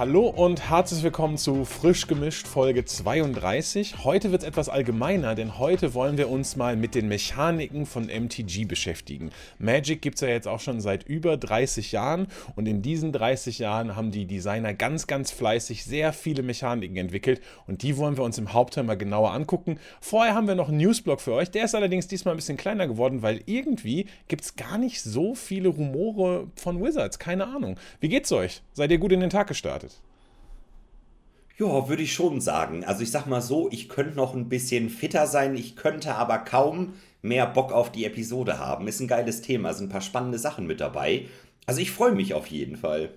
Hallo und herzlich willkommen zu Frisch gemischt Folge 32. Heute wird es etwas allgemeiner, denn heute wollen wir uns mal mit den Mechaniken von MTG beschäftigen. Magic gibt es ja jetzt auch schon seit über 30 Jahren und in diesen 30 Jahren haben die Designer ganz, ganz fleißig sehr viele Mechaniken entwickelt und die wollen wir uns im Hauptteil mal genauer angucken. Vorher haben wir noch einen Newsblog für euch, der ist allerdings diesmal ein bisschen kleiner geworden, weil irgendwie gibt es gar nicht so viele Rumore von Wizards, keine Ahnung. Wie geht's euch? Seid ihr gut in den Tag gestartet? Ja, würde ich schon sagen. Also ich sag mal so, ich könnte noch ein bisschen fitter sein, ich könnte aber kaum mehr Bock auf die Episode haben. Ist ein geiles Thema, sind ein paar spannende Sachen mit dabei. Also ich freue mich auf jeden Fall.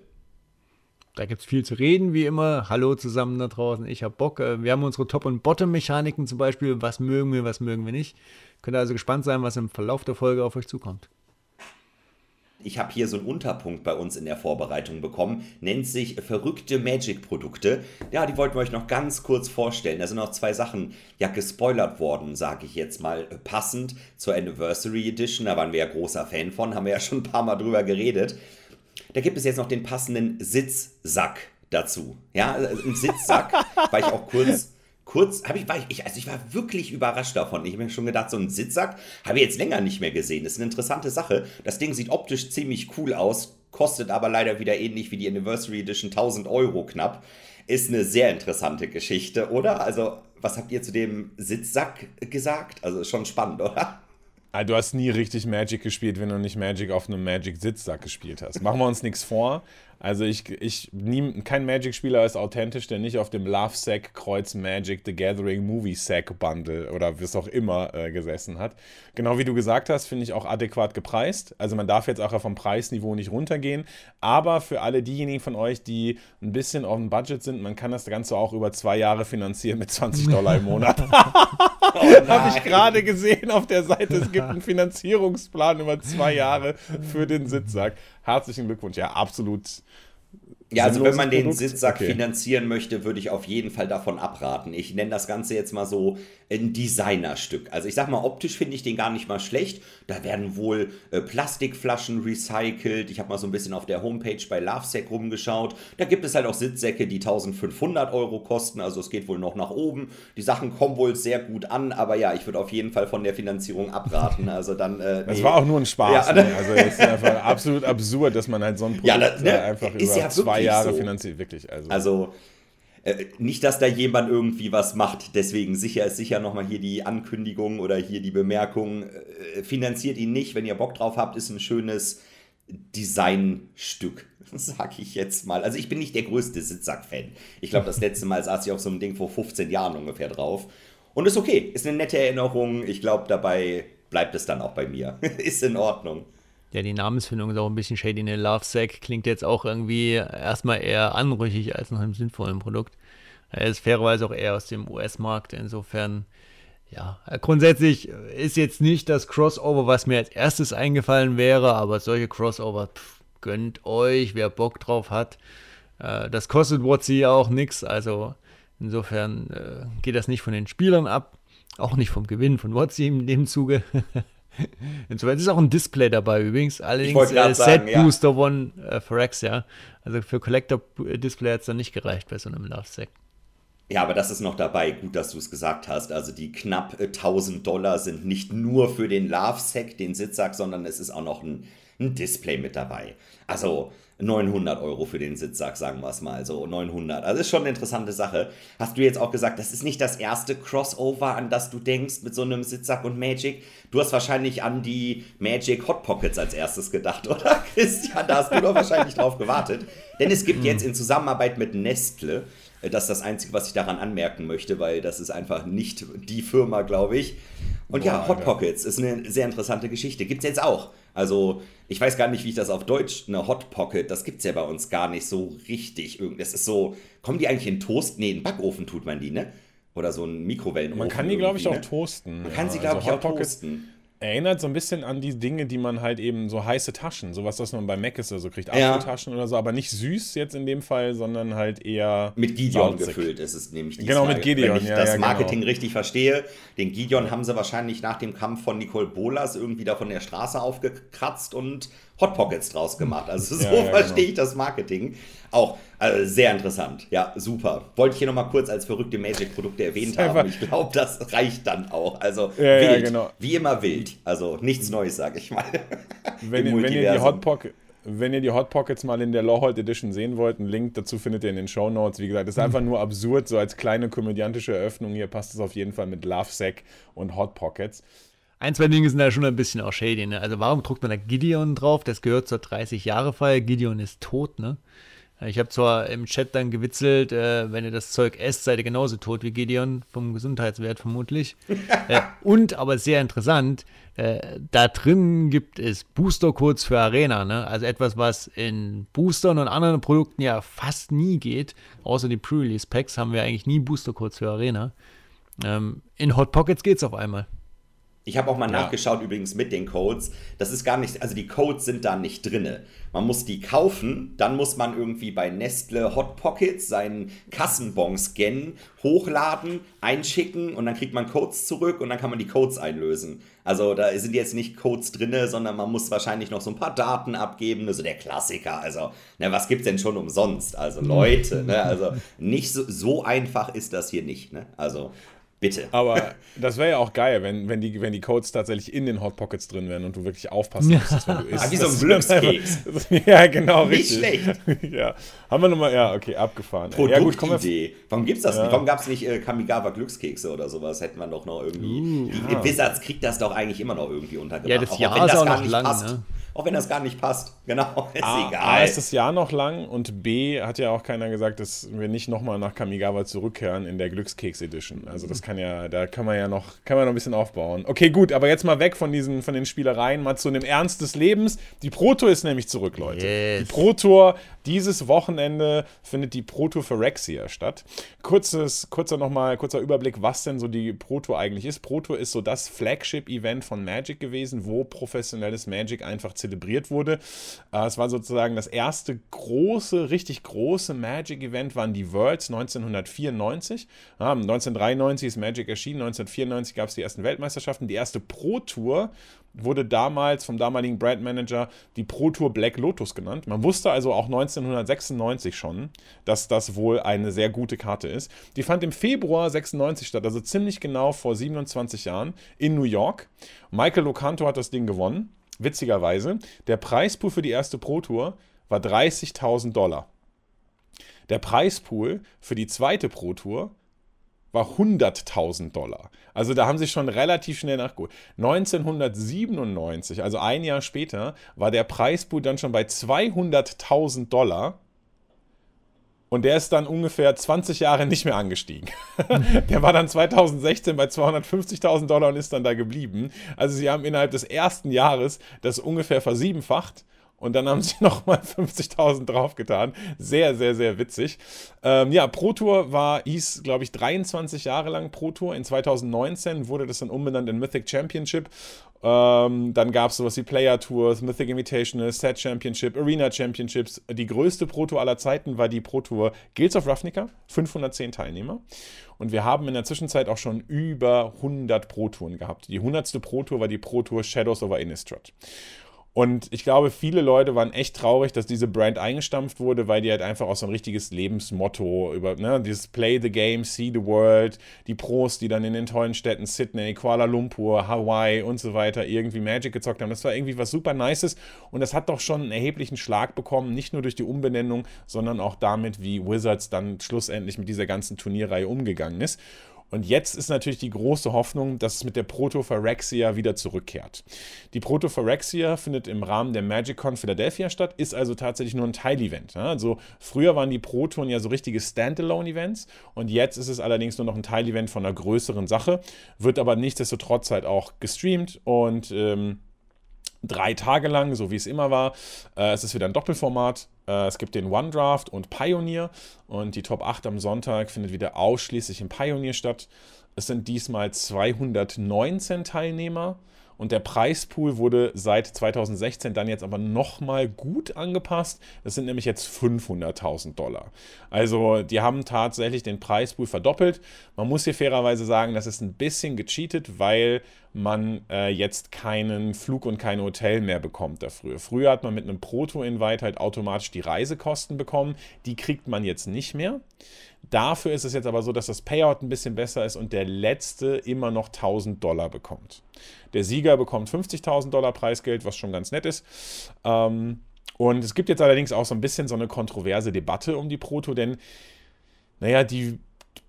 Da gibt es viel zu reden, wie immer. Hallo zusammen da draußen, ich habe Bock. Äh, wir haben unsere Top- und Bottom-Mechaniken zum Beispiel. Was mögen wir, was mögen wir nicht. Könnt ihr also gespannt sein, was im Verlauf der Folge auf euch zukommt. Ich habe hier so einen Unterpunkt bei uns in der Vorbereitung bekommen, nennt sich verrückte Magic-Produkte. Ja, die wollten wir euch noch ganz kurz vorstellen. Da sind noch zwei Sachen ja gespoilert worden, sage ich jetzt mal passend zur Anniversary Edition. Da waren wir ja großer Fan von, haben wir ja schon ein paar Mal drüber geredet. Da gibt es jetzt noch den passenden Sitzsack dazu. Ja, also ein Sitzsack, weil ich auch kurz kurz, habe ich, war ich, also ich war wirklich überrascht davon. Ich habe mir schon gedacht, so ein Sitzsack habe ich jetzt länger nicht mehr gesehen. Das ist eine interessante Sache. Das Ding sieht optisch ziemlich cool aus, kostet aber leider wieder ähnlich wie die Anniversary Edition 1000 Euro knapp. Ist eine sehr interessante Geschichte, oder? Also, was habt ihr zu dem Sitzsack gesagt? Also, ist schon spannend, oder? Ah, du hast nie richtig Magic gespielt, wenn du nicht Magic auf einem Magic-Sitzsack gespielt hast. Machen wir uns nichts vor. Also ich, ich nie, kein Magic-Spieler ist authentisch, der nicht auf dem Love Sack Kreuz Magic The Gathering Movie Sack Bundle oder was auch immer äh, gesessen hat. Genau wie du gesagt hast, finde ich auch adäquat gepreist. Also man darf jetzt auch vom Preisniveau nicht runtergehen. Aber für alle diejenigen von euch, die ein bisschen auf dem Budget sind, man kann das Ganze auch über zwei Jahre finanzieren mit 20 Dollar im Monat. oh Habe ich gerade gesehen auf der Seite. Es gibt einen Finanzierungsplan über zwei Jahre für den Sitzsack. Herzlichen Glückwunsch. Ja, absolut ja, also wenn man den Produkt? Sitzsack okay. finanzieren möchte, würde ich auf jeden Fall davon abraten. Ich nenne das Ganze jetzt mal so ein Designerstück. Also ich sag mal, optisch finde ich den gar nicht mal schlecht. Da werden wohl äh, Plastikflaschen recycelt. Ich habe mal so ein bisschen auf der Homepage bei Lovesack rumgeschaut. Da gibt es halt auch Sitzsäcke, die 1500 Euro kosten. Also es geht wohl noch nach oben. Die Sachen kommen wohl sehr gut an. Aber ja, ich würde auf jeden Fall von der Finanzierung abraten. Also dann. Äh, das war auch nur ein Spaß. Ja. Ne? Also es ist einfach absolut absurd, dass man halt so ein Produkt ja, das, ne, einfach über ja zwei Jahre so. finanziert. Wirklich. Also, also äh, nicht, dass da jemand irgendwie was macht. Deswegen sicher ist sicher nochmal hier die Ankündigung oder hier die Bemerkung. Äh, finanziert ihn nicht, wenn ihr Bock drauf habt, ist ein schönes Designstück, sag ich jetzt mal. Also ich bin nicht der größte Sitzsack-Fan. Ich glaube, das letzte Mal saß ich auf so einem Ding vor 15 Jahren ungefähr drauf. Und ist okay, ist eine nette Erinnerung. Ich glaube, dabei bleibt es dann auch bei mir. ist in Ordnung. Ja, die Namensfindung ist auch ein bisschen shady. Eine Love Sack klingt jetzt auch irgendwie erstmal eher anrüchig als nach einem sinnvollen Produkt. Er ist fairerweise auch eher aus dem US-Markt. Insofern, ja, grundsätzlich ist jetzt nicht das Crossover, was mir als erstes eingefallen wäre, aber solche Crossover, pff, gönnt euch, wer Bock drauf hat. Äh, das kostet WotC auch nichts, also insofern äh, geht das nicht von den Spielern ab, auch nicht vom Gewinn von WotC in dem Zuge. Insofern ist auch ein Display dabei übrigens. Allerdings äh, Set Booster ja. One äh, Forex, ja. Also für Collector Display hat es dann nicht gereicht bei so einem Love Sack. Ja, aber das ist noch dabei. Gut, dass du es gesagt hast. Also die knapp 1000 äh, Dollar sind nicht nur für den Love Sack, den Sitzsack, sondern es ist auch noch ein, ein Display mit dabei. Also 900 Euro für den Sitzsack, sagen wir es mal, so 900. Also ist schon eine interessante Sache. Hast du jetzt auch gesagt, das ist nicht das erste Crossover, an das du denkst mit so einem Sitzsack und Magic. Du hast wahrscheinlich an die Magic Hot Pockets als erstes gedacht, oder Christian? Da hast du doch wahrscheinlich drauf gewartet. Denn es gibt jetzt in Zusammenarbeit mit Nestle, das ist das Einzige, was ich daran anmerken möchte, weil das ist einfach nicht die Firma, glaube ich. Und Boah, ja, Hot Pockets ist eine sehr interessante Geschichte. Gibt es jetzt auch. Also, ich weiß gar nicht, wie ich das auf Deutsch, eine Hot Pocket, das gibt es ja bei uns gar nicht so richtig. Das ist so, kommen die eigentlich in Toast? Nee, in Backofen tut man die, ne? Oder so ein Mikrowellenofen. Man kann die, glaube ich, ne? auch toasten. Man kann sie, glaube also ich, auch toasten. Erinnert so ein bisschen an die Dinge, die man halt eben so heiße Taschen, sowas, was man bei Mac ist, also kriegt Ja. Apfeltaschen oder so, aber nicht süß jetzt in dem Fall, sondern halt eher Mit Gideon salzig. gefüllt ist es nämlich Genau, diesmal. mit Gideon, Wenn ich ja, das ja, genau. Marketing richtig verstehe. Den Gideon haben sie wahrscheinlich nach dem Kampf von Nicole Bolas irgendwie da von der Straße aufgekratzt und Hot Pockets draus gemacht. Also so Ja, ja, verstehe genau. ich das Marketing. Auch also sehr interessant. Ja, super. Wollte ich hier nochmal kurz als verrückte Magic-Produkte erwähnt haben. Ich glaube, das reicht dann auch. Also Ja, wild. genau. Wie immer wild. Also nichts Neues, sag ich mal. Wenn, ihr, wenn, ihr die. Hot Pocket, wenn ihr die Hot Pockets mal in der Lawhold Edition sehen wollt, einen Link dazu findet ihr in den Show Notes. Wie gesagt, das ist einfach nur absurd, so als kleine komödiantische Eröffnung. Hier passt es auf jeden Fall mit Love Sack und Hot Pockets. Ein, zwei Dinge sind da schon ein bisschen auch shady. Ne? Also warum druckt man da Gideon drauf? Das gehört zur 30-Jahre-Feier. Gideon ist tot, ne? Ich habe zwar im Chat dann gewitzelt, äh, wenn ihr das Zeug esst, seid ihr genauso tot wie Gideon, vom Gesundheitswert vermutlich. äh, und, aber sehr interessant, äh, da drin gibt es Booster-Codes für Arena, ne? Also etwas, was in Boostern und anderen Produkten ja fast nie geht. Außer die Pre-Release-Packs haben wir eigentlich nie Booster-Codes für Arena. Ähm, in Hot Pockets geht's auf einmal. Ich habe auch mal Ja. nachgeschaut übrigens mit den Codes. Das ist gar nicht, also die Codes sind da nicht drinne. Man muss die kaufen, dann muss man irgendwie bei Nestle Hot Pockets seinen Kassenbon scannen, hochladen, einschicken und dann kriegt man Codes zurück und dann kann man die Codes einlösen. Also da sind jetzt nicht Codes drinne, sondern man muss wahrscheinlich noch so ein paar Daten abgeben, also der Klassiker. Also, na, was gibt's denn schon umsonst? Also Leute, ne, also nicht so, so einfach ist das hier nicht, ne? Also bitte. Aber das wäre ja auch geil, wenn, wenn, die, wenn die Codes tatsächlich in den Hot Pockets drin wären und du wirklich aufpassen müsstest, wenn du isst. Ah, wie so ein Das- Glückskeks. ja, genau, Nicht richtig. schlecht. ja. Haben wir nochmal, ja, okay, abgefahren. ey. Ja, gut. Produktidee. Warum gibt's das nicht? Warum gab's nicht äh, Kamigawa Glückskekse oder sowas? Hätten wir doch noch irgendwie. die Wizards kriegt das doch eigentlich immer noch irgendwie untergebracht. Ja, das auch, Jahr wenn ist das auch gar noch nicht lang, passt. ne? Auch wenn das gar nicht passt. Genau, ist A, A egal. ist das Jahr noch lang und B hat ja auch keiner gesagt, dass wir nicht nochmal nach Kamigawa zurückkehren in der Glückskeks Edition. Also das kann ja, da kann man ja noch, kann man noch ein bisschen aufbauen. Okay, gut, aber jetzt mal weg von diesen, von den Spielereien, mal zu einem Ernst des Lebens. Die Pro Tour ist nämlich zurück, Leute. Yes. Die Pro Tour, dieses Wochenende findet die Pro Tour Phyrexia statt. Kurzes, kurzer nochmal, kurzer Überblick, was denn so die Pro Tour eigentlich ist. Pro Tour ist so das Flagship-Event von Magic gewesen, wo professionelles Magic einfach zelebriert wurde. Äh, es war sozusagen das erste große, richtig große Magic-Event, waren die Worlds 1994. Ja, 1993 ist Magic erschienen, 1994 gab es die ersten Weltmeisterschaften. Die erste Pro Tour wurde damals vom damaligen Brandmanager die Pro Tour Black Lotus genannt. Man wusste also auch 1996 schon, dass das wohl eine sehr gute Karte ist. Die fand im Februar 96 statt, also ziemlich genau vor 27 Jahren in New York. Michael Locanto hat das Ding gewonnen. Witzigerweise, der Preispool für die erste Pro Tour war 30.000 Dollar. Der Preispool für die zweite Pro Tour war 100.000 Dollar. Also da haben sie schon relativ schnell nachgeholt. 1997, also ein Jahr später, war der Preispool dann schon bei 200.000 Dollar. Und der ist dann ungefähr 20 Jahre nicht mehr angestiegen. der war dann 2016 bei 250.000 Dollar und ist dann da geblieben. Also sie haben innerhalb des ersten Jahres das ungefähr versiebenfacht. Und dann haben sie nochmal 50.000 draufgetan. Sehr, sehr, sehr witzig. Ähm, ja, Pro Tour war, hieß, glaube ich, 23 Jahre lang Pro Tour. In 2019 wurde das dann umbenannt in Mythic Championship. Ähm, dann gab es sowas wie Player Tours, Mythic Invitational, Set Championship, Arena Championships. Die größte Pro Tour aller Zeiten war die Pro Tour Guilds of Ravnica, 510 Teilnehmer. Und wir haben in der Zwischenzeit auch schon über 100 Pro Touren gehabt. Die 100. Pro Tour war die Pro Tour Shadows over Innistrad. Und ich glaube, viele Leute waren echt traurig, dass diese Brand eingestampft wurde, weil die halt einfach auch so ein richtiges Lebensmotto über, ne, dieses Play the Game, See the World, die Pros, die dann in den tollen Städten Sydney, Kuala Lumpur, Hawaii und so weiter irgendwie Magic gezockt haben. Das war irgendwie was super Nices und das hat doch schon einen erheblichen Schlag bekommen, nicht nur durch die Umbenennung, sondern auch damit, wie Wizards dann schlussendlich mit dieser ganzen Turnierreihe umgegangen ist. Und jetzt ist natürlich die große Hoffnung, dass es mit der Protophyrexia wieder zurückkehrt. Die Protophyrexia findet im Rahmen der MagicCon Philadelphia statt, ist also tatsächlich nur ein Teilevent. Also früher waren die Proton ja so richtige Standalone-Events und jetzt ist es allerdings nur noch ein Teilevent von einer größeren Sache, wird aber nichtsdestotrotz halt auch gestreamt und ähm, drei Tage lang, so wie es immer war. Äh, es ist wieder ein Doppelformat. Äh, es gibt den One Draft und Pioneer und die Top 8 am Sonntag findet wieder ausschließlich im Pioneer statt. Es sind diesmal 219 Teilnehmer und der Preispool wurde seit 2016 dann jetzt aber nochmal gut angepasst. Das sind nämlich jetzt 500.000 Dollar. Also die haben tatsächlich den Preispool verdoppelt. Man muss hier fairerweise sagen, das ist ein bisschen gecheatet, weil man äh, jetzt keinen Flug und kein Hotel mehr bekommt dafür. Früher hat man mit einem Proto-Invite halt automatisch die Reisekosten bekommen. Die kriegt man jetzt nicht mehr. Dafür ist es jetzt aber so, dass das Payout ein bisschen besser ist und der letzte immer noch 1000 Dollar bekommt. Der Sieger bekommt 50.000 Dollar Preisgeld, was schon ganz nett ist. Ähm, und es gibt jetzt allerdings auch so ein bisschen so eine kontroverse Debatte um die Proto, denn naja, die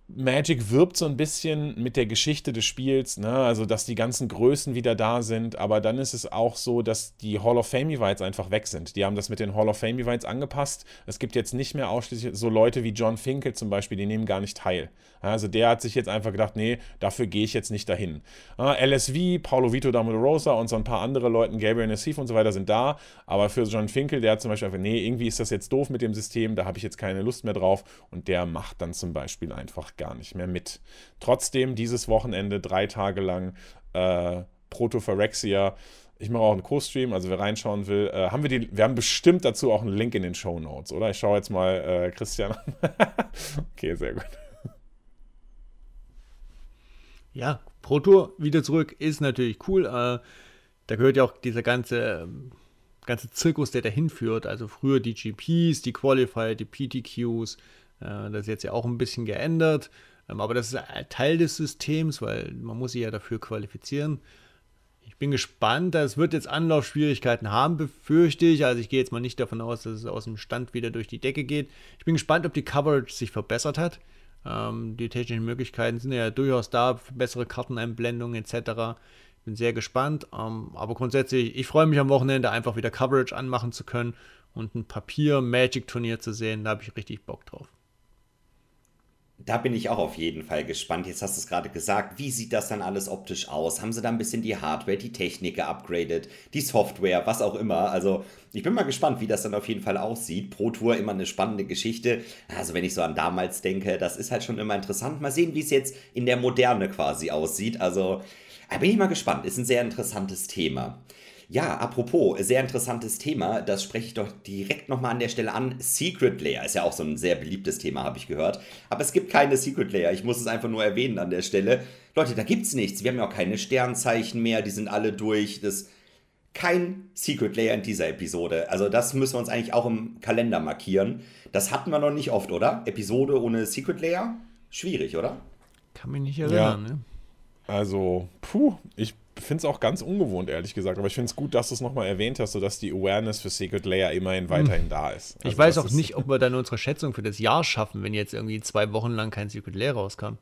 Magic wirbt so ein bisschen mit der Geschichte des Spiels, ne? also dass die ganzen Größen wieder da sind, aber dann ist es auch so, dass die Hall of Fame Evites einfach weg sind. Die haben das mit den Hall of Fame Evites angepasst. Es gibt jetzt nicht mehr ausschließlich so Leute wie John Finkel zum Beispiel, die nehmen gar nicht teil. Also der hat sich jetzt einfach gedacht, nee, dafür gehe ich jetzt nicht dahin. LSV, Paulo Vito Rosa und so ein paar andere Leute, Gabriel Nassif und so weiter sind da, aber für John Finkel, der hat zum Beispiel einfach, nee, irgendwie ist das jetzt doof mit dem System, da habe ich jetzt keine Lust mehr drauf und der macht dann zum Beispiel einfach gar nicht mehr mit. Trotzdem dieses Wochenende drei Tage lang äh, Protophorexia. Ich mache auch einen Co-Stream, also wer reinschauen will, äh, haben wir die, wir haben bestimmt dazu auch einen Link in den Show Notes, oder? Ich schaue jetzt mal äh, Christian an. okay, sehr gut. Ja, Pro Tour wieder zurück ist natürlich cool. Äh, da gehört ja auch dieser ganze, ganze Zirkus, der dahin führt. Also früher die GPs, die Qualifier, die PTQs. Äh, das ist jetzt ja auch ein bisschen geändert. Ähm, aber das ist Teil des Systems, weil man muss sich ja dafür qualifizieren. Ich bin gespannt, es wird jetzt Anlaufschwierigkeiten haben, befürchte ich. Also ich gehe jetzt mal nicht davon aus, dass es aus dem Stand wieder durch die Decke geht. Ich bin gespannt, ob die Coverage sich verbessert hat. Ähm, die technischen Möglichkeiten sind ja durchaus da, bessere Karteneinblendungen etc. Bin sehr gespannt. Ähm, aber grundsätzlich, ich freue mich am Wochenende einfach wieder Coverage anmachen zu können und ein Papier-Magic-Turnier zu sehen. Da habe ich richtig Bock drauf. Da bin ich auch auf jeden Fall gespannt. Jetzt hast du es gerade gesagt. Wie sieht das dann alles optisch aus? Haben sie da ein bisschen die Hardware, die Technik geupgradet, die Software, was auch immer? Also, ich bin mal gespannt, wie das dann auf jeden Fall aussieht. Pro Tour immer eine spannende Geschichte. Also, wenn ich so an damals denke, das ist halt schon immer interessant. Mal sehen, wie es jetzt in der Moderne quasi aussieht. Also, da bin ich mal gespannt. Ist ein sehr interessantes Thema. Ja, apropos, sehr interessantes Thema, das spreche ich doch direkt nochmal an der Stelle an. Secret Layer ist ja auch so ein sehr beliebtes Thema, habe ich gehört. Aber es gibt keine Secret Layer, ich muss es einfach nur erwähnen an der Stelle. Leute, da gibt es nichts. Wir haben ja auch keine Sternzeichen mehr, die sind alle durch. Das kein Secret Layer in dieser Episode. Also das müssen wir uns eigentlich auch im Kalender markieren. Das hatten wir noch nicht oft, oder? Episode ohne Secret Layer? Schwierig, oder? Kann mich nicht erinnern, ja. ne? Also, puh, ich finde es auch ganz ungewohnt, ehrlich gesagt. Aber ich finde es gut, dass du es nochmal erwähnt hast, sodass die Awareness für Secret Layer immerhin weiterhin hm. da ist. Also ich weiß auch nicht, ob wir dann unsere Schätzung für das Jahr schaffen, wenn jetzt irgendwie zwei Wochen lang kein Secret Layer rauskam.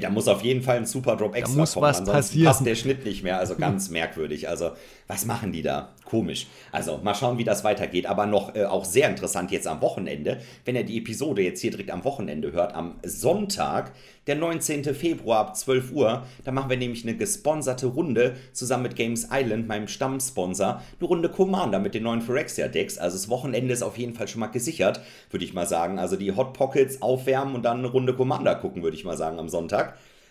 Da muss auf jeden Fall ein Super Drop extra da muss kommen, was ansonsten passieren. passt der Schnitt nicht mehr. Also ganz merkwürdig. Also, was machen die da? Komisch. Also, mal schauen, wie das weitergeht. Aber noch äh, auch sehr interessant jetzt am Wochenende, wenn ihr die Episode jetzt hier direkt am Wochenende hört, am Sonntag, der 19. Februar ab 12 Uhr, da machen wir nämlich eine gesponserte Runde zusammen mit Games Island, meinem Stammsponsor. Eine Runde Commander mit den neuen Phyrexia-Decks. Also, das Wochenende ist auf jeden Fall schon mal gesichert, würde ich mal sagen. Also, die Hot Pockets aufwärmen und dann eine Runde Commander gucken, würde ich mal sagen, am Sonntag.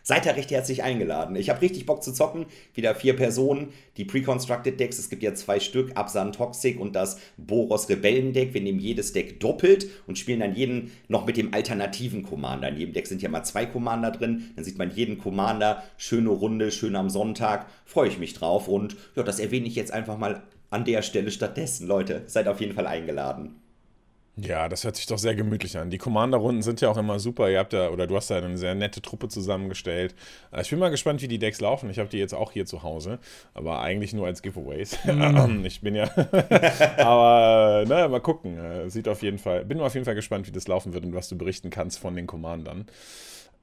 Seid ihr recht herzlich eingeladen. Ich habe richtig Bock zu zocken. Wieder vier Personen. Die Pre-Constructed Decks, es gibt ja zwei Stück, Absan Toxic und das Boros Rebellen Deck. Wir nehmen jedes Deck doppelt und spielen dann jeden noch mit dem alternativen Commander. In jedem Deck sind ja mal zwei Commander drin. Dann sieht man jeden Commander. Schöne Runde, schön am Sonntag. Freue ich mich drauf. Und ja, das erwähne ich jetzt einfach mal an der Stelle stattdessen. Leute, seid auf jeden Fall eingeladen. Ja, das hört sich doch sehr gemütlich an. Die Commander-Runden sind ja auch immer super. Ihr habt ja, oder du hast ja eine sehr nette Truppe zusammengestellt. Äh, ich bin mal gespannt, wie die Decks laufen. Ich habe die jetzt auch hier zu Hause, aber eigentlich nur als Giveaways. Mm. ich bin ja. aber naja, mal gucken. Äh, sieht auf jeden Fall. Bin auf jeden Fall gespannt, wie das laufen wird und was du berichten kannst von den Commandern.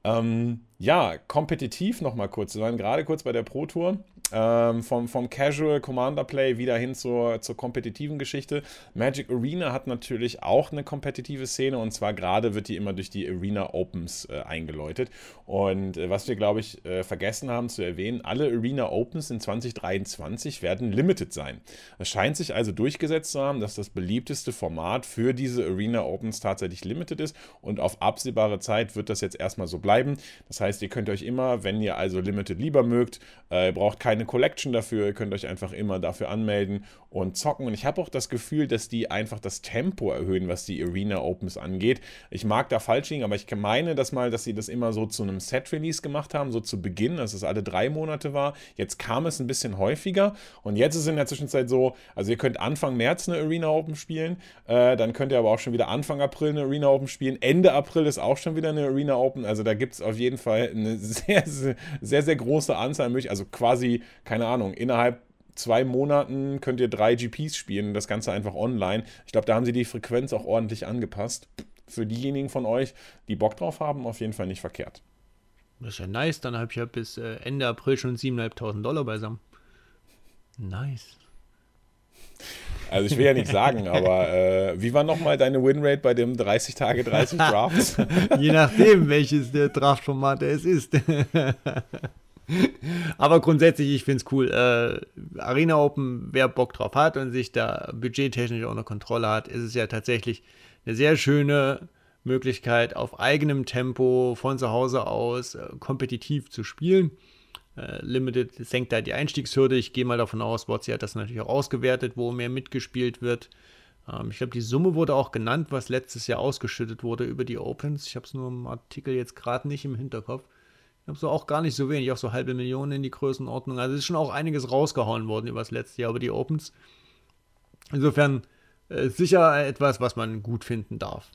Ähm, ja, kompetitiv nochmal kurz. Wir waren gerade kurz bei der Pro Tour. Ähm, vom, vom Casual Commander Play wieder hin zur, zur kompetitiven Geschichte. Magic Arena hat natürlich auch eine kompetitive Szene und zwar gerade wird die immer durch die Arena Opens äh, eingeläutet. Und äh, was wir, glaube ich, äh, vergessen haben zu erwähnen, alle Arena Opens in 2023 werden limited sein. Es scheint sich also durchgesetzt zu haben, dass das beliebteste Format für diese Arena Opens tatsächlich limited ist und auf absehbare Zeit wird das jetzt erstmal so bleiben. Das heißt, ihr könnt euch immer, wenn ihr also limited lieber mögt, äh, braucht keine Collection dafür. Ihr könnt euch einfach immer dafür anmelden und zocken. Und ich habe auch das Gefühl, dass die einfach das Tempo erhöhen, was die Arena Opens angeht. Ich mag da falsch liegen, aber ich meine das mal, dass sie das immer so zu einem Set-Release gemacht haben, so zu Beginn, dass es alle drei Monate war. Jetzt kam es ein bisschen häufiger und jetzt ist in der Zwischenzeit so, also ihr könnt Anfang März eine Arena Open spielen, äh, dann könnt ihr aber auch schon wieder Anfang April eine Arena Open spielen. Ende April ist auch schon wieder eine Arena Open. Also da gibt es auf jeden Fall eine sehr, sehr, sehr, sehr große Anzahl, also quasi, keine Ahnung, innerhalb zwei Monaten könnt ihr drei GPs spielen, das Ganze einfach online. Ich glaube, da haben sie die Frequenz auch ordentlich angepasst. Für diejenigen von euch, die Bock drauf haben, auf jeden Fall nicht verkehrt. Das ist ja nice, dann habe ich ja bis äh, Ende April schon 7.500 Dollar beisammen. Nice. Also ich will ja nicht sagen, aber äh, wie war nochmal deine Winrate bei dem 30 Tage 30 Drafts? Je nachdem, welches der Draftformat es ist. Aber grundsätzlich, ich finde es cool. Äh, Arena Open, wer Bock drauf hat und sich da budgettechnisch auch eine Kontrolle hat, ist es ja tatsächlich eine sehr schöne Möglichkeit, auf eigenem Tempo von zu Hause aus äh, kompetitiv zu spielen. Äh, Limited senkt da die Einstiegshürde. Ich gehe mal davon aus, WotC hat das natürlich auch ausgewertet, wo mehr mitgespielt wird. Ähm, ich glaube, die Summe wurde auch genannt, was letztes Jahr ausgeschüttet wurde über die Opens. Ich habe es nur im Artikel jetzt gerade nicht im Hinterkopf. Ich habe so auch gar nicht so wenig, auch so halbe Millionen in die Größenordnung. Also ist schon auch einiges rausgehauen worden über das letzte Jahr, über die Opens. Insofern äh, sicher etwas, was man gut finden darf.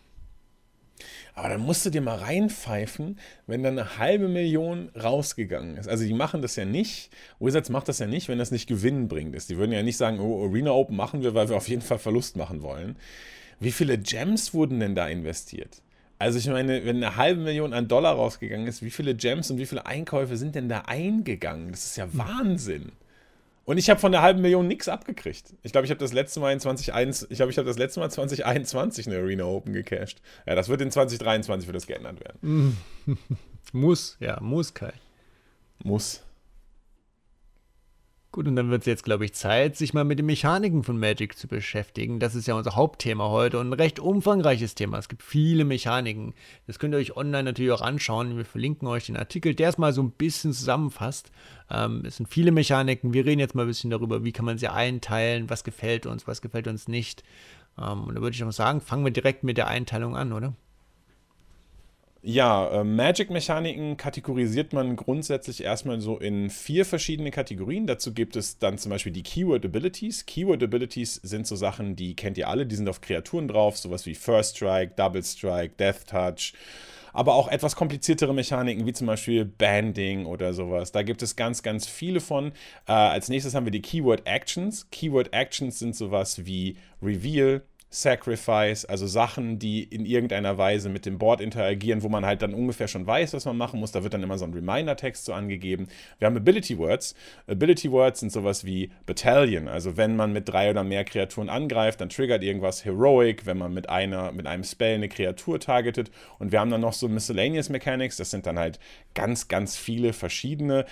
Aber dann musst du dir mal reinpfeifen, wenn dann eine halbe Million rausgegangen ist. Also die machen das ja nicht, Wizards macht das ja nicht, wenn das nicht Gewinn bringt ist. Die würden ja nicht sagen, oh, Arena Open machen wir, weil wir auf jeden Fall Verlust machen wollen. Wie viele Gems wurden denn da investiert? Also ich meine, wenn eine halbe Million an Dollar rausgegangen ist, wie viele Gems und wie viele Einkäufe sind denn da eingegangen? Das ist ja. Wahnsinn. Und ich habe von der halben Million nichts abgekriegt. Ich glaube, ich habe das letzte Mal in 2021, ich glaube, ich habe das letzte Mal 2021 eine Arena Open gecashed. Ja, das wird in 2023 wird das geändert werden. muss, ja, muss Kai. Muss. Gut, und dann wird es jetzt, glaube ich, Zeit, sich mal mit den Mechaniken von Magic zu beschäftigen. Das ist ja unser Hauptthema heute und ein recht umfangreiches Thema. Es gibt viele Mechaniken. Das könnt ihr euch online natürlich auch anschauen. Wir verlinken euch den Artikel, der es mal so ein bisschen zusammenfasst. Ähm, es sind viele Mechaniken. Wir reden jetzt mal ein bisschen darüber, wie kann man sie einteilen, was gefällt uns, was gefällt uns nicht. Ähm, und da würde ich auch sagen, fangen wir direkt mit der Einteilung an, oder? Ja, äh, Magic-Mechaniken kategorisiert man grundsätzlich erstmal so in vier verschiedene Kategorien. Dazu gibt es dann zum Beispiel die Keyword Abilities. Keyword Abilities sind so Sachen, die kennt ihr alle, die sind auf Kreaturen drauf, sowas wie First Strike, Double Strike, Death Touch. Aber auch etwas kompliziertere Mechaniken, wie zum Beispiel Banding oder sowas. Da gibt es ganz, ganz viele von. Äh, als nächstes haben wir die Keyword Actions. Keyword Actions sind sowas wie Reveal, Sacrifice, also Sachen, die in irgendeiner Weise mit dem Board interagieren, wo man halt dann ungefähr schon weiß, was man machen muss. Da wird dann immer so ein Reminder-Text so angegeben. Wir haben Ability Words. Ability Words sind sowas wie Battalion. Also wenn man mit drei oder mehr Kreaturen angreift, dann triggert irgendwas Heroic, wenn man mit einer, mit einem Spell eine Kreatur targetet. Und wir haben dann noch so Miscellaneous Mechanics. Das sind dann halt ganz, ganz viele verschiedene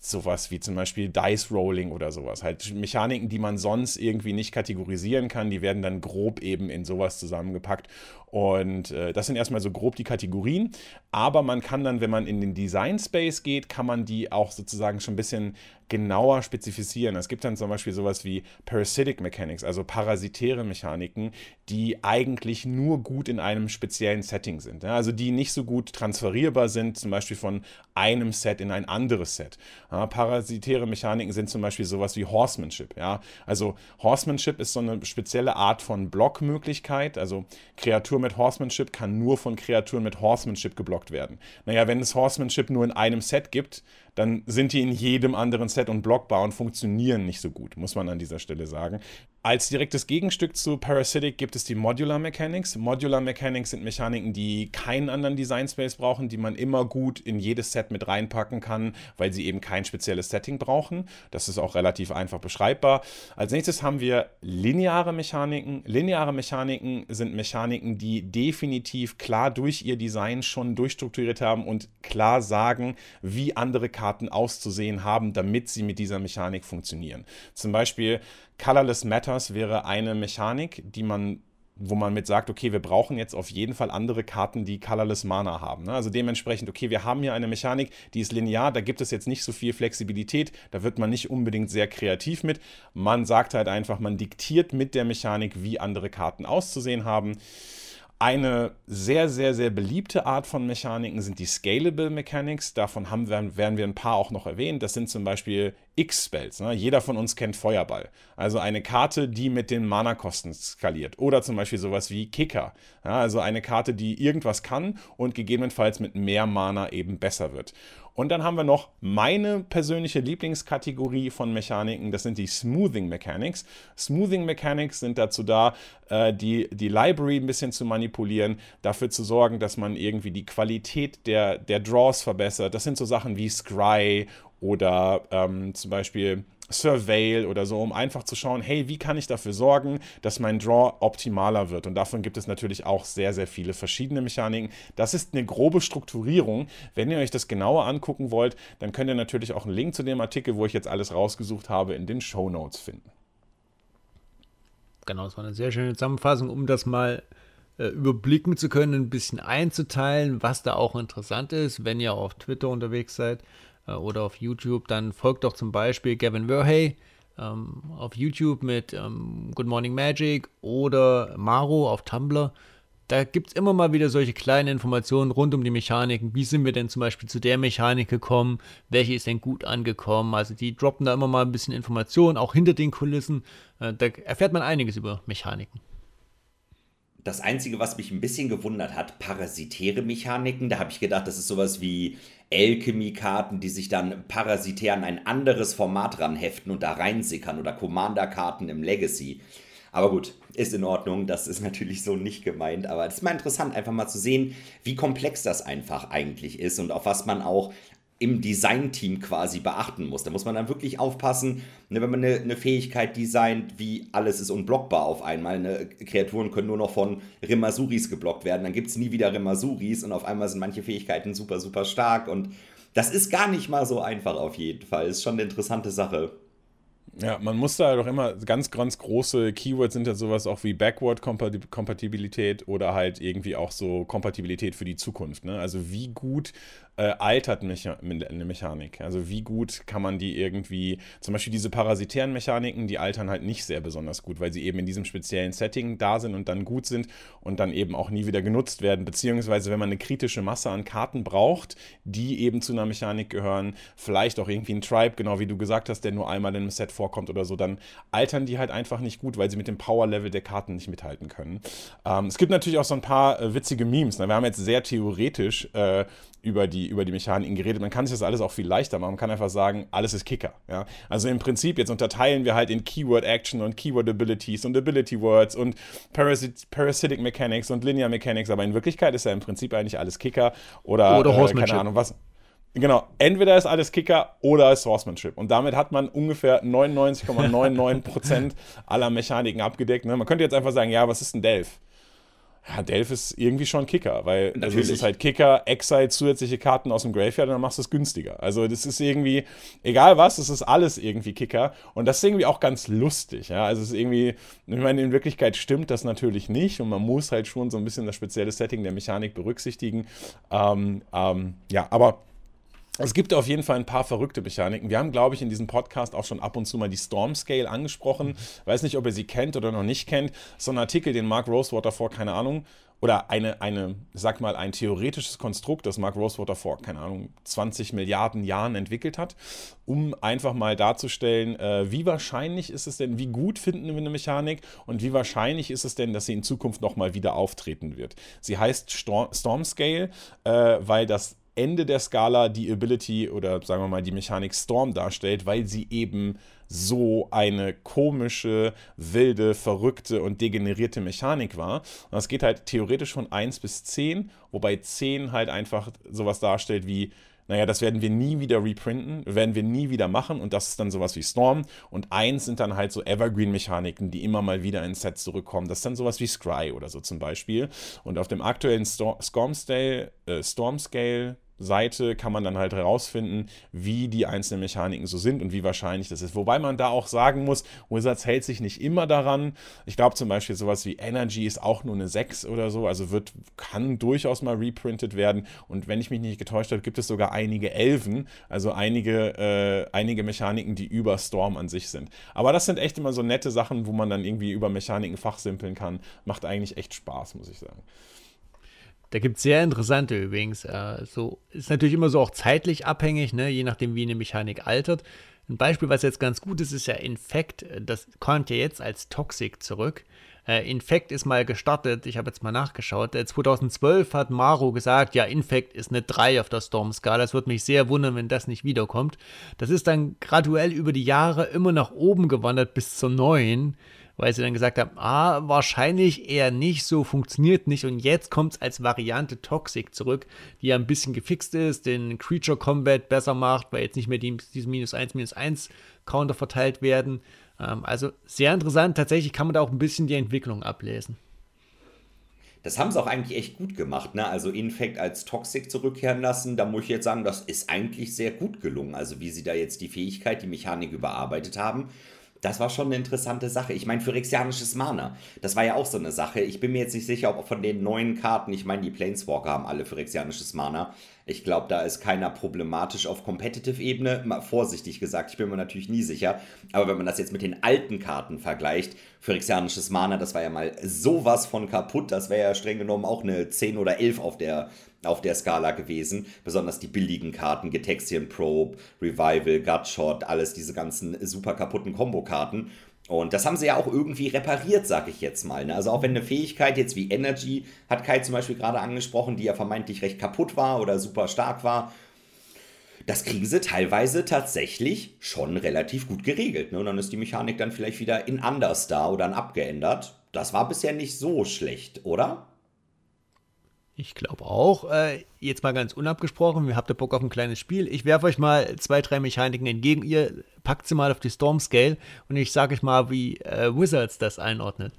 sowas wie zum Beispiel Dice Rolling oder sowas. Halt Mechaniken, die man sonst irgendwie nicht kategorisieren kann, die werden dann grob eben in sowas zusammengepackt. Und äh, das sind erstmal so grob die Kategorien. Aber man kann dann, wenn man in den Design Space geht, kann man die auch sozusagen schon ein bisschen genauer spezifizieren. Es gibt dann zum Beispiel sowas wie Parasitic Mechanics, also parasitäre Mechaniken, die eigentlich nur gut in einem speziellen Setting sind. Ja, also die nicht so gut transferierbar sind, zum Beispiel von einem Set in ein anderes Set. Ja, parasitäre Mechaniken sind zum Beispiel sowas wie Horsemanship. Ja? Also Horsemanship ist so eine spezielle Art von Blockmöglichkeit. Also Kreatur mit Horsemanship kann nur von Kreaturen mit Horsemanship geblockt werden. Naja, wenn es Horsemanship nur in einem Set gibt, dann sind die in jedem anderen Set und blockbar und funktionieren nicht so gut, muss man an dieser Stelle sagen. Als direktes Gegenstück zu Parasitic gibt es die Modular Mechanics. Modular Mechanics sind Mechaniken, die keinen anderen Design Space brauchen, die man immer gut in jedes Set mit reinpacken kann, weil sie eben kein spezielles Setting brauchen. Das ist auch relativ einfach beschreibbar. Als nächstes haben wir lineare Mechaniken. Lineare Mechaniken sind Mechaniken, die definitiv klar durch ihr Design schon durchstrukturiert haben und klar sagen, wie andere Karten auszusehen haben, damit sie mit dieser Mechanik funktionieren. Zum Beispiel Colorless Matters wäre eine Mechanik, die man wo man mit sagt, okay, wir brauchen jetzt auf jeden Fall andere Karten, die Colorless Mana haben. Ne? Also dementsprechend, okay, wir haben hier eine Mechanik, die ist linear, da gibt es jetzt nicht so viel Flexibilität, da wird man nicht unbedingt sehr kreativ mit. Man sagt halt einfach, man diktiert mit der Mechanik, wie andere Karten auszusehen haben. Eine sehr, sehr, sehr beliebte Art von Mechaniken sind die Scalable Mechanics. Davon haben wir, werden wir ein paar auch noch erwähnt. Das sind zum Beispiel X-Spells. Ne? Jeder von uns kennt Feuerball. Also eine Karte, die mit den Mana-Kosten skaliert. Oder zum Beispiel sowas wie Kicker. Ja, also eine Karte, die irgendwas kann und gegebenenfalls mit mehr Mana eben besser wird. Und dann haben wir noch meine persönliche Lieblingskategorie von Mechaniken, das sind die Smoothing Mechanics. Smoothing Mechanics sind dazu da, äh, die, die Library ein bisschen zu manipulieren, dafür zu sorgen, dass man irgendwie die Qualität der, der Draws verbessert. Das sind so Sachen wie Scry oder ähm, zum Beispiel Surveil oder so, um einfach zu schauen, hey, wie kann ich dafür sorgen, dass mein Draw optimaler wird? Und davon gibt es natürlich auch sehr, sehr viele verschiedene Mechaniken. Das ist eine grobe Strukturierung. Wenn ihr euch das genauer angucken wollt, dann könnt ihr natürlich auch einen Link zu dem Artikel, wo ich jetzt alles rausgesucht habe, in den Show Notes finden. Genau, das war eine sehr schöne Zusammenfassung, um das mal äh, überblicken zu können, ein bisschen einzuteilen, was da auch interessant ist, wenn ihr auf Twitter unterwegs seid oder auf YouTube, dann folgt doch zum Beispiel Gavin Verhey ähm, auf YouTube mit ähm, Good Morning Magic oder Maro auf Tumblr. Da gibt es immer mal wieder solche kleinen Informationen rund um die Mechaniken. Wie sind wir denn zum Beispiel zu der Mechanik gekommen? Welche ist denn gut angekommen? Also die droppen da immer mal ein bisschen Informationen, auch hinter den Kulissen. Äh, da erfährt man einiges über Mechaniken. Das Einzige, was mich ein bisschen gewundert hat, parasitäre Mechaniken. Da habe ich gedacht, das ist sowas wie Alchemy-Karten, die sich dann parasitär an ein anderes Format ranheften und da reinsickern oder Commander-Karten im Legacy. Aber gut, ist in Ordnung, das ist natürlich so nicht gemeint, aber es ist mal interessant, einfach mal zu sehen, wie komplex das einfach eigentlich ist und auf was man auch im Designteam quasi beachten muss. Da muss man dann wirklich aufpassen, ne, wenn man eine, eine, Fähigkeit designt, wie alles ist unblockbar auf einmal. Ne, Kreaturen können nur noch von Rimasuris geblockt werden, dann gibt es nie wieder Rimasuris und auf einmal sind manche Fähigkeiten super, super stark und das ist gar nicht mal so einfach auf jeden Fall. Ist schon eine interessante Sache. Ja, man muss da doch immer ganz, ganz große Keywords sind ja sowas auch wie Backward-Kompatibilität oder halt irgendwie auch so Kompatibilität für die Zukunft. Ne? Also wie gut äh, altert Mecha eine Mechanik? Also wie gut kann man die irgendwie, zum Beispiel diese parasitären Mechaniken, die altern halt nicht sehr besonders gut, weil sie eben in diesem speziellen Setting da sind und dann gut sind und dann eben auch nie wieder genutzt werden. Beziehungsweise wenn man eine kritische Masse an Karten braucht, die eben zu einer Mechanik gehören, vielleicht auch irgendwie ein Tribe, genau wie du gesagt hast, der nur einmal in einem Set vorkommt oder so, dann altern die halt einfach nicht gut, weil sie mit dem Power-Level der Karten nicht mithalten können. Ähm, es gibt natürlich auch so ein paar äh, witzige Memes. Ne? Wir haben jetzt sehr theoretisch äh, über die, über die Mechaniken geredet. Man kann sich das alles auch viel leichter machen. Man kann einfach sagen, alles ist Kicker. Ja? Also im Prinzip, jetzt unterteilen wir halt in Keyword Action und Keyword Abilities und Ability Words und Parasit Parasitic Mechanics und Linear Mechanics, aber in Wirklichkeit ist ja im Prinzip eigentlich alles Kicker oder, oder äh, keine Ahnung was. Genau, entweder ist alles Kicker oder ist Horsemanship. Und damit hat man ungefähr 99,99% aller Mechaniken abgedeckt. Ne? Man könnte jetzt einfach sagen, ja, was ist ein Delph? Ja, Delph ist irgendwie schon Kicker, weil also es ist halt Kicker, Exile, zusätzliche Karten aus dem Graveyard und dann machst du es günstiger. Also das ist irgendwie, egal was, es ist alles irgendwie Kicker und das ist irgendwie auch ganz lustig. Ja? Also es ist irgendwie, ich meine, in Wirklichkeit stimmt das natürlich nicht und man muss halt schon so ein bisschen das spezielle Setting der Mechanik berücksichtigen. Ähm, ähm, ja, aber es gibt auf jeden Fall ein paar verrückte Mechaniken. Wir haben, glaube ich, in diesem Podcast auch schon ab und zu mal die Storm Scale angesprochen. Weiß nicht, ob ihr sie kennt oder noch nicht kennt. So ein Artikel, den Mark Rosewater vor, keine Ahnung, oder eine, eine, sag mal, ein theoretisches Konstrukt, das Mark Rosewater vor, keine Ahnung, 20 Milliarden Jahren entwickelt hat, um einfach mal darzustellen, äh, wie wahrscheinlich ist es denn, wie gut finden wir eine Mechanik und wie wahrscheinlich ist es denn, dass sie in Zukunft nochmal wieder auftreten wird. Sie heißt Storm Scale, äh, weil das Ende der Skala die Ability oder sagen wir mal die Mechanik Storm darstellt, weil sie eben so eine komische, wilde, verrückte und degenerierte Mechanik war. Und das geht halt theoretisch von 1 bis 10, wobei 10 halt einfach sowas darstellt wie naja, das werden wir nie wieder reprinten, werden wir nie wieder machen und das ist dann sowas wie Storm und eins sind dann halt so Evergreen-Mechaniken, die immer mal wieder ins Set zurückkommen. Das ist dann sowas wie Scry oder so zum Beispiel und auf dem aktuellen Storm Scale, äh, Storm Scale Seite kann man dann halt herausfinden, wie die einzelnen Mechaniken so sind und wie wahrscheinlich das ist. Wobei man da auch sagen muss, Wizards hält sich nicht immer daran. Ich glaube zum Beispiel sowas wie Energy ist auch nur eine 6 oder so, also wird, kann durchaus mal reprintet werden. Und wenn ich mich nicht getäuscht habe, gibt es sogar einige Elfen, also einige, äh, einige Mechaniken, die über Storm an sich sind. Aber das sind echt immer so nette Sachen, wo man dann irgendwie über Mechaniken fachsimpeln kann. Macht eigentlich echt Spaß, muss ich sagen. Da gibt es sehr interessante übrigens. Äh, so ist natürlich immer so auch zeitlich abhängig, ne? je nachdem, wie eine Mechanik altert. Ein Beispiel, was jetzt ganz gut ist, ist ja Infect. Das kommt ja jetzt als Toxic zurück. Äh, Infect ist mal gestartet, ich habe jetzt mal nachgeschaut. Äh, 2012 hat Maro gesagt, ja, Infect ist eine 3 auf der Storm-Skala. Es würde mich sehr wundern, wenn das nicht wiederkommt. Das ist dann graduell über die Jahre immer nach oben gewandert bis zur 9 weil sie dann gesagt haben, ah, wahrscheinlich eher nicht, so funktioniert nicht. Und jetzt kommt es als Variante Toxic zurück, die ja ein bisschen gefixt ist, den Creature Combat besser macht, weil jetzt nicht mehr die, diese minus 1, minus 1 Counter verteilt werden. Ähm, also sehr interessant, tatsächlich kann man da auch ein bisschen die Entwicklung ablesen. Das haben sie auch eigentlich echt gut gemacht, ne? Also Infect als Toxic zurückkehren lassen, da muss ich jetzt sagen, das ist eigentlich sehr gut gelungen. Also wie sie da jetzt die Fähigkeit, die Mechanik überarbeitet haben das war schon eine interessante Sache. Ich meine, Phyrexianisches Mana, das war ja auch so eine Sache. Ich bin mir jetzt nicht sicher, ob von den neuen Karten, ich meine, die Planeswalker haben alle Phyrexianisches Mana. Ich glaube, da ist keiner problematisch auf Competitive-Ebene. Mal vorsichtig gesagt, ich bin mir natürlich nie sicher. Aber wenn man das jetzt mit den alten Karten vergleicht, Phyrexianisches Mana, das war ja mal sowas von kaputt. Das wäre ja streng genommen auch eine 10 oder 11 auf der auf der Skala gewesen. Besonders die billigen Karten, Getaxian Probe, Revival, Gutshot, alles diese ganzen super kaputten Kombo-Karten. Und das haben sie ja auch irgendwie repariert, sag ich jetzt mal. Ne? Also auch wenn eine Fähigkeit jetzt wie Energy, hat Kai zum Beispiel gerade angesprochen, die ja vermeintlich recht kaputt war oder super stark war, das kriegen sie teilweise tatsächlich schon relativ gut geregelt. Ne? Und dann ist die Mechanik dann vielleicht wieder in anders da oder dann abgeändert. Das war bisher nicht so schlecht, oder? Ich glaube auch. Äh, jetzt mal ganz unabgesprochen, wir habt ihr Bock auf ein kleines Spiel. Ich werfe euch mal zwei, drei Mechaniken entgegen. Ihr packt sie mal auf die Storm Scale und ich sage euch mal, wie äh, Wizards das einordnet.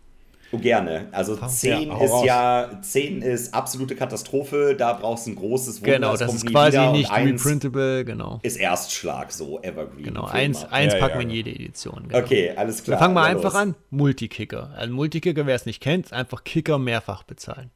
Oh, gerne. Also 10 ja, ist raus. ja 10 ist absolute Katastrophe, da brauchst du ein großes Wunder. Genau, das, ist quasi nicht reprintable, genau. Ist Erstschlag, so Evergreen. Genau, eins, eins ja, packen wir in jede Edition. Genau. Okay, alles klar. Dann fangen wir einfach los. an. Multikicker. Ein Multikicker, wer es nicht kennt, einfach Kicker mehrfach bezahlen.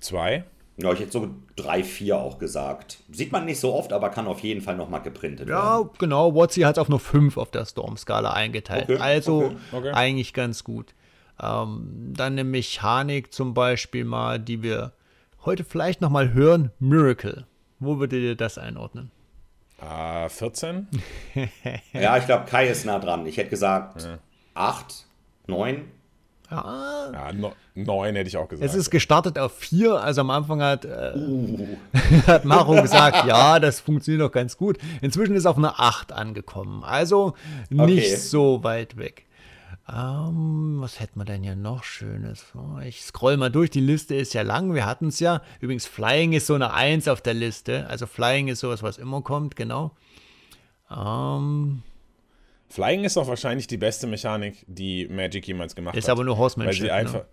Zwei? Ja, ich hätte so drei, vier auch gesagt. Sieht man nicht so oft, aber kann auf jeden Fall nochmal geprintet ja, werden. Ja, genau. Watsi hat es auf nur fünf auf der Storm-Skala eingeteilt. Okay, also okay, okay. eigentlich ganz gut. Ähm, dann eine Mechanik zum Beispiel mal, die wir heute vielleicht nochmal hören. Miracle. Wo würdet ihr das einordnen? Äh, 14? ja, ich glaube, Kai ist nah dran. Ich hätte gesagt ja. 8, 9. Ja, ja no, neun hätte ich auch gesagt. Es ist gestartet auf vier, also am Anfang hat, äh, uh. hat Maro gesagt, ja, das funktioniert doch ganz gut. Inzwischen ist auf eine acht angekommen, also nicht okay. so weit weg. Ähm, was hätten wir denn hier noch Schönes? Ich scroll mal durch, die Liste ist ja lang, wir hatten es ja. Übrigens, Flying ist so eine Eins auf der Liste, also Flying ist sowas, was immer kommt, genau. Ähm, Flying ist auch wahrscheinlich die beste Mechanik, die Magic jemals gemacht ist hat. Ist aber nur Horsemanship. Weil sie einfach, ne?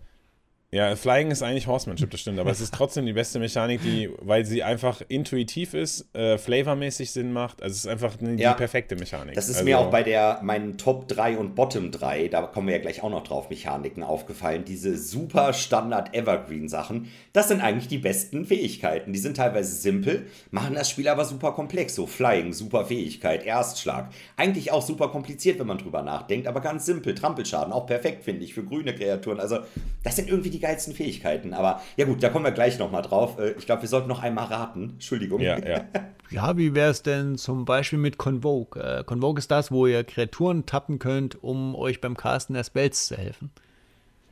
Ja, Flying ist eigentlich Horsemanship, das stimmt, aber es ist trotzdem die beste Mechanik, die, weil sie einfach intuitiv ist, äh, flavormäßig Sinn macht. Also es ist einfach die ja, perfekte Mechanik. Das ist also, mir auch bei der meinen Top 3 und Bottom 3, da kommen wir ja gleich auch noch drauf, Mechaniken aufgefallen. Diese super Standard Evergreen Sachen, das sind eigentlich die besten Fähigkeiten. Die sind teilweise simpel, machen das Spiel aber super komplex. So Flying, super Fähigkeit, Erstschlag. Eigentlich auch super kompliziert, wenn man drüber nachdenkt, aber ganz simpel. Trampelschaden, auch perfekt, finde ich, für grüne Kreaturen. Also das sind irgendwie die geilsten Fähigkeiten. Aber ja gut, da kommen wir gleich nochmal drauf. Äh, ich glaube, wir sollten noch einmal raten. Entschuldigung. Ja, ja. ja wie wäre es denn zum Beispiel mit Convoke? Äh, Convoke ist das, wo ihr Kreaturen tappen könnt, um euch beim Casten der Spells zu helfen.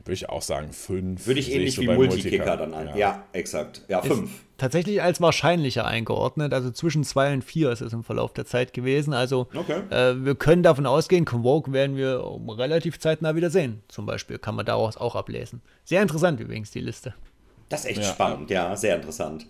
Würde ich auch sagen, fünf. Würde ich ähnlich so wie Multikicker dann ein. Ja. ja, exakt. Ja, fünf. Ist tatsächlich als wahrscheinlicher eingeordnet. Also zwischen zwei und vier ist es im Verlauf der Zeit gewesen. Also okay. äh, wir können davon ausgehen, Convoke werden wir relativ zeitnah wieder sehen. Zum Beispiel kann man daraus auch ablesen. Sehr interessant übrigens die Liste. Das ist echt ja. spannend, ja, sehr interessant.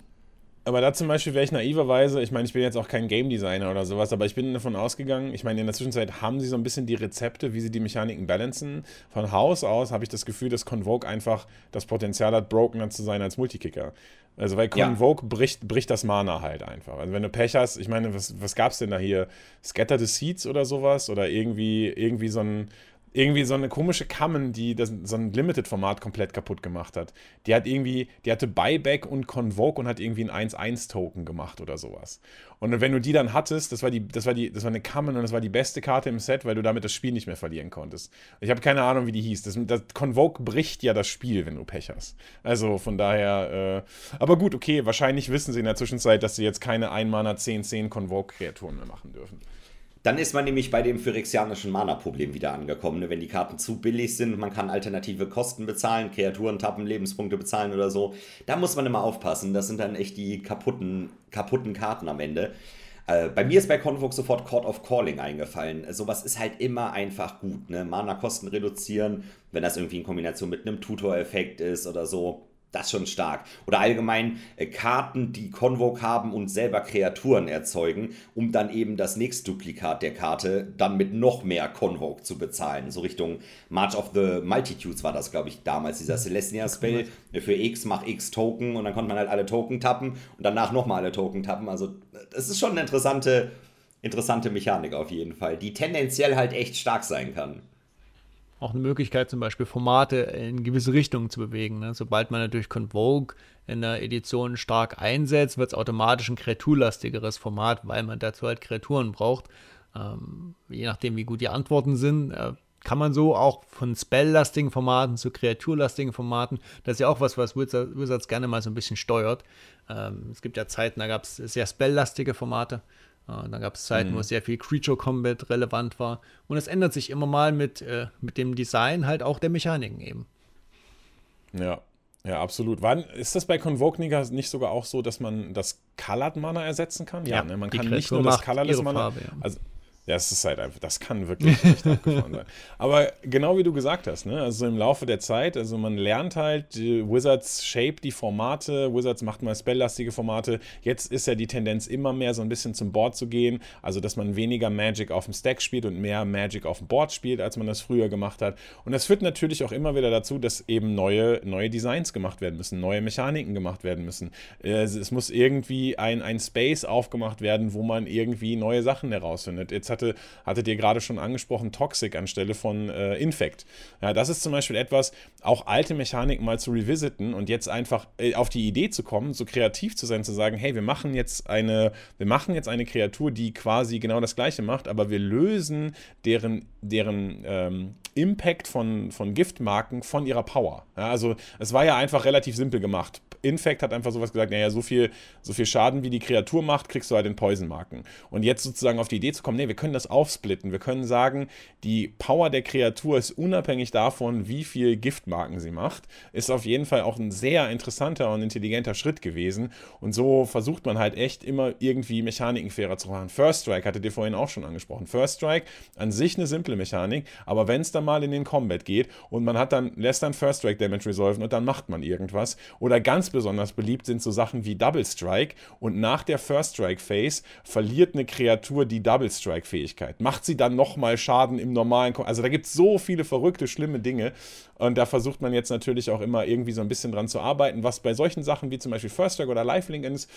Aber da zum Beispiel wäre ich naiverweise, ich meine, ich bin jetzt auch kein Game Designer oder sowas, aber ich bin davon ausgegangen, ich meine, in der Zwischenzeit haben sie so ein bisschen die Rezepte, wie sie die Mechaniken balancen. Von Haus aus habe ich das Gefühl, dass Convoke einfach das Potenzial hat, brokener zu sein als Multikicker. Also, weil Convoke ja. bricht, bricht das Mana halt einfach. Also, wenn du Pech hast, ich meine, was, was gab es denn da hier? Scatter the Seeds oder sowas? Oder irgendwie, irgendwie so ein irgendwie so eine komische Common, die das, so ein Limited-Format komplett kaputt gemacht hat. Die hat irgendwie, die hatte Buyback und Convoke und hat irgendwie ein 1-1-Token gemacht oder sowas. Und wenn du die dann hattest, das war die, das war die, das war eine Common und das war die beste Karte im Set, weil du damit das Spiel nicht mehr verlieren konntest. Ich habe keine Ahnung, wie die hieß. Das, das, Convoke bricht ja das Spiel, wenn du Pech hast. Also von daher, äh, aber gut, okay, wahrscheinlich wissen sie in der Zwischenzeit, dass sie jetzt keine 1-Mana 10-10 Convoke-Kreaturen mehr machen dürfen. Dann ist man nämlich bei dem phyrexianischen Mana-Problem wieder angekommen. Ne? Wenn die Karten zu billig sind, man kann alternative Kosten bezahlen, Kreaturen tappen, Lebenspunkte bezahlen oder so. Da muss man immer aufpassen. Das sind dann echt die kaputten, kaputten Karten am Ende. Äh, bei mir ist bei Convoke sofort Court of Calling eingefallen. Sowas ist halt immer einfach gut. Ne? Mana-Kosten reduzieren, wenn das irgendwie in Kombination mit einem Tutor-Effekt ist oder so das ist schon stark. Oder allgemein äh, Karten, die Convoke haben und selber Kreaturen erzeugen, um dann eben das nächste Duplikat der Karte dann mit noch mehr Convoke zu bezahlen. So Richtung March of the Multitudes war das, glaube ich, damals, dieser Celestia-Spell. Für X mach X Token und dann konnte man halt alle Token tappen und danach nochmal alle Token tappen. Also, das ist schon eine interessante, interessante Mechanik auf jeden Fall, die tendenziell halt echt stark sein kann auch eine Möglichkeit, zum Beispiel Formate in gewisse Richtungen zu bewegen. Ne? Sobald man natürlich Convoke in der Edition stark einsetzt, wird es automatisch ein kreaturlastigeres Format, weil man dazu halt Kreaturen braucht. Ähm, je nachdem, wie gut die Antworten sind, äh, kann man so auch von spelllastigen Formaten zu kreaturlastigen Formaten, das ist ja auch was, was Wizards, gerne mal so ein bisschen steuert. Ähm, es gibt ja Zeiten, da gab es sehr spelllastige Formate äh, dann gab es Zeiten, mhm. wo sehr viel Creature Combat relevant war. Und es ändert sich immer mal mit, äh, mit dem Design halt auch der Mechaniken eben. Ja, ja, absolut. Wann, ist das bei Convoke nicht sogar auch so, dass man das Colored Mana ersetzen kann? Ja, ne? man kann nicht nur das Colorless Mana. Farbe, ja. Also ja, es ist halt einfach, das kann wirklich nicht abgefahren sein. Aber genau wie du gesagt hast, ne? also im Laufe der Zeit, also man lernt halt, Wizards shape die Formate, Wizards macht mal spelllastige Formate. Jetzt ist ja die Tendenz immer mehr so ein bisschen zum Board zu gehen, also dass man weniger Magic auf dem Stack spielt und mehr Magic auf dem Board spielt, als man das früher gemacht hat. Und das führt natürlich auch immer wieder dazu, dass eben neue, neue Designs gemacht werden müssen, neue Mechaniken gemacht werden müssen. Es muss irgendwie ein, ein Space aufgemacht werden, wo man irgendwie neue Sachen herausfindet. Jetzt hatte, hattet ihr gerade schon angesprochen, Toxic anstelle von äh, Infect. Ja, das ist zum Beispiel etwas, auch alte Mechaniken mal zu revisiten und jetzt einfach äh, auf die Idee zu kommen, so kreativ zu sein, zu sagen, hey, wir machen jetzt eine, wir machen jetzt eine Kreatur, die quasi genau das Gleiche macht, aber wir lösen deren, deren ähm, Impact von, von Giftmarken von ihrer Power. Ja, also es war ja einfach relativ simpel gemacht. Infect hat einfach sowas gesagt, naja, so viel, so viel Schaden, wie die Kreatur macht, kriegst du halt in Poison-Marken. Und jetzt sozusagen auf die Idee zu kommen, nee, wir können das aufsplitten. Wir können sagen, die Power der Kreatur ist unabhängig davon, wie viel Giftmarken sie macht. Ist auf jeden Fall auch ein sehr interessanter und intelligenter Schritt gewesen. Und so versucht man halt echt immer irgendwie Mechaniken fairer zu machen. First Strike hatte dir vorhin auch schon angesprochen. First Strike an sich eine simple Mechanik, aber wenn es dann mal in den Combat geht und man hat dann, lässt dann First Strike Damage resolven und dann macht man irgendwas. Oder ganz besonders beliebt sind so Sachen wie Double Strike und nach der First Strike Phase verliert eine Kreatur die Double Strike Fähigkeit. Macht sie dann nochmal Schaden im normalen. Ko also da gibt es so viele verrückte, schlimme Dinge und da versucht man jetzt natürlich auch immer irgendwie so ein bisschen dran zu arbeiten, was bei solchen Sachen wie zum Beispiel First Strike oder Lifelink ist,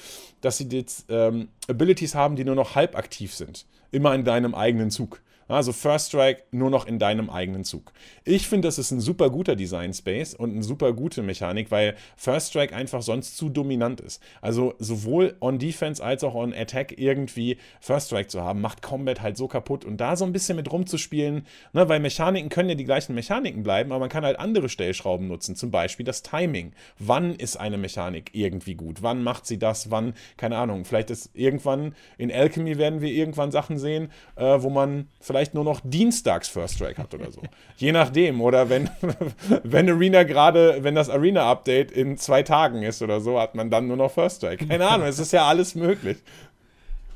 dass sie jetzt ähm, Abilities haben, die nur noch halb aktiv sind. Immer in deinem eigenen Zug. Also First Strike nur noch in deinem eigenen Zug. Ich finde, das ist ein super guter Design Space und eine super gute Mechanik, weil First Strike einfach sonst zu dominant ist. Also sowohl on Defense als auch on Attack irgendwie First Strike zu haben, macht Combat halt so kaputt und da so ein bisschen mit rumzuspielen, ne, weil Mechaniken können ja die gleichen Mechaniken bleiben, aber man kann halt andere Stellschrauben nutzen, zum Beispiel das Timing. Wann ist eine Mechanik irgendwie gut? Wann macht sie das? Wann, keine Ahnung, vielleicht ist irgendwann in Alchemy werden wir irgendwann Sachen sehen, äh, wo man vielleicht vielleicht nur noch dienstags First Strike hat oder so. Je nachdem. Oder wenn, wenn Arena gerade, wenn das Arena-Update in zwei Tagen ist oder so, hat man dann nur noch First Strike. Keine Ahnung, es ist ja alles möglich.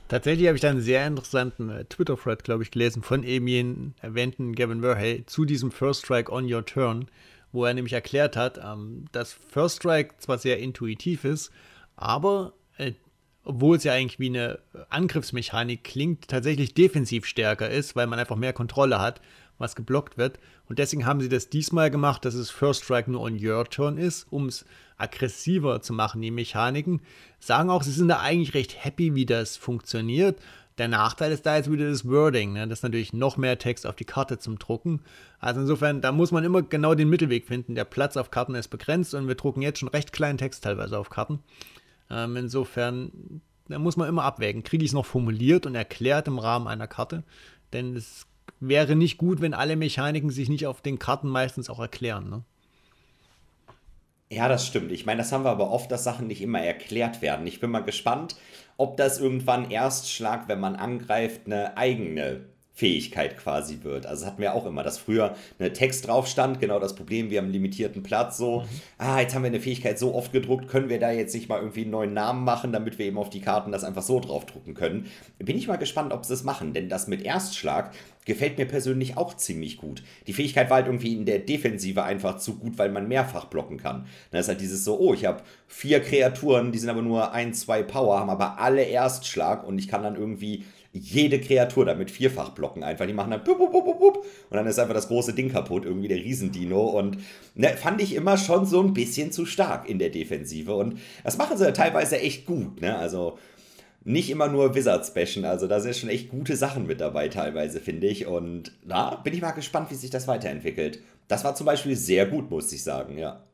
Tatsächlich habe ich da einen sehr interessanten äh, Twitter-Thread, glaube ich, gelesen von eben jenen erwähnten Gavin Verhey zu diesem First Strike on Your Turn, wo er nämlich erklärt hat, ähm, dass First Strike zwar sehr intuitiv ist, aber äh, obwohl es ja eigentlich wie eine Angriffsmechanik klingt, tatsächlich defensiv stärker ist, weil man einfach mehr Kontrolle hat, was geblockt wird. Und deswegen haben sie das diesmal gemacht, dass es First Strike nur on your turn ist, um es aggressiver zu machen, die Mechaniken. Sagen auch, sie sind da eigentlich recht happy, wie das funktioniert. Der Nachteil ist da jetzt wieder das Wording. Ne? Das ist natürlich noch mehr Text auf die Karte zum Drucken. Also insofern, da muss man immer genau den Mittelweg finden. Der Platz auf Karten ist begrenzt und wir drucken jetzt schon recht kleinen Text teilweise auf Karten. Ähm, insofern, da muss man immer abwägen. Kriege ich es noch formuliert und erklärt im Rahmen einer Karte? Denn es wäre nicht gut, wenn alle Mechaniken sich nicht auf den Karten meistens auch erklären. Ne? Ja, das stimmt. Ich meine, das haben wir aber oft, dass Sachen nicht immer erklärt werden. Ich bin mal gespannt, ob das irgendwann Erstschlag, wenn man angreift, eine eigene Fähigkeit quasi wird. Also hatten wir auch immer, dass früher eine Text drauf stand, genau das Problem, wir haben einen limitierten Platz, so, mhm. ah, jetzt haben wir eine Fähigkeit so oft gedruckt, können wir da jetzt nicht mal irgendwie einen neuen Namen machen, damit wir eben auf die Karten das einfach so draufdrucken können. Bin ich mal gespannt, ob sie es machen, denn das mit Erstschlag gefällt mir persönlich auch ziemlich gut. Die Fähigkeit war halt irgendwie in der Defensive einfach zu gut, weil man mehrfach blocken kann. Da ist halt dieses so, oh, ich habe vier Kreaturen, die sind aber nur ein, zwei Power, haben aber alle Erstschlag und ich kann dann irgendwie jede Kreatur damit vierfach blocken einfach. Die machen dann bup, bup, bup, bup, und dann ist einfach das große Ding kaputt, irgendwie der Riesendino. Und ne, fand ich immer schon so ein bisschen zu stark in der Defensive. Und das machen sie teilweise echt gut. Ne? Also nicht immer nur Wizards bashen. Also da sind schon echt gute Sachen mit dabei teilweise, finde ich. Und da bin ich mal gespannt, wie sich das weiterentwickelt. Das war zum Beispiel sehr gut, muss ich sagen, ja.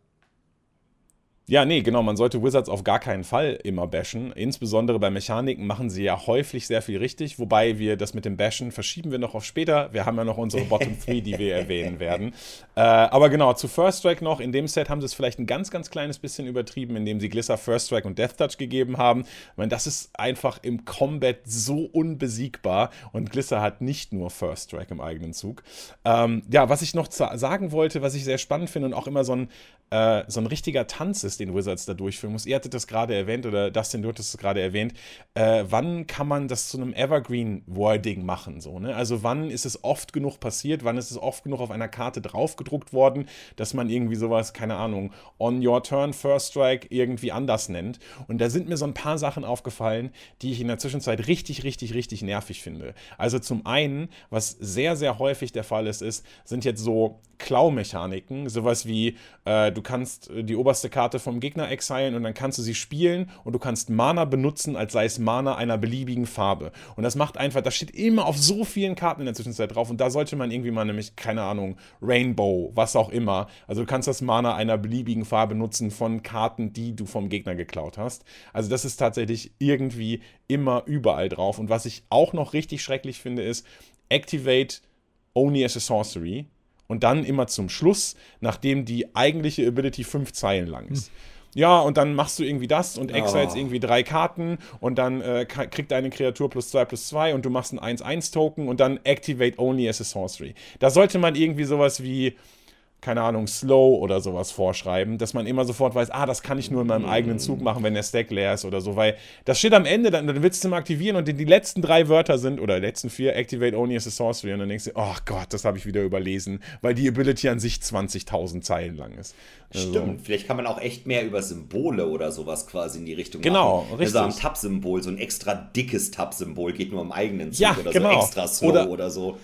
Ja, nee, genau. Man sollte Wizards auf gar keinen Fall immer bashen. Insbesondere bei Mechaniken machen sie ja häufig sehr viel richtig. Wobei wir das mit dem Bashen verschieben wir noch auf später. Wir haben ja noch unsere Bottom 3, die wir erwähnen werden. Äh, aber genau, zu First Strike noch. In dem Set haben sie es vielleicht ein ganz, ganz kleines bisschen übertrieben, indem sie Glisser First Strike und Death Touch gegeben haben. Ich meine, das ist einfach im Combat so unbesiegbar. Und Glisser hat nicht nur First Strike im eigenen Zug. Ähm, ja, was ich noch sagen wollte, was ich sehr spannend finde und auch immer so ein, äh, so ein richtiger Tanz ist, den Wizards da durchführen muss. Ihr hattet das gerade erwähnt oder Dustin, du hattest es gerade erwähnt. Äh, wann kann man das zu einem Evergreen-Wording machen? So, ne? Also wann ist es oft genug passiert, wann ist es oft genug auf einer Karte draufgedruckt worden, dass man irgendwie sowas, keine Ahnung, on your turn, first strike irgendwie anders nennt. Und da sind mir so ein paar Sachen aufgefallen, die ich in der Zwischenzeit richtig, richtig, richtig nervig finde. Also zum einen, was sehr, sehr häufig der Fall ist, ist, sind jetzt so Klaumechaniken, sowas wie, äh, du kannst die oberste Karte vom Gegner exilen und dann kannst du sie spielen und du kannst Mana benutzen, als sei es Mana einer beliebigen Farbe. Und das macht einfach, das steht immer auf so vielen Karten in der Zwischenzeit drauf und da sollte man irgendwie mal nämlich, keine Ahnung, Rainbow, was auch immer. Also du kannst das Mana einer beliebigen Farbe nutzen von Karten, die du vom Gegner geklaut hast. Also das ist tatsächlich irgendwie immer überall drauf. Und was ich auch noch richtig schrecklich finde, ist Activate only as a sorcery und dann immer zum Schluss, nachdem die eigentliche Ability fünf Zeilen lang ist. Hm. Ja, und dann machst du irgendwie das und exiles oh. irgendwie drei Karten und dann äh, kriegt deine Kreatur plus zwei plus zwei und du machst ein 1-1-Token und dann Activate Only as a Sorcery. Da sollte man irgendwie sowas wie keine Ahnung, Slow oder sowas vorschreiben, dass man immer sofort weiß, ah, das kann ich nur in meinem eigenen Zug machen, wenn der Stack leer ist oder so, weil das steht am Ende, dann, dann willst du mal aktivieren und die, die letzten drei Wörter sind, oder die letzten vier, Activate Only as a Sorcery und dann denkst du, oh Gott, das habe ich wieder überlesen, weil die Ability an sich 20.000 Zeilen lang ist. Also, Stimmt, vielleicht kann man auch echt mehr über Symbole oder sowas quasi in die Richtung genau, machen. Genau, richtig. Also am Tab-Symbol, so ein extra dickes Tab-Symbol geht nur im eigenen Zug ja, oder genau. so extra Slow oder, oder so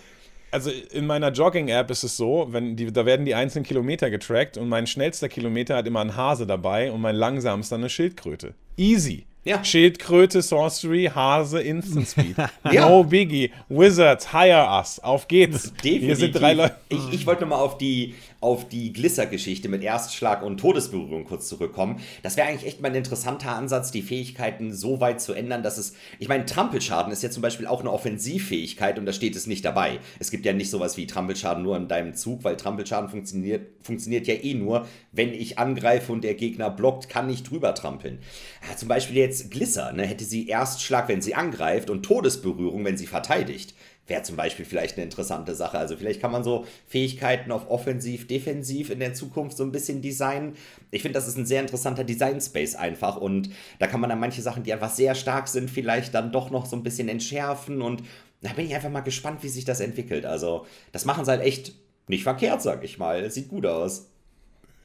also in meiner Jogging-App ist es so, wenn die, da werden die einzelnen Kilometer getrackt und mein schnellster Kilometer hat immer einen Hase dabei und mein langsamster eine Schildkröte. Easy. Ja. Schildkröte, Sorcery, Hase, Instant Speed. ja. No Biggie. Wizards, hire us. Auf geht's. Definitiv. Hier sind drei Leute. Ich, ich wollte nochmal auf die, auf die Glisser-Geschichte mit Erstschlag und Todesberührung kurz zurückkommen. Das wäre eigentlich echt mal ein interessanter Ansatz, die Fähigkeiten so weit zu ändern, dass es. Ich meine, Trampelschaden ist ja zum Beispiel auch eine Offensivfähigkeit und da steht es nicht dabei. Es gibt ja nicht sowas wie Trampelschaden nur in deinem Zug, weil Trampelschaden funktioniert, funktioniert ja eh nur, wenn ich angreife und der Gegner blockt, kann ich drüber trampeln. Ja, zum Beispiel jetzt jetzt Glisser, ne, hätte sie Erstschlag, wenn sie angreift und Todesberührung, wenn sie verteidigt. Wäre zum Beispiel vielleicht eine interessante Sache. Also vielleicht kann man so Fähigkeiten auf offensiv, defensiv in der Zukunft so ein bisschen designen. Ich finde, das ist ein sehr interessanter Design-Space einfach und da kann man dann manche Sachen, die einfach sehr stark sind, vielleicht dann doch noch so ein bisschen entschärfen und da bin ich einfach mal gespannt, wie sich das entwickelt. Also das machen sie halt echt nicht verkehrt, sag ich mal. Sieht gut aus.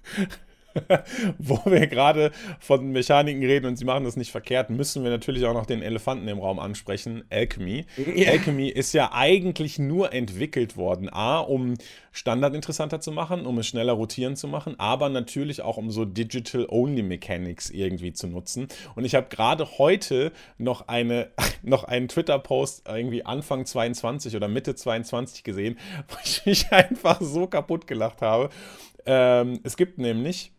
wo wir gerade von Mechaniken reden und sie machen das nicht verkehrt, müssen wir natürlich auch noch den Elefanten im Raum ansprechen, Alchemy. Yeah. Alchemy ist ja eigentlich nur entwickelt worden, a, um Standard interessanter zu machen, um es schneller rotieren zu machen, aber natürlich auch um so Digital-Only Mechanics irgendwie zu nutzen. Und ich habe gerade heute noch, eine, noch einen Twitter-Post irgendwie Anfang 22 oder Mitte 22 gesehen, wo ich mich einfach so kaputt gelacht habe. Ähm, es gibt nämlich,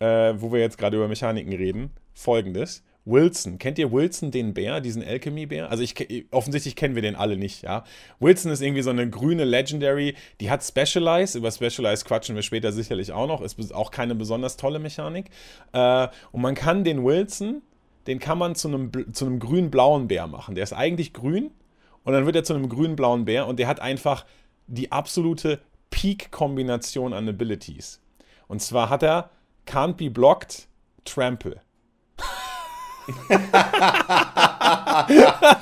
äh, wo wir jetzt gerade über Mechaniken reden, folgendes. Wilson. Kennt ihr Wilson, den Bär, diesen Alchemy-Bär? Also ich, offensichtlich kennen wir den alle nicht, ja. Wilson ist irgendwie so eine grüne Legendary, die hat Specialize, über Specialize quatschen wir später sicherlich auch noch, ist auch keine besonders tolle Mechanik. Äh, und man kann den Wilson, den kann man zu einem, zu einem grün-blauen Bär machen. Der ist eigentlich grün und dann wird er zu einem grün-blauen Bär und der hat einfach die absolute Peak-Kombination an Abilities. Und zwar hat er Can't be blocked, Trample. das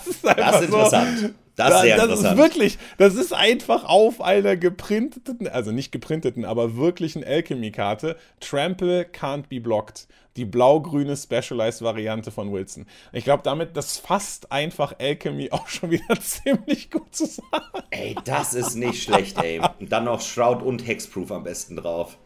ist, das ist interessant. Das ist sehr das interessant. Ist wirklich, das ist einfach auf einer geprinteten, also nicht geprinteten, aber wirklichen Alchemy-Karte. Trample can't be blocked. Die blau-grüne Specialized-Variante von Wilson. Ich glaube, damit, das fasst einfach Alchemy auch schon wieder ziemlich gut zusammen. Ey, das ist nicht schlecht, ey. Und dann noch Shroud und Hexproof am besten drauf.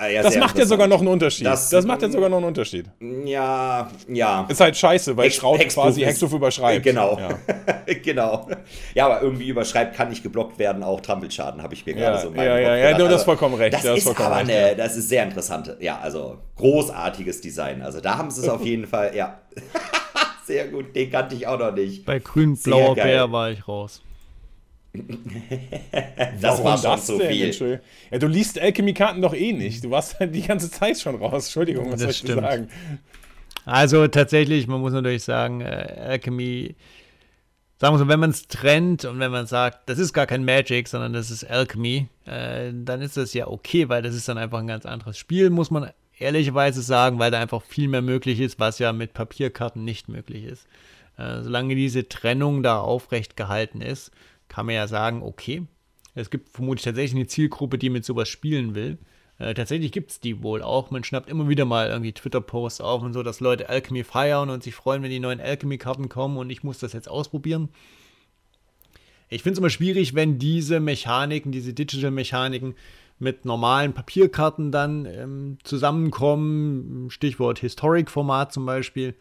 Ah, ja, das macht ja sogar noch einen Unterschied. Das, das macht ja sogar noch einen Unterschied. Ja, ja. Ist halt scheiße, weil Hex, Schraut Hexproof quasi Hexproof überschreibt. Genau. Ja. genau. Ja, aber irgendwie überschreibt kann nicht geblockt werden, auch Trampelschaden, habe ich mir ja, gerade so mal Ja, ja, ja, du hast also, vollkommen recht. Das, ist aber recht, eine, das ist sehr interessant. Ja, also großartiges Design. Also da haben sie es auf jeden Fall, ja. sehr gut, den kannte ich auch noch nicht. Bei grün-blauer Bär war ich raus. das war schon zu viel. Ja, du liest Alchemy-Karten doch eh nicht. Du warst halt die ganze Zeit schon raus. Entschuldigung, was das soll ich sagen? Also tatsächlich, man muss natürlich sagen, äh, Alchemy, sagen wir so, wenn man es trennt und wenn man sagt, das ist gar kein Magic, sondern das ist Alchemy, äh, dann ist das ja okay, weil das ist dann einfach ein ganz anderes Spiel, muss man ehrlicherweise sagen, weil da einfach viel mehr möglich ist, was ja mit Papierkarten nicht möglich ist. Äh, solange diese Trennung da aufrecht gehalten ist, kann man ja sagen, okay, es gibt vermutlich tatsächlich eine Zielgruppe, die mit sowas spielen will. Äh, tatsächlich gibt es die wohl auch. Man schnappt immer wieder mal irgendwie Twitter-Posts auf und so, dass Leute Alchemy feiern und sich freuen, wenn die neuen Alchemy-Karten kommen und ich muss das jetzt ausprobieren. Ich finde es immer schwierig, wenn diese Mechaniken, diese Digital-Mechaniken mit normalen Papierkarten dann ähm, zusammenkommen. Stichwort Historic-Format zum Beispiel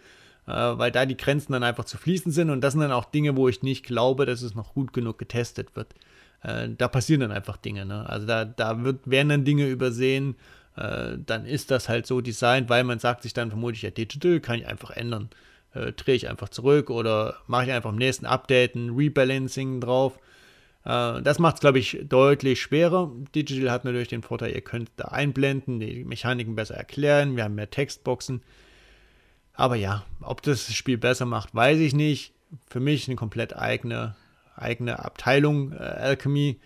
weil da die Grenzen dann einfach zu fließen sind und das sind dann auch Dinge, wo ich nicht glaube, dass es noch gut genug getestet wird. Äh, da passieren dann einfach Dinge. Ne? Also da, da wird, werden dann Dinge übersehen, äh, dann ist das halt so designt, weil man sagt sich dann vermutlich, ja, Digital kann ich einfach ändern. Äh, drehe ich einfach zurück oder mache ich einfach im nächsten Update ein Rebalancing drauf. Äh, das macht es, glaube ich, deutlich schwerer. Digital hat natürlich den Vorteil, ihr könnt da einblenden, die Mechaniken besser erklären, wir haben mehr Textboxen. Aber ja, ob das Spiel besser macht, weiß ich nicht. Für mich eine komplett eigene, eigene Abteilung äh, Alchemy.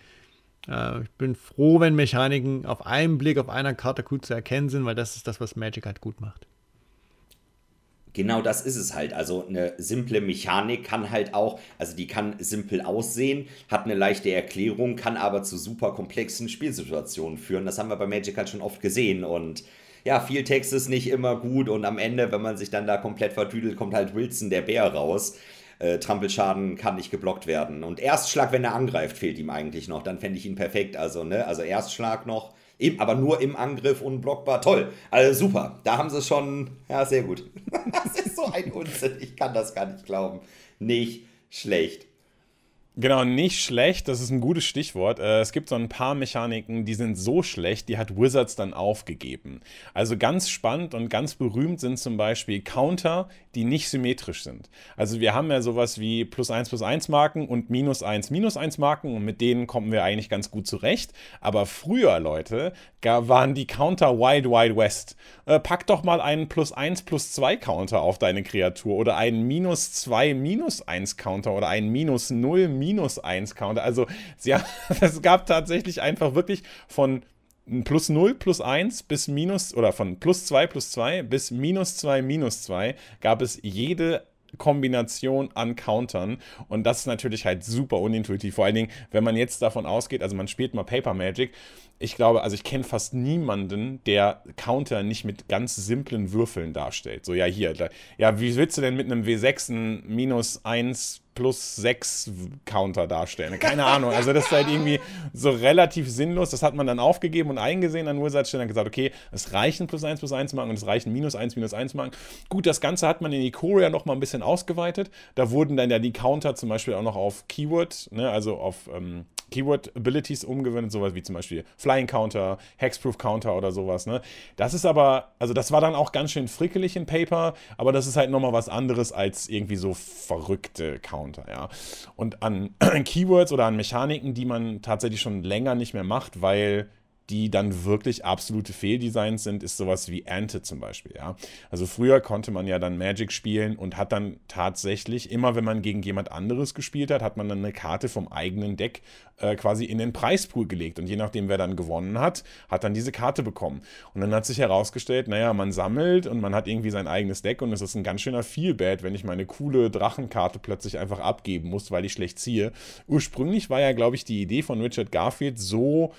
Äh, ich bin froh, wenn Mechaniken auf einen Blick auf einer Karte gut zu erkennen sind, weil das ist das, was Magic halt gut macht. Genau das ist es halt. Also eine simple Mechanik kann halt auch, also die kann simpel aussehen, hat eine leichte Erklärung, kann aber zu super komplexen Spielsituationen führen. Das haben wir bei Magic halt schon oft gesehen und ja, viel Text ist nicht immer gut und am Ende, wenn man sich dann da komplett vertüdelt, kommt halt Wilson der Bär raus. Äh, Trampelschaden kann nicht geblockt werden. Und Erstschlag, wenn er angreift, fehlt ihm eigentlich noch. Dann fände ich ihn perfekt. Also, ne, also Erstschlag noch, im, aber nur im Angriff unblockbar. Toll. Also super. Da haben sie schon, ja, sehr gut. das ist so ein Unsinn. Ich kann das gar nicht glauben. Nicht schlecht. Genau, nicht schlecht, das ist ein gutes Stichwort. Äh, es gibt so ein paar Mechaniken, die sind so schlecht, die hat Wizards dann aufgegeben. Also ganz spannend und ganz berühmt sind zum Beispiel Counter, die nicht symmetrisch sind. Also wir haben ja sowas wie plus 1 plus 1 Marken und minus 1 minus 1 Marken und mit denen kommen wir eigentlich ganz gut zurecht. Aber früher, Leute, waren die Counter Wide Wide West. Äh, pack doch mal einen plus 1 plus 2 Counter auf deine Kreatur oder einen minus 2 minus 1 Counter oder einen minus 0 minus 1 Counter. Also sie, es gab tatsächlich einfach wirklich von plus 0 plus 1 bis minus oder von plus 2 plus 2 bis minus 2 minus 2 gab es jede Kombination an Countern und das ist natürlich halt super unintuitiv. Vor allen Dingen, wenn man jetzt davon ausgeht, also man spielt mal Paper Magic, ich glaube, also ich kenne fast niemanden, der Counter nicht mit ganz simplen Würfeln darstellt. So, ja, hier, ja, wie willst du denn mit einem W6 ein minus 1 plus 6 Counter darstellen. Keine Ahnung. Also das ist halt irgendwie so relativ sinnlos. Das hat man dann aufgegeben und eingesehen an Ursatzstellen und gesagt, okay, es reichen plus 1 plus 1 Marken und es reichen minus 1 minus 1 Marken. Gut, das Ganze hat man in Ikoria noch mal ein bisschen ausgeweitet. Da wurden dann ja die Counter zum Beispiel auch noch auf Keyword, ne, also auf ähm, Keyword-Abilities umgewöhnt, sowas wie zum Beispiel Flying Counter, Hexproof Counter oder sowas. Ne? Das ist aber, also das war dann auch ganz schön frickelig in Paper, aber das ist halt nochmal was anderes als irgendwie so verrückte Counter, ja. Und an Keywords oder an Mechaniken, die man tatsächlich schon länger nicht mehr macht, weil die dann wirklich absolute Fehldesigns sind, ist sowas wie Ante zum Beispiel. Ja? Also früher konnte man ja dann Magic spielen und hat dann tatsächlich, immer wenn man gegen jemand anderes gespielt hat, hat man dann eine Karte vom eigenen Deck äh, quasi in den Preispool gelegt. Und je nachdem, wer dann gewonnen hat, hat dann diese Karte bekommen. Und dann hat sich herausgestellt, naja, man sammelt und man hat irgendwie sein eigenes Deck und es ist ein ganz schöner Feelbad, wenn ich meine coole Drachenkarte plötzlich einfach abgeben muss, weil ich schlecht ziehe. Ursprünglich war ja, glaube ich, die Idee von Richard Garfield so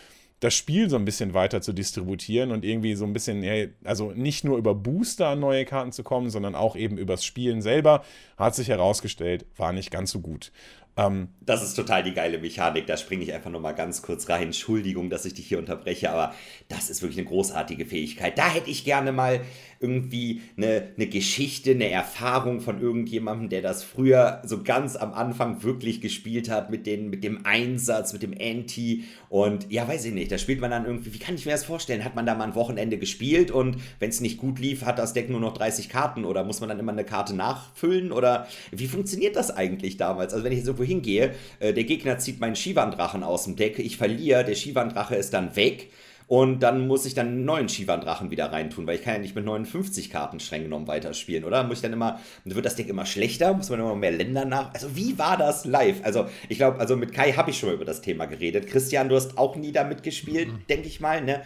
das Spiel so ein bisschen weiter zu distributieren und irgendwie so ein bisschen, also nicht nur über Booster an neue Karten zu kommen, sondern auch eben übers Spielen selber, hat sich herausgestellt, war nicht ganz so gut. Ähm, das ist total die geile Mechanik. Da springe ich einfach nur mal ganz kurz rein. Entschuldigung, dass ich dich hier unterbreche, aber das ist wirklich eine großartige Fähigkeit. Da hätte ich gerne mal irgendwie eine, eine Geschichte, eine Erfahrung von irgendjemandem, der das früher so ganz am Anfang wirklich gespielt hat, mit, den, mit dem Einsatz, mit dem Anti. Und ja, weiß ich nicht, da spielt man dann irgendwie, wie kann ich mir das vorstellen? Hat man da mal ein Wochenende gespielt und wenn es nicht gut lief, hat das Deck nur noch 30 Karten oder muss man dann immer eine Karte nachfüllen? Oder wie funktioniert das eigentlich damals? Also wenn ich jetzt irgendwo hingehe, äh, der Gegner zieht meinen Shivan-Drachen aus dem Deck, ich verliere, der Shivan-Drache ist dann weg und dann muss ich dann einen neuen Shivan-Drachen wieder reintun, weil ich kann ja nicht mit 59 Karten streng genommen weiterspielen, oder? Muss ich dann immer, wird das Deck immer schlechter? Muss man immer mehr Länder nach? Also wie war das live? Also ich glaube, also mit Kai habe ich schon mal über das Thema geredet. Christian, du hast auch nie damit gespielt, mhm. denke ich mal, ne?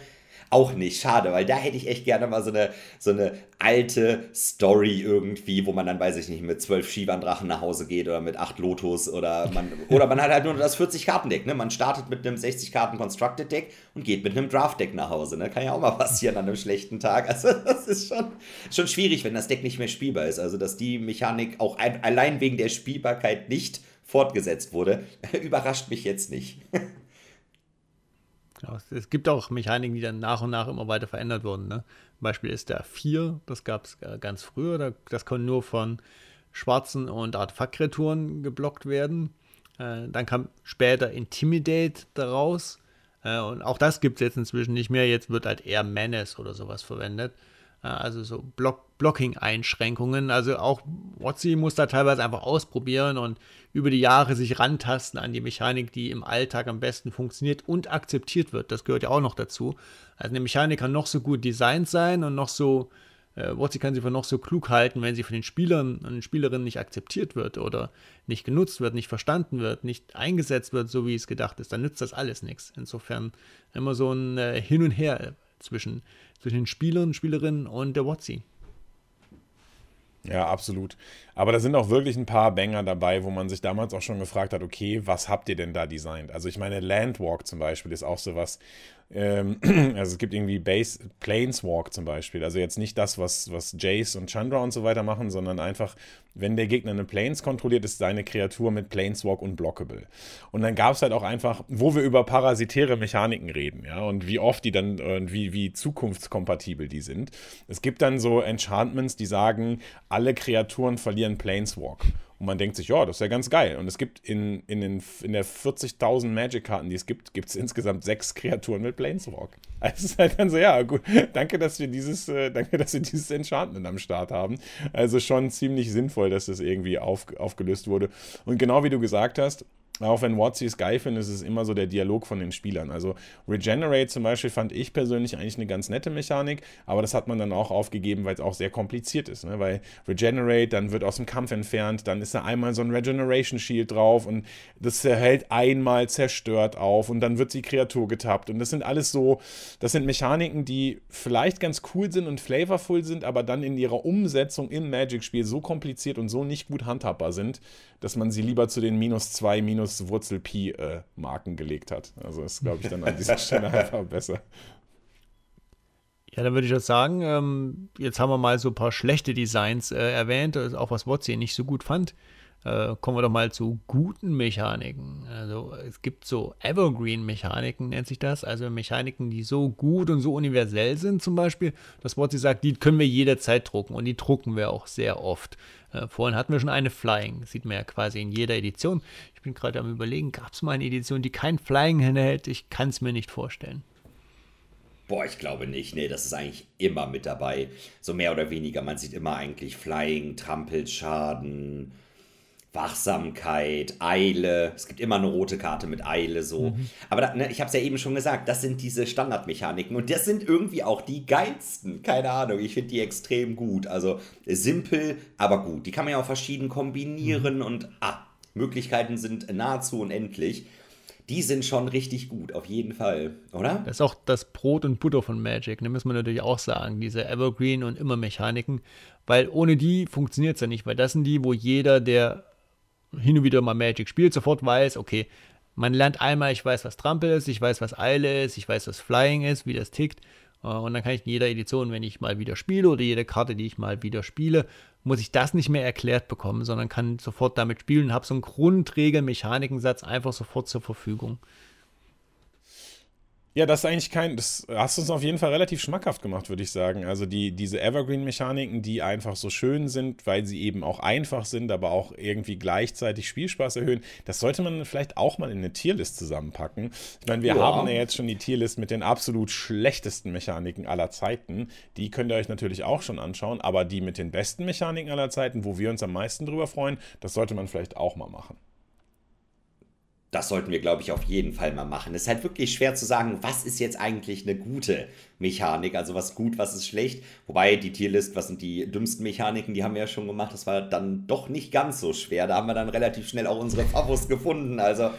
Auch nicht. Schade, weil da hätte ich echt gerne mal so eine, so eine alte Story irgendwie, wo man dann, weiß ich nicht, mit zwölf Shivan-Drachen nach Hause geht oder mit acht Lotus oder man, oder man hat halt nur das 40-Karten-Deck. Ne? Man startet mit einem 60-Karten-Constructed-Deck und geht mit einem Draft-Deck nach Hause. Ne? Kann ja auch mal passieren an einem schlechten Tag. Also das ist schon, schon schwierig, wenn das Deck nicht mehr spielbar ist. Also dass die Mechanik auch ein, allein wegen der Spielbarkeit nicht fortgesetzt wurde, überrascht mich jetzt nicht. Genau, es gibt auch Mechaniken, die dann nach und nach immer weiter verändert wurden. Ne? Zum Beispiel ist der 4, das gab es äh, ganz früher, das konnte nur von schwarzen und Artefaktkreaturen geblockt werden. Äh, dann kam später Intimidate daraus. Äh, und auch das gibt es jetzt inzwischen nicht mehr. Jetzt wird halt eher Menace oder sowas verwendet. Also so Block Blocking-Einschränkungen. Also auch Wotzi muss da teilweise einfach ausprobieren und über die Jahre sich rantasten an die Mechanik, die im Alltag am besten funktioniert und akzeptiert wird. Das gehört ja auch noch dazu. Also eine Mechanik kann noch so gut designt sein und noch so, äh, Wotzi kann sie für noch so klug halten, wenn sie von den Spielern und Spielerinnen nicht akzeptiert wird oder nicht genutzt wird, nicht verstanden wird, nicht eingesetzt wird, so wie es gedacht ist, dann nützt das alles nichts. Insofern immer so ein äh, Hin und Her zwischen zwischen den Spielern, Spielerinnen und der WotC. Ja, absolut. Aber da sind auch wirklich ein paar Banger dabei, wo man sich damals auch schon gefragt hat, okay, was habt ihr denn da designt? Also ich meine, Landwalk zum Beispiel ist auch sowas, ähm, also es gibt irgendwie Base, Planeswalk zum Beispiel. Also jetzt nicht das, was, was Jace und Chandra und so weiter machen, sondern einfach, wenn der Gegner eine Planes kontrolliert, ist seine Kreatur mit Planeswalk unblockable. Und dann gab es halt auch einfach, wo wir über parasitäre Mechaniken reden, ja, und wie oft die dann, und wie, wie zukunftskompatibel die sind. Es gibt dann so Enchantments, die sagen, alle Kreaturen verlieren Planeswalk. Und man denkt sich, ja, das ist ja ganz geil. Und es gibt in, in, den, in der 40.000 Magic-Karten, die es gibt, gibt es insgesamt sechs Kreaturen mit Planeswalk. Also es ist halt dann so, ja, gut, danke, dass wir dieses, äh, danke, dass wir dieses Enchantment am Start haben. Also schon ziemlich sinnvoll, dass das irgendwie auf, aufgelöst wurde. Und genau wie du gesagt hast, auch wenn WotC es geil findet, ist es immer so der Dialog von den Spielern. Also Regenerate zum Beispiel fand ich persönlich eigentlich eine ganz nette Mechanik, aber das hat man dann auch aufgegeben, weil es auch sehr kompliziert ist. Ne? Weil Regenerate, dann wird aus dem Kampf entfernt, dann ist da einmal so ein Regeneration Shield drauf und das hält einmal zerstört auf und dann wird die Kreatur getappt. Und das sind alles so, das sind Mechaniken, die vielleicht ganz cool sind und flavorful sind, aber dann in ihrer Umsetzung im Magic-Spiel so kompliziert und so nicht gut handhabbar sind, dass man sie lieber zu den minus 2, minus Wurzel Pi äh, Marken gelegt hat. Also ist, glaube ich, dann an dieser Stelle einfach besser. Ja, dann würde ich auch sagen, ähm, jetzt haben wir mal so ein paar schlechte Designs äh, erwähnt, auch was Wotzi nicht so gut fand. Äh, kommen wir doch mal zu guten Mechaniken. Also es gibt so Evergreen-Mechaniken, nennt sich das. Also Mechaniken, die so gut und so universell sind zum Beispiel, dass Wotzi sagt, die können wir jederzeit drucken und die drucken wir auch sehr oft. Äh, vorhin hatten wir schon eine Flying, sieht man ja quasi in jeder Edition. Ich bin gerade am überlegen, gab es mal eine Edition, die kein Flying enthält? Ich kann es mir nicht vorstellen. Boah, ich glaube nicht. Nee, das ist eigentlich immer mit dabei. So mehr oder weniger. Man sieht immer eigentlich Flying, Trampelschaden, Wachsamkeit, Eile. Es gibt immer eine rote Karte mit Eile so. Mhm. Aber da, ne, ich habe es ja eben schon gesagt, das sind diese Standardmechaniken und das sind irgendwie auch die geilsten. Keine Ahnung, ich finde die extrem gut. Also simpel, aber gut. Die kann man ja auch verschieden kombinieren mhm. und ah, Möglichkeiten sind nahezu unendlich. Die sind schon richtig gut, auf jeden Fall, oder? Das ist auch das Brot und Butter von Magic, ne, muss man natürlich auch sagen. Diese Evergreen und immer Mechaniken, weil ohne die funktioniert es ja nicht, weil das sind die, wo jeder, der hin und wieder mal Magic spielt, sofort weiß, okay, man lernt einmal, ich weiß, was Trampel ist, ich weiß, was Eile ist, ich weiß, was Flying ist, wie das tickt. Äh, und dann kann ich in jeder Edition, wenn ich mal wieder spiele oder jede Karte, die ich mal wieder spiele, muss ich das nicht mehr erklärt bekommen, sondern kann sofort damit spielen und habe so einen Grundregel-Mechanikensatz einfach sofort zur Verfügung. Ja, das ist eigentlich kein, das hast du uns auf jeden Fall relativ schmackhaft gemacht, würde ich sagen. Also die, diese Evergreen-Mechaniken, die einfach so schön sind, weil sie eben auch einfach sind, aber auch irgendwie gleichzeitig Spielspaß erhöhen, das sollte man vielleicht auch mal in eine Tierlist zusammenpacken. Ich meine, wir ja. haben ja jetzt schon die Tierlist mit den absolut schlechtesten Mechaniken aller Zeiten. Die könnt ihr euch natürlich auch schon anschauen, aber die mit den besten Mechaniken aller Zeiten, wo wir uns am meisten drüber freuen, das sollte man vielleicht auch mal machen das sollten wir, glaube ich, auf jeden Fall mal machen. Es ist halt wirklich schwer zu sagen, was ist jetzt eigentlich eine gute Mechanik, also was gut, was ist schlecht. Wobei die Tierlist, was sind die dümmsten Mechaniken, die haben wir ja schon gemacht. Das war dann doch nicht ganz so schwer. Da haben wir dann relativ schnell auch unsere Favos gefunden. Also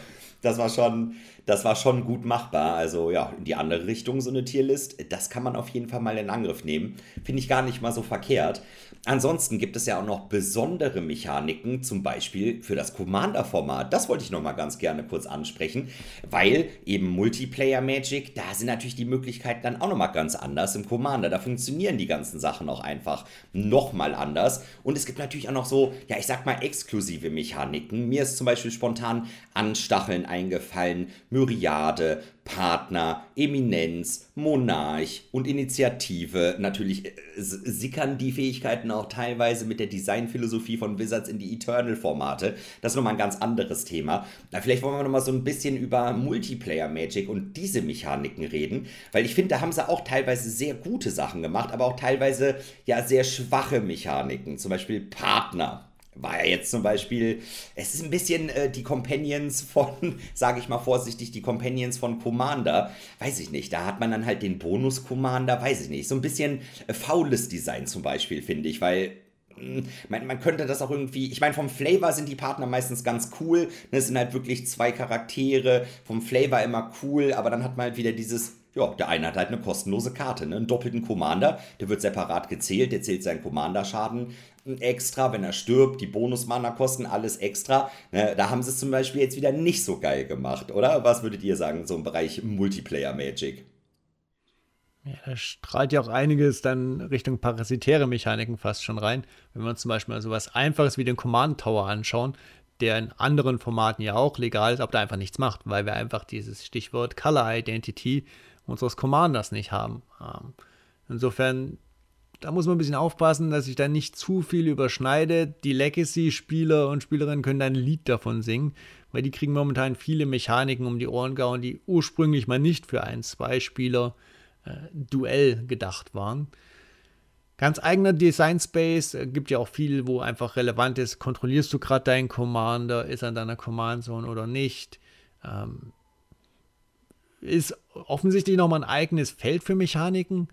das war schon, das war schon gut machbar. Also ja, in die andere Richtung so eine Tierlist, das kann man auf jeden Fall mal in Angriff nehmen. Finde ich gar nicht mal so verkehrt. Ansonsten gibt es ja auch noch besondere Mechaniken, zum Beispiel für das Commander-Format. Das wollte ich noch mal ganz gerne kurz ansprechen, weil eben Multiplayer Magic, da sind natürlich die Möglichkeiten dann auch noch mal ganz anders im Commander. Da funktionieren die ganzen Sachen auch einfach noch mal anders. Und es gibt natürlich auch noch so, ja, ich sag mal exklusive Mechaniken. Mir ist zum Beispiel spontan Anstacheln eingefallen, Myriade, Partner, Eminenz, Monarch und Initiative. Natürlich äh, sickern die Fähigkeiten auch teilweise mit der Designphilosophie von Wizards in die Eternal-Formate. Das ist nochmal ein ganz anderes Thema. Na, vielleicht wollen wir nochmal so ein bisschen über Multiplayer-Magic und diese Mechaniken reden, weil ich finde, da haben sie auch teilweise sehr gute Sachen gemacht, aber auch teilweise ja sehr schwache Mechaniken. Zum Beispiel Partner war ja jetzt zum Beispiel, es ist ein bisschen äh, die Companions von, sage ich mal vorsichtig, die Companions von Commander, weiß ich nicht, da hat man dann halt den Bonus Commander, weiß ich nicht, so ein bisschen äh, faules Design zum Beispiel, finde ich, weil hm, man, man, könnte das auch irgendwie, ich meine, vom Flavor sind die Partner meistens ganz cool. Ne, es sind halt wirklich zwei Charaktere, vom Flavor immer cool, aber dann hat man halt wieder dieses, ja, der eine hat halt eine kostenlose Karte, ne? einen doppelten Commander, der wird separat gezählt, der zählt seinen Commander-Schaden extra, wenn er stirbt, die Bonus-Mana kosten, alles extra. Ne? Da haben sie es zum Beispiel jetzt wieder nicht so geil gemacht, oder? Was würdet ihr sagen, so im Bereich Multiplayer-Magic? Ja, da strahlt ja auch einiges dann Richtung parasitäre Mechaniken fast schon rein. Wenn wir uns zum Beispiel mal so was Einfaches wie den Command Tower anschauen, der in anderen Formaten ja auch legal ist, aber da einfach nichts macht, weil wir einfach dieses Stichwort Color Identity unseres Commanders nicht haben. Ähm, insofern, da muss man ein bisschen aufpassen, dass sich da nicht zu viel überschneidet. Die Legacy-Spieler und Spielerinnen können dann ein Lied davon singen, weil die kriegen momentan viele Mechaniken um die Ohren gehauen, die ursprünglich mal nicht für ein, zwei Spieler äh, Duell gedacht waren. ganz eigener Design Space. Äh, gibt ja auch viel, wo einfach relevant ist, kontrollierst du gerade deinen Commander, ist er in deiner Command Zone oder nicht. Ähm, ist offensichtlich nochmal ein eigenes Feld für Mechaniken.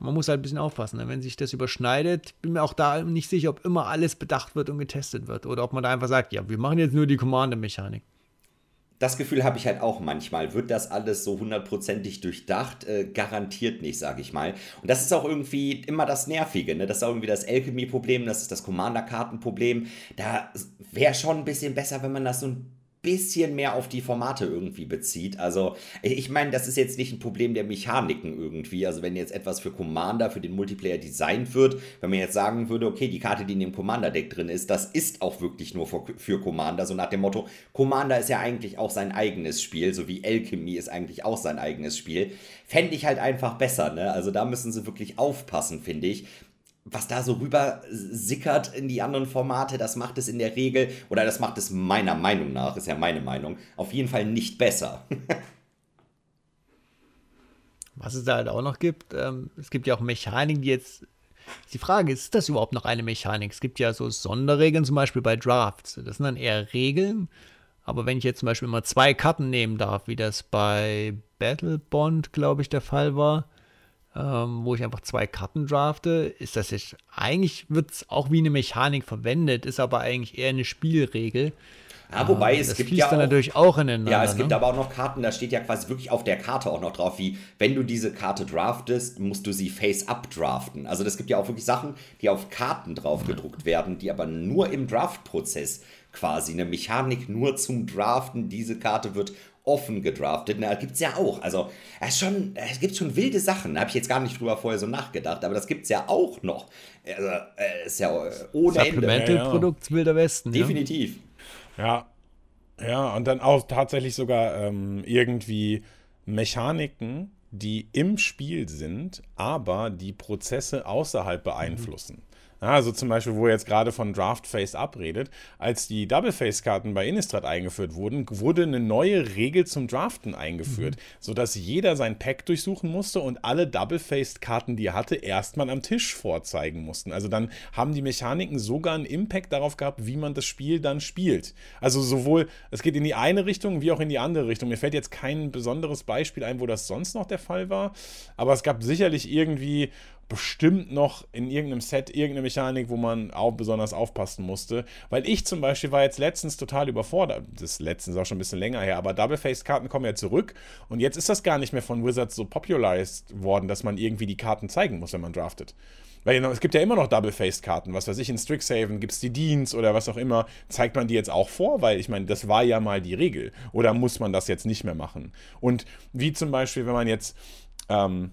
Man muss halt ein bisschen aufpassen, ne? wenn sich das überschneidet. Bin mir auch da nicht sicher, ob immer alles bedacht wird und getestet wird oder ob man da einfach sagt, ja, wir machen jetzt nur die Commander-Mechanik das Gefühl habe ich halt auch manchmal. Wird das alles so hundertprozentig durchdacht? Äh, garantiert nicht, sage ich mal. Und das ist auch irgendwie immer das Nervige. Ne? Das ist auch irgendwie das Alchemy-Problem, das ist das Commander-Karten-Problem. Da wäre schon ein bisschen besser, wenn man das so ein bisschen mehr auf die Formate irgendwie bezieht. Also, ich meine, das ist jetzt nicht ein Problem der Mechaniken irgendwie. Also, wenn jetzt etwas für Commander, für den Multiplayer designt wird, wenn man jetzt sagen würde, okay, die Karte, die in dem Commander-Deck drin ist, das ist auch wirklich nur für, für Commander. So nach dem Motto, Commander ist ja eigentlich auch sein eigenes Spiel, so wie Alchemy ist eigentlich auch sein eigenes Spiel. Fände ich halt einfach besser, ne? Also, da müssen sie wirklich aufpassen, finde ich was da so rüber sickert in die anderen Formate, das macht es in der Regel, oder das macht es meiner Meinung nach, ist ja meine Meinung, auf jeden Fall nicht besser. was es da halt auch noch gibt, ähm, es gibt ja auch Mechaniken, die jetzt. Die Frage ist, ist das überhaupt noch eine Mechanik? Es gibt ja so Sonderregeln, zum Beispiel bei Drafts. Das sind dann eher Regeln. Aber wenn ich jetzt zum Beispiel mal zwei Karten nehmen darf, wie das bei Battle Bond, glaube ich, der Fall war, ähm, wo ich einfach zwei Karten drafte, ist das jetzt, eigentlich wird es auch wie eine Mechanik verwendet, ist aber eigentlich eher eine Spielregel. Ja, wobei ähm, es gibt ja auch, natürlich auch ineinander. Ja, es gibt ne? aber auch noch Karten, da steht ja quasi wirklich auf der Karte auch noch drauf, wie wenn du diese Karte draftest, musst du sie face-up draften. Also das gibt ja auch wirklich Sachen, die auf Karten drauf gedruckt werden, die aber nur im Draft-Prozess quasi eine Mechanik nur zum Draften. Diese Karte wird offen gedraftet. Da gibt es ja auch. Also, es, schon, es gibt schon wilde Sachen. Da habe ich jetzt gar nicht drüber vorher so nachgedacht, aber das gibt es ja auch noch. Also, äh, ist ja äh, ohne Ende. Supplemental-Produkt Wilder Westen. Definitiv. Ja. Ja, und dann auch tatsächlich sogar ähm, irgendwie Mechaniken, die im Spiel sind, aber die Prozesse außerhalb beeinflussen. Mhm. Also zum Beispiel, wo er jetzt gerade von Draft Face abredet, als die Double Face Karten bei Innistrad eingeführt wurden, wurde eine neue Regel zum Draften eingeführt, mhm. sodass jeder sein Pack durchsuchen musste und alle Double Faced Karten, die er hatte, erstmal am Tisch vorzeigen mussten. Also dann haben die Mechaniken sogar einen Impact darauf gehabt, wie man das Spiel dann spielt. Also sowohl, es geht in die eine Richtung wie auch in die andere Richtung. Mir fällt jetzt kein besonderes Beispiel ein, wo das sonst noch der Fall war, aber es gab sicherlich irgendwie bestimmt noch in irgendeinem Set irgendeine Mechanik, wo man auch besonders aufpassen musste. Weil ich zum Beispiel war jetzt letztens total überfordert. Das letztens auch schon ein bisschen länger her, aber Double-Face-Karten kommen ja zurück und jetzt ist das gar nicht mehr von Wizards so popularized worden, dass man irgendwie die Karten zeigen muss, wenn man draftet. Weil es gibt ja immer noch Double-Faced-Karten. Was weiß ich, in Strixhaven gibt es die Deans oder was auch immer. Zeigt man die jetzt auch vor? Weil ich meine, das war ja mal die Regel. Oder muss man das jetzt nicht mehr machen? Und wie zum Beispiel, wenn man jetzt ähm,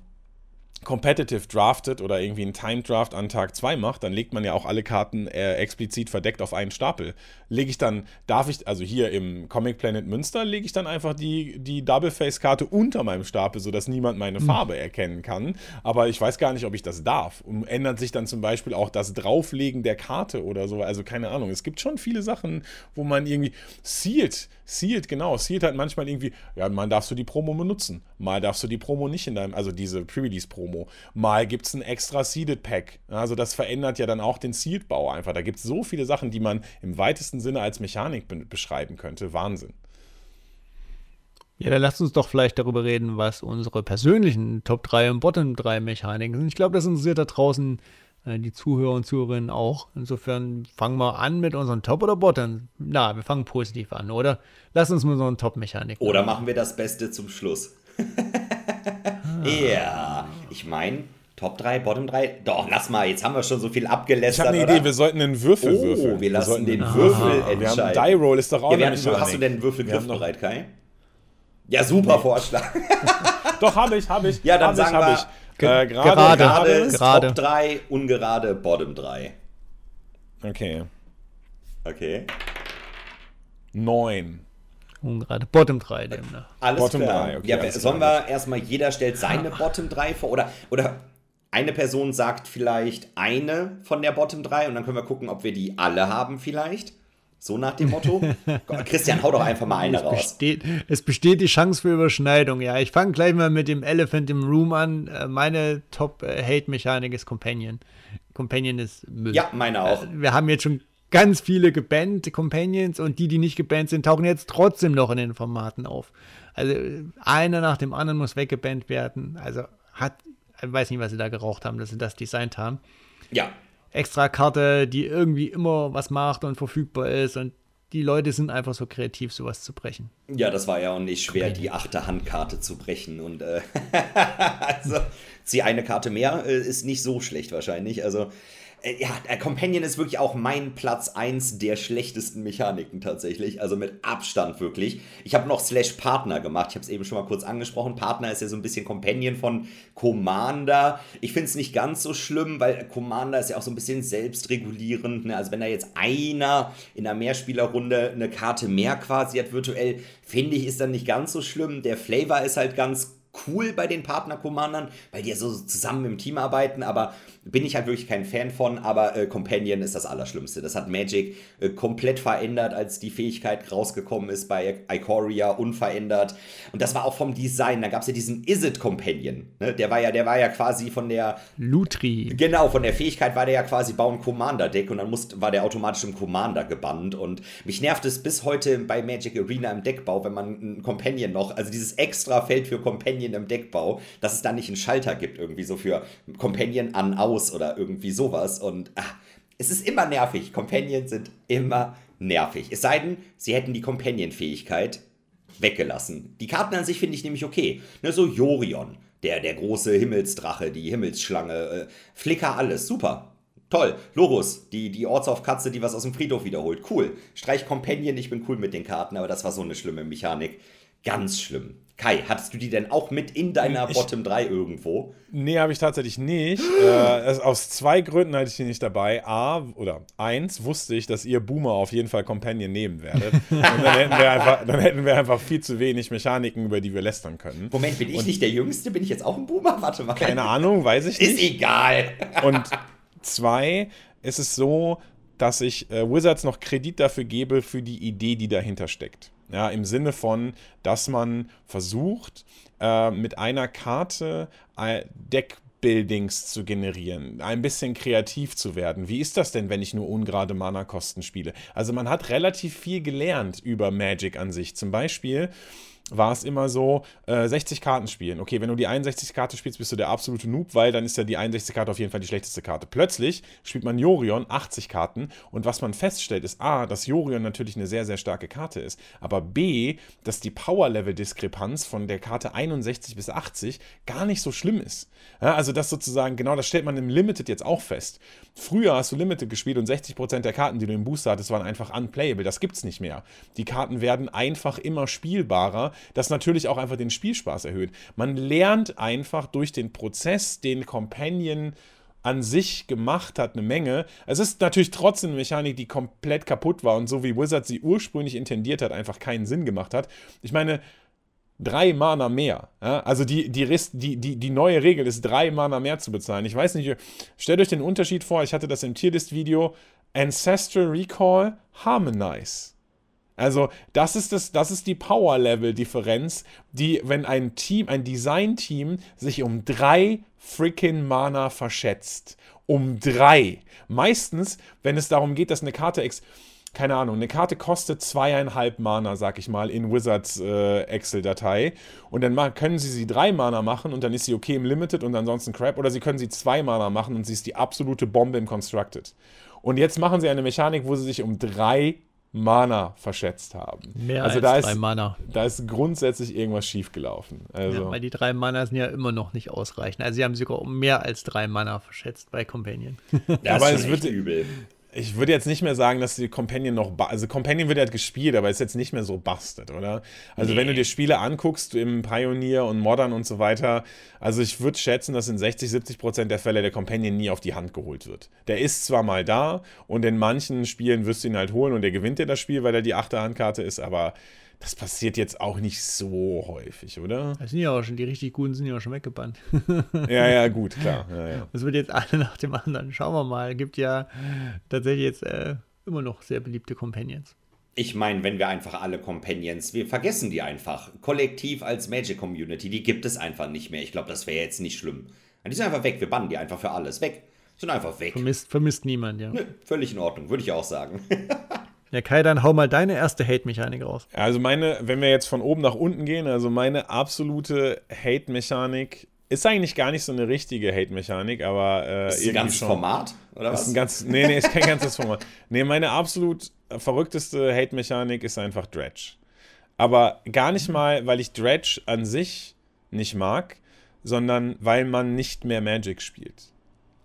competitive draftet oder irgendwie einen Time Draft an Tag 2 macht, dann legt man ja auch alle Karten äh, explizit verdeckt auf einen Stapel. Lege ich dann, darf ich, also hier im Comic Planet Münster, lege ich dann einfach die, die Double Face Karte unter meinem Stapel, sodass niemand meine hm. Farbe erkennen kann. Aber ich weiß gar nicht, ob ich das darf. Und ändert sich dann zum Beispiel auch das Drauflegen der Karte oder so. Also keine Ahnung. Es gibt schon viele Sachen, wo man irgendwie Sealed, Sealed, genau, Sealed hat manchmal irgendwie, ja, mal darfst du die Promo benutzen, mal darfst du die Promo nicht in deinem, also diese Pre-Release-Promo. Mal gibt es ein extra Seeded Pack. Also das verändert ja dann auch den Sealed-Bau einfach. Da gibt es so viele Sachen, die man im weitesten Sinne als Mechanik be beschreiben könnte. Wahnsinn. Ja, dann lasst uns doch vielleicht darüber reden, was unsere persönlichen Top 3 und Bottom 3 Mechaniken sind. Ich glaube, das interessiert da draußen äh, die Zuhörer und Zuhörerinnen auch. Insofern fangen wir an mit unseren Top oder Bottom. Na, wir fangen positiv an, oder? Lass uns mit unseren Top-Mechaniken. Oder machen wir das Beste zum Schluss. Ja, ich meine, Top 3, Bottom 3. Doch, lass mal, jetzt haben wir schon so viel abgelästert. Ich habe eine Idee, wir sollten einen Würfel oh, würfeln. wir lassen wir den Würfel ah, entscheiden. Die Roll ist doch auch ja, eine haben, Hast du denn einen Würfelgriff bereit, Kai? Ja, super nee. Vorschlag. doch, habe ich, habe ich. Ja, dann sagen wir, ich. Äh, gerade, gerade, gerade, Top 3, ungerade Bottom 3. Okay. Okay. 9. Ungerade Bottom 3 demnach. Alles Bottom klar. 3, okay. Ja, sollen wir erstmal, jeder stellt seine Bottom 3 vor oder, oder eine Person sagt vielleicht eine von der Bottom 3 und dann können wir gucken, ob wir die alle haben vielleicht. So nach dem Motto. Christian, hau doch einfach mal eine es raus. Besteht, es besteht die Chance für Überschneidung. Ja, ich fange gleich mal mit dem Elephant im Room an. Äh, meine Top-Hate-Mechanik ist Companion. Companion ist Müll. Ja, meine auch. Äh, wir haben jetzt schon ganz viele gebannt Companions und die, die nicht gebannt sind, tauchen jetzt trotzdem noch in den Formaten auf. Also einer nach dem anderen muss weggebannt werden. Also hat, ich weiß nicht, was sie da geraucht haben, dass sie das designt haben. Ja extra Karte, die irgendwie immer was macht und verfügbar ist und die Leute sind einfach so kreativ, sowas zu brechen. Ja, das war ja auch nicht schwer, die achte Handkarte zu brechen. Und äh, also, sie eine Karte mehr äh, ist nicht so schlecht wahrscheinlich. Also ja, Companion ist wirklich auch mein Platz 1 der schlechtesten Mechaniken tatsächlich. Also mit Abstand wirklich. Ich habe noch Slash Partner gemacht. Ich habe es eben schon mal kurz angesprochen. Partner ist ja so ein bisschen Companion von Commander. Ich finde es nicht ganz so schlimm, weil Commander ist ja auch so ein bisschen selbstregulierend. Ne? Also wenn da jetzt einer in einer Mehrspielerrunde eine Karte mehr quasi hat virtuell, finde ich, ist dann nicht ganz so schlimm. Der Flavor ist halt ganz cool bei den Partner-Commandern, weil die ja so zusammen im Team arbeiten, aber bin ich halt wirklich kein Fan von, aber äh, Companion ist das Allerschlimmste. Das hat Magic äh, komplett verändert, als die Fähigkeit rausgekommen ist bei Ikoria, unverändert. Und das war auch vom Design. Da gab es ja diesen Is-It Companion. Ne? Der war ja, der war ja quasi von der. Lutri. Genau, von der Fähigkeit war der ja quasi bauen Commander-Deck und dann musste, war der automatisch im Commander gebannt. Und mich nervt es bis heute bei Magic Arena im Deckbau, wenn man ein Companion noch, also dieses extra Feld für Companion im Deckbau, dass es da nicht einen Schalter gibt, irgendwie so für Companion an, aus aus oder irgendwie sowas. Und ach, es ist immer nervig. Companions sind immer nervig. Es sei denn, sie hätten die Companion-Fähigkeit weggelassen. Die Karten an sich finde ich nämlich okay. Ne, so Jorion, der, der große Himmelsdrache, die Himmelsschlange, äh, Flicker, alles, super. Toll. Lorus, die, die Ortsaufkatze, die was aus dem Friedhof wiederholt. Cool. Streich Companion, ich bin cool mit den Karten, aber das war so eine schlimme Mechanik. Ganz schlimm. Kai, hattest du die denn auch mit in deiner ich, Bottom 3 irgendwo? Nee, habe ich tatsächlich nicht. äh, aus zwei Gründen hatte ich die nicht dabei. A, oder eins, wusste ich, dass ihr Boomer auf jeden Fall Companion nehmen werdet. Und dann hätten, wir einfach, dann hätten wir einfach viel zu wenig Mechaniken, über die wir lästern können. Moment, bin ich Und, nicht der Jüngste? Bin ich jetzt auch ein Boomer? Warte mal. Keine Ahnung, weiß ich nicht. Ist egal. Und zwei, ist es so, dass ich äh, Wizards noch Kredit dafür gebe, für die Idee, die dahinter steckt. Ja, Im Sinne von, dass man versucht, äh, mit einer Karte äh, Deckbuildings zu generieren, ein bisschen kreativ zu werden. Wie ist das denn, wenn ich nur ungerade Mana-Kosten spiele? Also man hat relativ viel gelernt über Magic an sich. Zum Beispiel war es immer so, äh, 60 Karten spielen. Okay, wenn du die 61 Karte spielst, bist du der absolute Noob, weil dann ist ja die 61 Karte auf jeden Fall die schlechteste Karte. Plötzlich spielt man Jorion 80 Karten und was man feststellt ist A, dass Jorion natürlich eine sehr, sehr starke Karte ist, aber B, dass die Power-Level-Diskrepanz von der Karte 61 bis 80 gar nicht so schlimm ist. Ja, also das sozusagen, genau das stellt man im Limited jetzt auch fest. Früher hast du Limited gespielt und 60% der Karten, die du im Booster hattest, waren einfach unplayable. Das gibt's nicht mehr. Die Karten werden einfach immer spielbarer das natürlich auch einfach den Spielspaß erhöht. Man lernt einfach durch den Prozess, den Companion an sich gemacht hat, eine Menge. Es ist natürlich trotzdem eine Mechanik, die komplett kaputt war und so wie Wizard sie ursprünglich intendiert hat, einfach keinen Sinn gemacht hat. Ich meine, drei Mana mehr. Ja? Also die, die, die, die, die neue Regel ist, drei Mana mehr zu bezahlen. Ich weiß nicht, stellt euch den Unterschied vor, ich hatte das im Tierlist-Video, Ancestral Recall, Harmonize. Also, das ist, das, das ist die Power-Level-Differenz, die, wenn ein Team, ein Design-Team sich um drei freaking Mana verschätzt. Um drei. Meistens, wenn es darum geht, dass eine Karte ex keine Ahnung, eine Karte kostet zweieinhalb Mana, sag ich mal, in Wizards äh, Excel-Datei. Und dann können sie sie drei Mana machen und dann ist sie okay im Limited und ansonsten Crap. Oder sie können sie zwei Mana machen und sie ist die absolute Bombe im Constructed. Und jetzt machen sie eine Mechanik, wo sie sich um drei Mana verschätzt haben. Mehr also als da drei ist, Mana. Da ist grundsätzlich irgendwas schiefgelaufen. Also ja, weil die drei Mana sind ja immer noch nicht ausreichend. Also sie haben sogar um mehr als drei Mana verschätzt bei Companion. ja, aber es wird übel ich würde jetzt nicht mehr sagen, dass die Companion noch, also Companion wird halt gespielt, aber ist jetzt nicht mehr so busted, oder? Also nee. wenn du dir Spiele anguckst im Pioneer und Modern und so weiter, also ich würde schätzen, dass in 60, 70 Prozent der Fälle der Companion nie auf die Hand geholt wird. Der ist zwar mal da und in manchen Spielen wirst du ihn halt holen und der gewinnt dir das Spiel, weil er die achte Handkarte ist, aber das passiert jetzt auch nicht so häufig, oder? Das sind ja auch schon, die richtig guten sind ja auch schon weggebannt. ja, ja, gut, klar. Ja, ja. Das wird jetzt alle nach dem anderen. Schauen wir mal. Gibt ja tatsächlich jetzt äh, immer noch sehr beliebte Companions. Ich meine, wenn wir einfach alle Companions, wir vergessen die einfach. Kollektiv als Magic Community, die gibt es einfach nicht mehr. Ich glaube, das wäre jetzt nicht schlimm. Die sind einfach weg, wir bannen die einfach für alles. Weg. Sind einfach weg. Vermisst, vermisst niemand, ja. Nö, völlig in Ordnung, würde ich auch sagen. ja, Kai, dann hau mal deine erste Hate-Mechanik raus. Also meine, wenn wir jetzt von oben nach unten gehen, also meine absolute Hate-Mechanik ist eigentlich gar nicht so eine richtige Hate-Mechanik, aber äh, ist ein ganzes schon. Format oder was? Ist ein ganz, nee, nee, ist kein ganzes Format. Nee, meine absolut verrückteste Hate-Mechanik ist einfach Dredge. Aber gar nicht mal, weil ich Dredge an sich nicht mag, sondern weil man nicht mehr Magic spielt.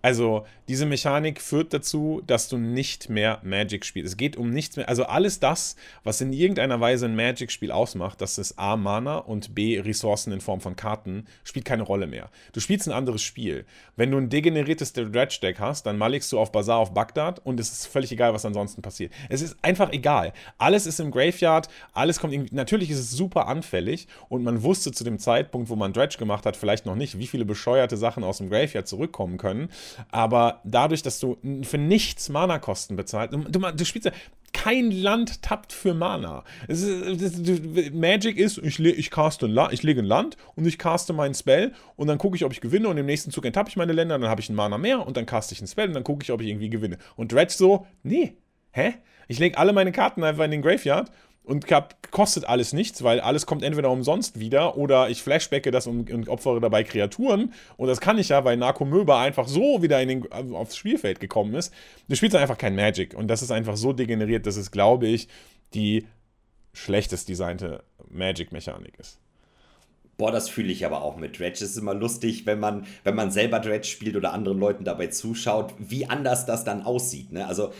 Also diese Mechanik führt dazu, dass du nicht mehr Magic spielst. Es geht um nichts mehr. Also alles das, was in irgendeiner Weise ein Magic-Spiel ausmacht, das ist A, Mana und B, Ressourcen in Form von Karten, spielt keine Rolle mehr. Du spielst ein anderes Spiel. Wenn du ein degeneriertes Dredge-Deck hast, dann maligst du auf Bazaar auf Bagdad und es ist völlig egal, was ansonsten passiert. Es ist einfach egal. Alles ist im Graveyard, alles kommt irgendwie. Natürlich ist es super anfällig und man wusste zu dem Zeitpunkt, wo man Dredge gemacht hat, vielleicht noch nicht, wie viele bescheuerte Sachen aus dem Graveyard zurückkommen können. Aber dadurch, dass du für nichts Mana-Kosten bezahlst, du, du spielst ja, kein Land tappt für Mana. Ist, Magic ist, ich, ich, caste ein ich lege ein Land und ich caste meinen Spell und dann gucke ich, ob ich gewinne und im nächsten Zug enttappe ich meine Länder, dann habe ich ein Mana mehr und dann caste ich ein Spell und dann gucke ich, ob ich irgendwie gewinne. Und Dredge so, nee, hä? Ich lege alle meine Karten einfach in den Graveyard und kostet alles nichts, weil alles kommt entweder umsonst wieder oder ich flashbacke das und, und opfere dabei Kreaturen. Und das kann ich ja, weil Narco Möber einfach so wieder in den, also aufs Spielfeld gekommen ist. Du spielst einfach kein Magic. Und das ist einfach so degeneriert, dass es, glaube ich, die schlechtest designte Magic-Mechanik ist. Boah, das fühle ich aber auch mit Dredge. Es ist immer lustig, wenn man, wenn man selber Dredge spielt oder anderen Leuten dabei zuschaut, wie anders das dann aussieht. Ne? Also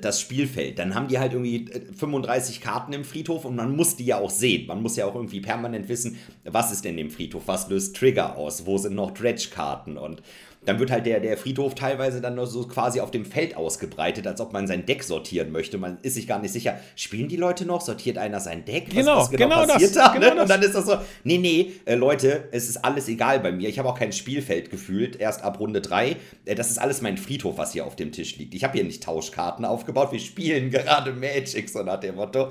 das Spielfeld. Dann haben die halt irgendwie 35 äh, Karten im Friedhof und man muss die ja auch sehen. Man muss ja auch irgendwie permanent wissen, was ist denn im Friedhof, was löst Trigger aus, wo sind noch Dredge-Karten und dann wird halt der, der Friedhof teilweise dann nur so quasi auf dem Feld ausgebreitet, als ob man sein Deck sortieren möchte. Man ist sich gar nicht sicher, spielen die Leute noch? Sortiert einer sein Deck? Was, genau, was genau, genau passiert das, da? Genau Und dann ist das so, nee, nee, äh, Leute, es ist alles egal bei mir. Ich habe auch kein Spielfeld gefühlt, erst ab Runde 3. Äh, das ist alles mein Friedhof, was hier auf dem Tisch liegt. Ich habe hier nicht Tauschkarten aufgebaut, wir spielen gerade Magic, so nach dem Motto.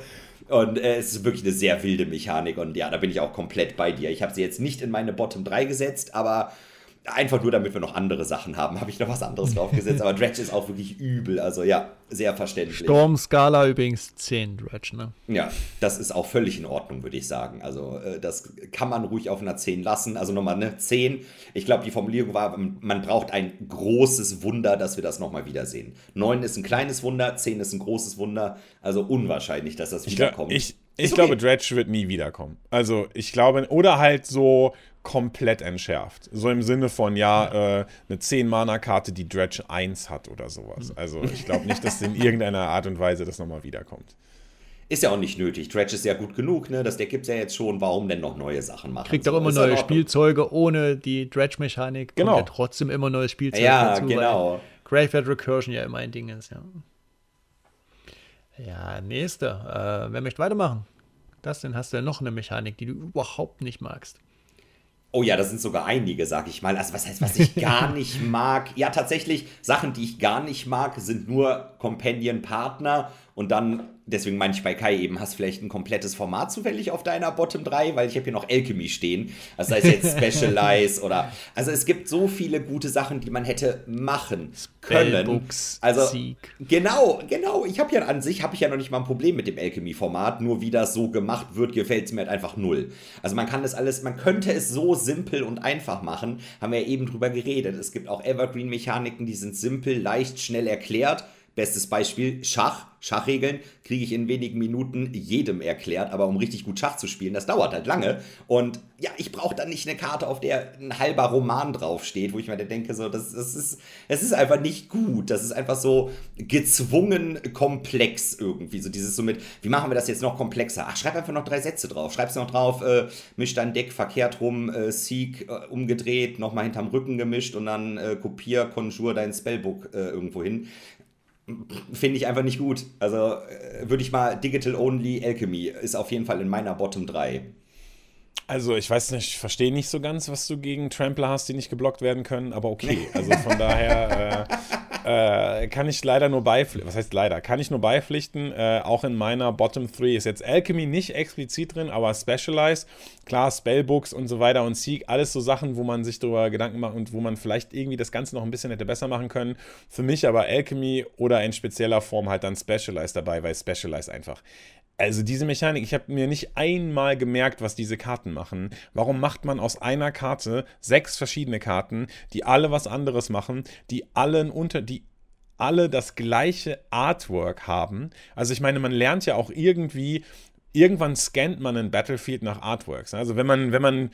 Und äh, es ist wirklich eine sehr wilde Mechanik und ja, da bin ich auch komplett bei dir. Ich habe sie jetzt nicht in meine Bottom 3 gesetzt, aber Einfach nur, damit wir noch andere Sachen haben, habe ich noch was anderes draufgesetzt. Aber Dredge ist auch wirklich übel. Also ja, sehr verständlich. Storm-Skala übrigens 10 Dredge, ne? Ja, das ist auch völlig in Ordnung, würde ich sagen. Also äh, das kann man ruhig auf einer 10 lassen. Also nochmal eine 10. Ich glaube, die Formulierung war, man braucht ein großes Wunder, dass wir das nochmal wiedersehen. 9 ist ein kleines Wunder, 10 ist ein großes Wunder. Also unwahrscheinlich, dass das wiederkommt. Ich, ich, ich okay. glaube, Dredge wird nie wiederkommen. Also ich glaube, oder halt so komplett entschärft. So im Sinne von, ja, äh, eine 10-Mana-Karte, die Dredge 1 hat oder sowas. Also ich glaube nicht, dass in irgendeiner Art und Weise das nochmal wiederkommt. Ist ja auch nicht nötig. Dredge ist ja gut genug, ne? Das Deck gibt es ja jetzt schon. Warum denn noch neue Sachen machen? Kriegt so, auch immer neue Spielzeuge ohne die Dredge-Mechanik. Genau. Kommt ja trotzdem immer neues Spielzeug ja, dazu. Ja, genau. Graveyard Recursion ja immer ein Ding ist, ja. Ja, nächster. Äh, wer möchte weitermachen? Das denn hast du ja noch eine Mechanik, die du überhaupt nicht magst. Oh ja, das sind sogar einige, sag ich mal. Also was heißt, was ich gar nicht mag? Ja, tatsächlich, Sachen, die ich gar nicht mag, sind nur Companion-Partner und dann deswegen meine ich bei Kai eben, hast vielleicht ein komplettes Format zufällig auf deiner Bottom 3, weil ich habe hier noch Alchemy stehen. Also sei es jetzt Specialize oder. Also es gibt so viele gute Sachen, die man hätte machen können. Also Sieg. genau, genau. Ich habe ja an sich habe ich ja noch nicht mal ein Problem mit dem Alchemy-Format. Nur wie das so gemacht wird, gefällt es mir halt einfach null. Also man kann das alles, man könnte es so simpel und einfach machen. Haben wir ja eben drüber geredet. Es gibt auch Evergreen-Mechaniken, die sind simpel, leicht, schnell erklärt Bestes Beispiel Schach. Schachregeln kriege ich in wenigen Minuten jedem erklärt, aber um richtig gut Schach zu spielen, das dauert halt lange. Und ja, ich brauche dann nicht eine Karte, auf der ein halber Roman draufsteht, wo ich mir denke, so, das, das, ist, das ist einfach nicht gut. Das ist einfach so gezwungen komplex irgendwie. So dieses so mit, wie machen wir das jetzt noch komplexer? Ach, schreib einfach noch drei Sätze drauf. Schreib's noch drauf, äh, misch dein Deck verkehrt rum, äh, Seek äh, umgedreht, nochmal hinterm Rücken gemischt und dann äh, kopier, Conjure dein Spellbook äh, irgendwo hin finde ich einfach nicht gut. Also äh, würde ich mal Digital Only Alchemy ist auf jeden Fall in meiner Bottom 3. Also ich weiß nicht, ich verstehe nicht so ganz, was du gegen Trampler hast, die nicht geblockt werden können, aber okay. Also von daher äh, äh, kann ich leider nur beipflichten. Was heißt leider? Kann ich nur beipflichten. Äh, auch in meiner Bottom 3 ist jetzt Alchemy nicht explizit drin, aber Specialize, klar, Spellbooks und so weiter und Sieg, alles so Sachen, wo man sich darüber Gedanken macht und wo man vielleicht irgendwie das Ganze noch ein bisschen hätte besser machen können. Für mich aber Alchemy oder in spezieller Form halt dann Specialize dabei, weil Specialize einfach also diese Mechanik, ich habe mir nicht einmal gemerkt, was diese Karten machen. Warum macht man aus einer Karte sechs verschiedene Karten, die alle was anderes machen, die allen unter die alle das gleiche Artwork haben? Also ich meine, man lernt ja auch irgendwie irgendwann scannt man ein Battlefield nach Artworks. Also wenn man wenn man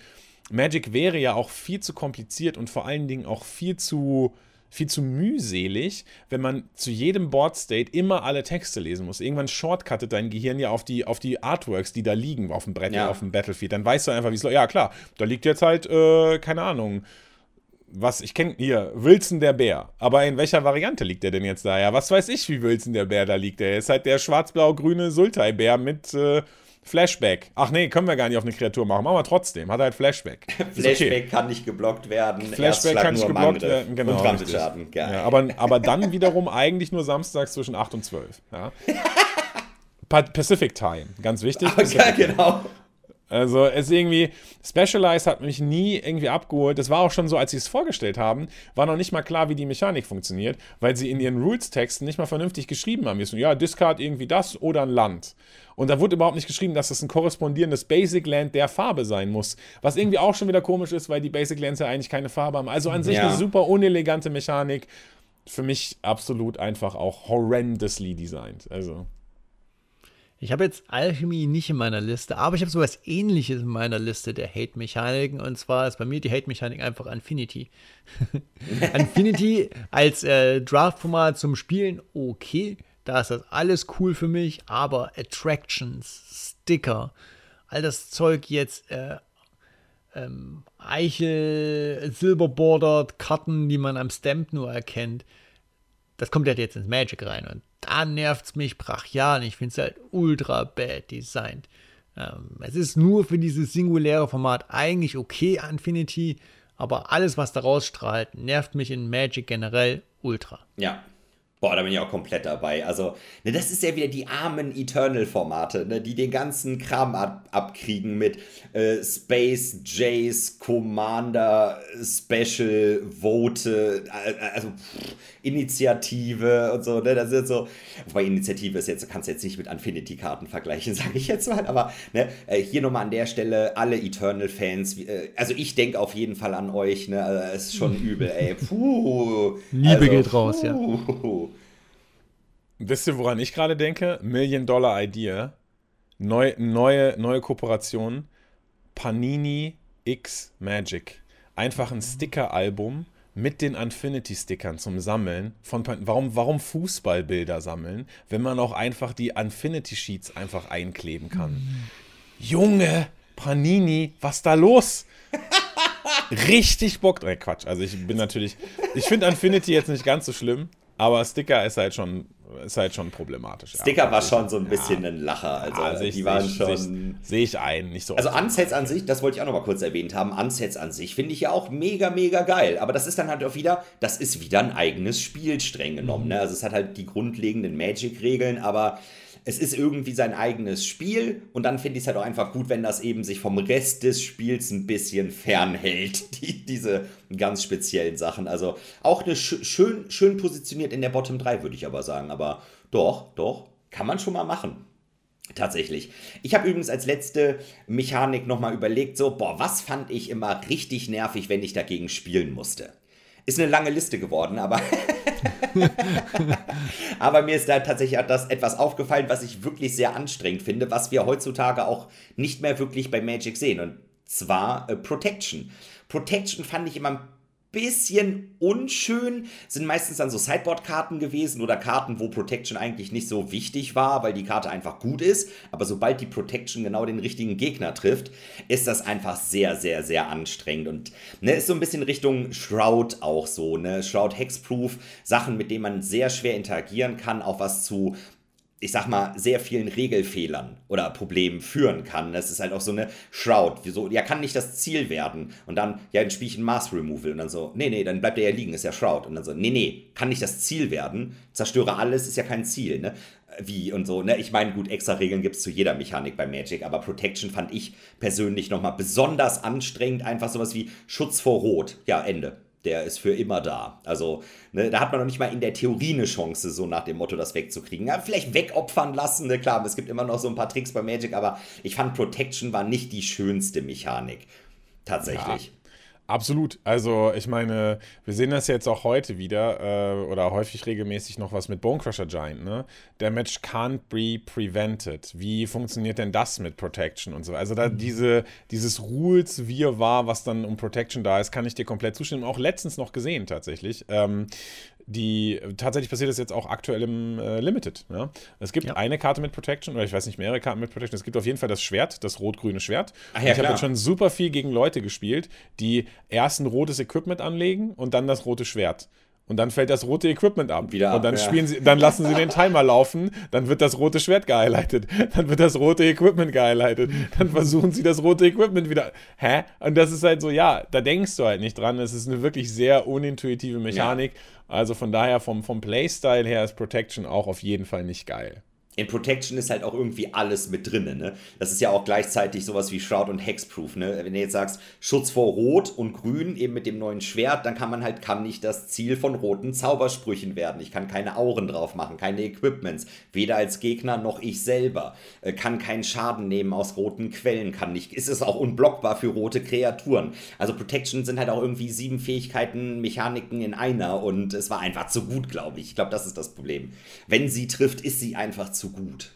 Magic wäre ja auch viel zu kompliziert und vor allen Dingen auch viel zu viel zu mühselig, wenn man zu jedem Board State immer alle Texte lesen muss. Irgendwann shortcuttet dein Gehirn ja auf die, auf die Artworks, die da liegen auf dem Brett, ja. auf dem Battlefield. Dann weißt du einfach, wie es läuft. Ja, klar, da liegt jetzt halt, äh, keine Ahnung, was, ich kenne hier, Wilson der Bär. Aber in welcher Variante liegt der denn jetzt da? Ja, was weiß ich, wie Wilson der Bär da liegt. Der ist halt der schwarz-blau-grüne Sultai-Bär mit. Äh, Flashback. Ach nee, können wir gar nicht auf eine Kreatur machen. Machen wir trotzdem. Hat halt Flashback. Flashback okay. kann nicht geblockt werden. Flashback kann nicht geblockt werden. Genau. Und Trampelschaden. Geil. Ja, aber, aber dann wiederum eigentlich nur samstags zwischen 8 und 12. Ja. Pacific Time, ganz wichtig. Ja, genau. Also es irgendwie, Specialized hat mich nie irgendwie abgeholt. Das war auch schon so, als sie es vorgestellt haben, war noch nicht mal klar, wie die Mechanik funktioniert, weil sie in ihren Rules-Texten nicht mal vernünftig geschrieben haben. Ja, Discard irgendwie das oder ein Land. Und da wurde überhaupt nicht geschrieben, dass das ein korrespondierendes Basic Land der Farbe sein muss. Was irgendwie auch schon wieder komisch ist, weil die Basic Lands ja eigentlich keine Farbe haben. Also an sich ja. eine super unelegante Mechanik. Für mich absolut einfach auch horrendously designt. Also. Ich habe jetzt Alchemy nicht in meiner Liste, aber ich habe sowas ähnliches in meiner Liste der Hate-Mechaniken. Und zwar ist bei mir die Hate-Mechanik einfach Infinity. Infinity als äh, Draft-Format zum Spielen, okay. Da ist das alles cool für mich, aber Attractions, Sticker, all das Zeug jetzt, äh, ähm, Eichel, Silberbordered, Karten, die man am Stamp nur erkennt, das kommt halt jetzt ins Magic rein. Und da nervt es mich brachial. Ich finde es halt ultra bad designed. Ähm, es ist nur für dieses singuläre Format eigentlich okay, Infinity, aber alles, was daraus strahlt, nervt mich in Magic generell ultra. Ja, Boah, da bin ich auch komplett dabei. Also, ne, das ist ja wieder die armen Eternal-Formate, ne, die den ganzen Kram ab abkriegen mit äh, Space, Jace, Commander, Special, Vote, äh, also pff, Initiative und so. Ne, das ist so. Wobei Initiative ist jetzt, kannst du jetzt nicht mit Infinity-Karten vergleichen, sage ich jetzt mal. Aber ne, äh, hier nochmal an der Stelle alle Eternal-Fans. Äh, also, ich denke auf jeden Fall an euch. Ne, also, es ist schon übel, ey. Puh. Liebe also, geht raus, puh. ja. Wisst ihr, woran ich gerade denke? Million Dollar Idea. Neu, neue, neue Kooperation. Panini X Magic. Einfach ein Sticker-Album mit den Infinity-Stickern zum Sammeln. Von, warum, warum Fußballbilder sammeln, wenn man auch einfach die Infinity-Sheets einfach einkleben kann? Mhm. Junge, Panini, was da los? Richtig Bock. Äh, Quatsch. Also ich bin natürlich. Ich finde Infinity jetzt nicht ganz so schlimm, aber Sticker ist halt schon ist halt schon problematisch. Sticker ja. war schon so ein bisschen ja. ein Lacher. Also, also ich, die waren ich, schon. Sehe ich ein, nicht so. Also Unsets an sich, das wollte ich auch noch mal kurz erwähnt haben. Unsets an sich finde ich ja auch mega, mega geil. Aber das ist dann halt auch wieder, das ist wieder ein eigenes Spiel streng genommen. Mhm. Ne? Also es hat halt die grundlegenden Magic-Regeln, aber es ist irgendwie sein eigenes Spiel und dann finde ich es halt auch einfach gut, wenn das eben sich vom Rest des Spiels ein bisschen fernhält, die, diese ganz speziellen Sachen. Also auch eine sch schön, schön positioniert in der Bottom 3, würde ich aber sagen. Aber doch, doch, kann man schon mal machen. Tatsächlich. Ich habe übrigens als letzte Mechanik nochmal überlegt, so, boah, was fand ich immer richtig nervig, wenn ich dagegen spielen musste. Ist eine lange Liste geworden, aber Aber mir ist da tatsächlich das etwas aufgefallen, was ich wirklich sehr anstrengend finde, was wir heutzutage auch nicht mehr wirklich bei Magic sehen. Und zwar äh, Protection. Protection fand ich immer ein bisschen unschön. Sind meistens dann so Sideboard-Karten gewesen oder Karten, wo Protection eigentlich nicht so wichtig war, weil die Karte einfach gut ist. Aber sobald die Protection genau den richtigen Gegner trifft, ist das einfach sehr, sehr, sehr anstrengend. Und ne, ist so ein bisschen Richtung Shroud auch so. Ne? Shroud Hexproof, Sachen, mit denen man sehr schwer interagieren kann, auch was zu ich sag mal, sehr vielen Regelfehlern oder Problemen führen kann. Das ist halt auch so eine Shroud. Wieso? Ja, kann nicht das Ziel werden. Und dann, ja, dann spiele ich ein Mass Removal. Und dann so, nee, nee, dann bleibt er ja liegen, ist ja Shroud. Und dann so, nee, nee, kann nicht das Ziel werden. Zerstöre alles, ist ja kein Ziel, ne? Wie und so, ne? Ich meine, gut, extra Regeln gibt es zu jeder Mechanik bei Magic, aber Protection fand ich persönlich nochmal besonders anstrengend. Einfach sowas wie Schutz vor Rot. Ja, Ende der ist für immer da. Also, ne, da hat man noch nicht mal in der Theorie eine Chance, so nach dem Motto das wegzukriegen. Ja, vielleicht wegopfern lassen, ne? klar, es gibt immer noch so ein paar Tricks bei Magic, aber ich fand Protection war nicht die schönste Mechanik. Tatsächlich. Ja. Absolut. Also ich meine, wir sehen das jetzt auch heute wieder äh, oder häufig regelmäßig noch was mit Bonecrusher Giant. Ne? Damage can't be prevented. Wie funktioniert denn das mit Protection und so? Also da mhm. diese, dieses Rules wir war, was dann um Protection da ist, kann ich dir komplett zustimmen. Auch letztens noch gesehen tatsächlich. Ähm, die tatsächlich passiert das jetzt auch aktuell im äh, Limited. Ja? Es gibt ja. eine Karte mit Protection, oder ich weiß nicht, mehrere Karten mit Protection. Es gibt auf jeden Fall das Schwert, das rot-grüne Schwert. Ach, ja, ich habe jetzt schon super viel gegen Leute gespielt, die erst ein rotes Equipment anlegen und dann das rote Schwert. Und dann fällt das rote Equipment ab. Wieder ab und dann ja. spielen sie, dann lassen sie den Timer laufen, dann wird das rote Schwert gehighlightet, dann wird das rote Equipment gehighlightet, dann versuchen sie das rote Equipment wieder. Hä? Und das ist halt so, ja, da denkst du halt nicht dran. Es ist eine wirklich sehr unintuitive Mechanik. Ja. Also von daher vom, vom Playstyle her ist Protection auch auf jeden Fall nicht geil in Protection ist halt auch irgendwie alles mit drin. Ne? Das ist ja auch gleichzeitig sowas wie Shroud und Hexproof. Ne? Wenn du jetzt sagst, Schutz vor Rot und Grün eben mit dem neuen Schwert, dann kann man halt, kann nicht das Ziel von roten Zaubersprüchen werden. Ich kann keine Auren drauf machen, keine Equipments. Weder als Gegner noch ich selber. Äh, kann keinen Schaden nehmen aus roten Quellen, kann nicht. Ist es auch unblockbar für rote Kreaturen. Also Protection sind halt auch irgendwie sieben Fähigkeiten, Mechaniken in einer und es war einfach zu gut, glaube ich. Ich glaube, das ist das Problem. Wenn sie trifft, ist sie einfach zu gut.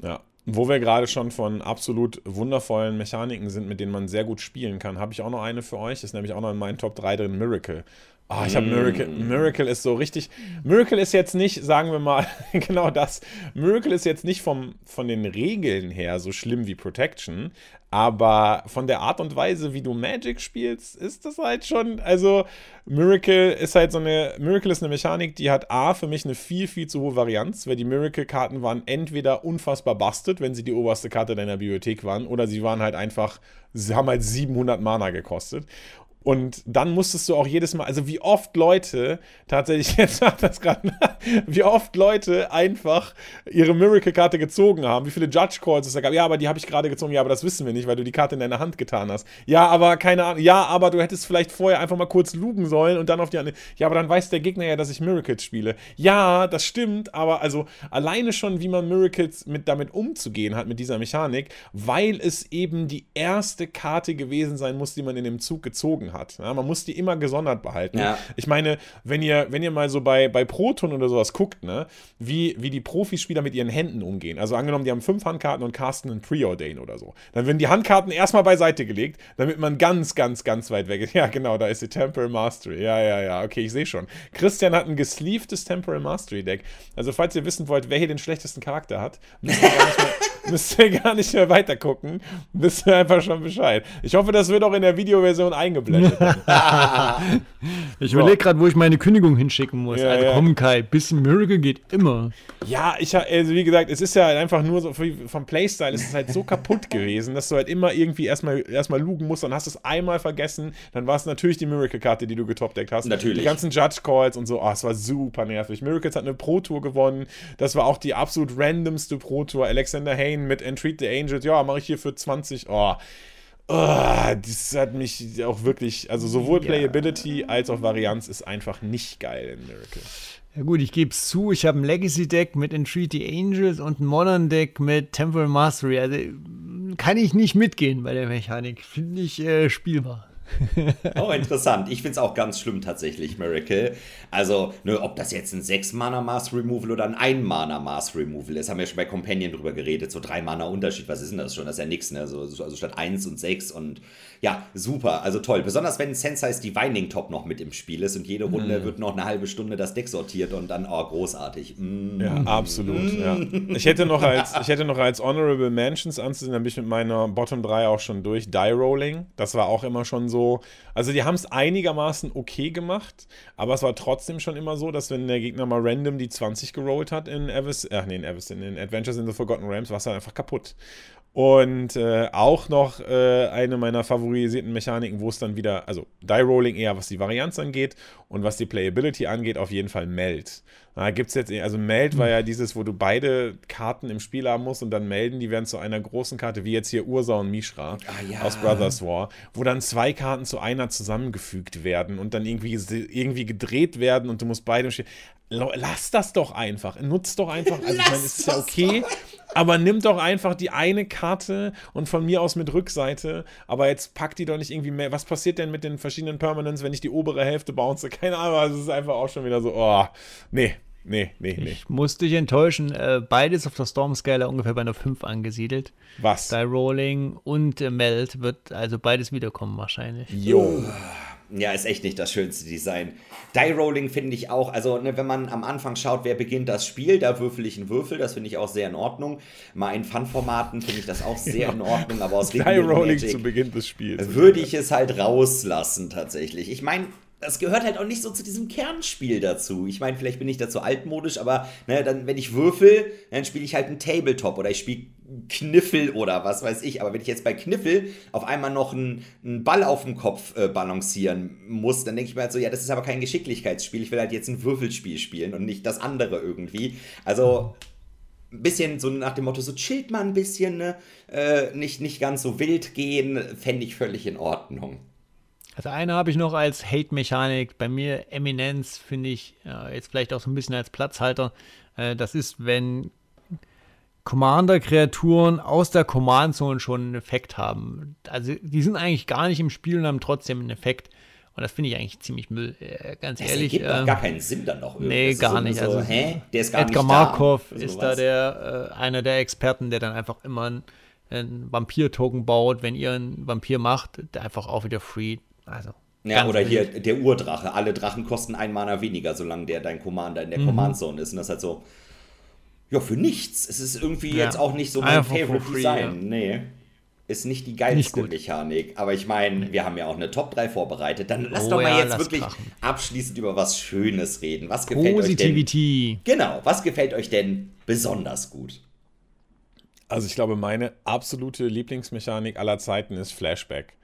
Ja. Wo wir gerade schon von absolut wundervollen Mechaniken sind, mit denen man sehr gut spielen kann, habe ich auch noch eine für euch. Ist nämlich auch noch in meinen Top 3 drin, Miracle. Oh, ich habe Miracle. Mm. Miracle ist so richtig. Miracle ist jetzt nicht, sagen wir mal, genau das. Miracle ist jetzt nicht vom, von den Regeln her so schlimm wie Protection, aber von der Art und Weise, wie du Magic spielst, ist das halt schon. Also, Miracle ist halt so eine. Miracle ist eine Mechanik, die hat A für mich eine viel, viel zu hohe Varianz, weil die Miracle-Karten waren entweder unfassbar busted, wenn sie die oberste Karte deiner Bibliothek waren, oder sie waren halt einfach. Sie haben halt 700 Mana gekostet. Und dann musstest du auch jedes Mal, also wie oft Leute, tatsächlich, jetzt sagt das gerade, wie oft Leute einfach ihre Miracle-Karte gezogen haben, wie viele Judge Calls es da gab. Ja, aber die habe ich gerade gezogen. Ja, aber das wissen wir nicht, weil du die Karte in deiner Hand getan hast. Ja, aber keine Ahnung. Ja, aber du hättest vielleicht vorher einfach mal kurz lugen sollen und dann auf die andere. Ja, aber dann weiß der Gegner ja, dass ich Miracles spiele. Ja, das stimmt, aber also alleine schon, wie man Miracles mit damit umzugehen hat, mit dieser Mechanik, weil es eben die erste Karte gewesen sein muss, die man in dem Zug gezogen hat hat. Ja, man muss die immer gesondert behalten. Ja. Ich meine, wenn ihr, wenn ihr mal so bei, bei Proton oder sowas guckt, ne, wie, wie die Profispieler mit ihren Händen umgehen. Also angenommen, die haben fünf Handkarten und casten einen Preordain oder so. Dann werden die Handkarten erstmal beiseite gelegt, damit man ganz, ganz, ganz weit weg ist. Ja, genau, da ist die Temporal Mastery. Ja, ja, ja, okay, ich sehe schon. Christian hat ein gesleevedes Temporal Mastery Deck. Also, falls ihr wissen wollt, wer hier den schlechtesten Charakter hat, müsst ihr gar nicht mehr, müsst ihr gar nicht mehr weiter gucken. Wisst ihr einfach schon Bescheid. Ich hoffe, das wird auch in der Videoversion eingeblendet. ich überlege gerade, wo ich meine Kündigung hinschicken muss. Ja, also ja. komm, Kai, bisschen Miracle geht immer. Ja, ich also wie gesagt, es ist ja einfach nur so vom Playstyle ist es halt so kaputt gewesen, dass du halt immer irgendwie erstmal erstmal lugen musst, dann hast du es einmal vergessen, dann war es natürlich die Miracle-Karte, die du getopdeckt hast. Natürlich. Die ganzen Judge-Calls und so, oh, es war super nervig. Miracles hat eine Pro-Tour gewonnen. Das war auch die absolut randomste Pro-Tour. Alexander Hain mit Entreat the Angels, ja, mache ich hier für 20. Oh. Oh, das hat mich auch wirklich, also sowohl ja. Playability als auch Varianz ist einfach nicht geil in Miracle. Ja gut, ich gebe es zu, ich habe ein Legacy-Deck mit Entreaty Angels und ein Modern-Deck mit Temporal Mastery. Also kann ich nicht mitgehen bei der Mechanik. Finde ich äh, spielbar. oh, interessant. Ich finde es auch ganz schlimm tatsächlich, Miracle. Also, ne, ob das jetzt ein 6-Mana-Mass-Removal oder ein 1-Mana-Mass-Removal ist, haben wir schon bei Companion drüber geredet. So 3-Mana-Unterschied, was ist denn das schon? Das ist ja nichts, ne? Also, also statt 1 und 6 und ja, super, also toll. Besonders wenn Sensei's Divining Top noch mit im Spiel ist und jede Runde mm. wird noch eine halbe Stunde das Deck sortiert und dann, oh, großartig. Mm. Ja, absolut, mm. ja. Ich hätte, noch als, ich hätte noch als Honorable Mentions anzusehen, dann bin ich mit meiner Bottom 3 auch schon durch. Die Rolling, das war auch immer schon so so, also die haben es einigermaßen okay gemacht, aber es war trotzdem schon immer so, dass wenn der Gegner mal random die 20 gerollt hat in Avis, ach nee, in Avis, in Adventures in the Forgotten Realms, war es halt einfach kaputt. Und äh, auch noch äh, eine meiner favorisierten Mechaniken, wo es dann wieder, also Die Rolling eher, was die Varianz angeht und was die Playability angeht, auf jeden Fall Meld. Da gibt es jetzt, also Meld war ja dieses, wo du beide Karten im Spiel haben musst und dann melden, die werden zu einer großen Karte, wie jetzt hier Ursa und Mishra ah, ja. aus Brothers War, wo dann zwei Karten zu einer zusammengefügt werden und dann irgendwie, irgendwie gedreht werden und du musst beide. Lass das doch einfach. Nutzt doch einfach. Also, ich meine, es ist ja okay. Aber nimm doch einfach die eine Karte und von mir aus mit Rückseite. Aber jetzt pack die doch nicht irgendwie mehr. Was passiert denn mit den verschiedenen Permanents, wenn ich die obere Hälfte bounce? Keine Ahnung. Also es ist einfach auch schon wieder so, oh, nee, nee, nee, nee. Ich muss dich enttäuschen. Äh, beides auf der Storm-Skala ungefähr bei einer 5 angesiedelt. Was? Die Rolling und äh, Meld wird also beides wiederkommen wahrscheinlich. Jo. Ja, ist echt nicht das schönste Design. Die Rolling finde ich auch, also ne, wenn man am Anfang schaut, wer beginnt das Spiel, da würfel ich einen Würfel, das finde ich auch sehr in Ordnung. Mal in Fun-Formaten finde ich das auch sehr ja. in Ordnung, aber aus Die Rolling zu Beginn des Spiels. Würde ich es halt rauslassen tatsächlich. Ich meine, das gehört halt auch nicht so zu diesem Kernspiel dazu. Ich meine, vielleicht bin ich dazu altmodisch, aber ne, dann, wenn ich würfel, dann spiele ich halt einen Tabletop oder ich spiele Kniffel oder was weiß ich. Aber wenn ich jetzt bei Kniffel auf einmal noch einen, einen Ball auf dem Kopf äh, balancieren muss, dann denke ich mir halt so, ja, das ist aber kein Geschicklichkeitsspiel. Ich will halt jetzt ein Würfelspiel spielen und nicht das andere irgendwie. Also ein bisschen so nach dem Motto, so chillt mal ein bisschen, ne? äh, nicht, nicht ganz so wild gehen, fände ich völlig in Ordnung. Also eine habe ich noch als Hate-Mechanik. Bei mir Eminenz finde ich ja, jetzt vielleicht auch so ein bisschen als Platzhalter. Äh, das ist, wenn Commander-Kreaturen aus der Command-Zone schon einen Effekt haben. Also die sind eigentlich gar nicht im Spiel und haben trotzdem einen Effekt. Und das finde ich eigentlich ziemlich Müll, äh, ganz das ehrlich. Das ergibt ähm, gar keinen Sinn dann noch irgendwie. Nee, gar nicht. So, also, hä? Der ist gar Edgar nicht Markov da, ist da der, äh, einer der Experten, der dann einfach immer einen, einen Vampir-Token baut, wenn ihr einen Vampir macht, der einfach auch wieder free also. Ja, oder hier der Urdrache. Alle Drachen kosten ein Mana weniger, solange der dein Commander in der mhm. Command Zone ist. Und das ist halt so, ja, für nichts. Es ist irgendwie ja. jetzt auch nicht so mein Einfach Favorite free, Design. Ja. Nee. Ist nicht die geilste nicht Mechanik. Aber ich meine, wir haben ja auch eine Top 3 vorbereitet. Dann lass oh, doch mal ja, jetzt wirklich krachen. abschließend über was Schönes reden. Was gefällt Positivity. euch denn? Genau, was gefällt euch denn besonders gut? Also ich glaube, meine absolute Lieblingsmechanik aller Zeiten ist Flashback.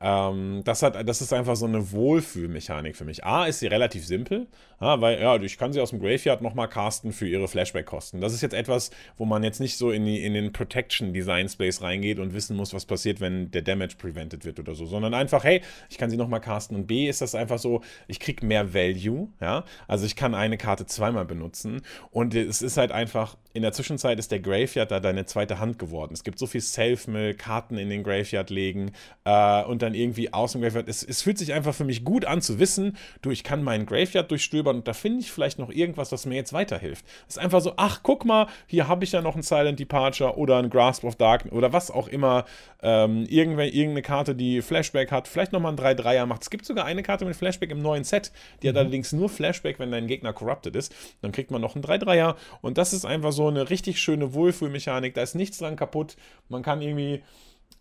Ähm, das, hat, das ist einfach so eine Wohlfühlmechanik für mich. A, ist sie relativ simpel, ja, weil ja, ich kann sie aus dem Graveyard nochmal casten für ihre Flashback-Kosten. Das ist jetzt etwas, wo man jetzt nicht so in, die, in den Protection-Design-Space reingeht und wissen muss, was passiert, wenn der Damage prevented wird oder so, sondern einfach, hey, ich kann sie nochmal casten. Und B, ist das einfach so, ich kriege mehr Value, ja, also ich kann eine Karte zweimal benutzen und es ist halt einfach, in der Zwischenzeit ist der Graveyard da deine zweite Hand geworden. Es gibt so viel Self-Mill, Karten in den Graveyard legen äh, und dann irgendwie aus dem Graveyard. Es, es fühlt sich einfach für mich gut an zu wissen, du, ich kann meinen Graveyard durchstöbern und da finde ich vielleicht noch irgendwas, was mir jetzt weiterhilft. Es ist einfach so, ach, guck mal, hier habe ich ja noch ein Silent Departure oder ein Grasp of Darkness oder was auch immer. Ähm, irgendeine Karte, die Flashback hat, vielleicht nochmal ein 3-3er macht. Es gibt sogar eine Karte mit Flashback im neuen Set, die hat mhm. allerdings nur Flashback, wenn dein Gegner corrupted ist. Dann kriegt man noch ein 3-3er und das ist einfach so eine richtig schöne Wohlfühlmechanik. Da ist nichts dran kaputt. Man kann irgendwie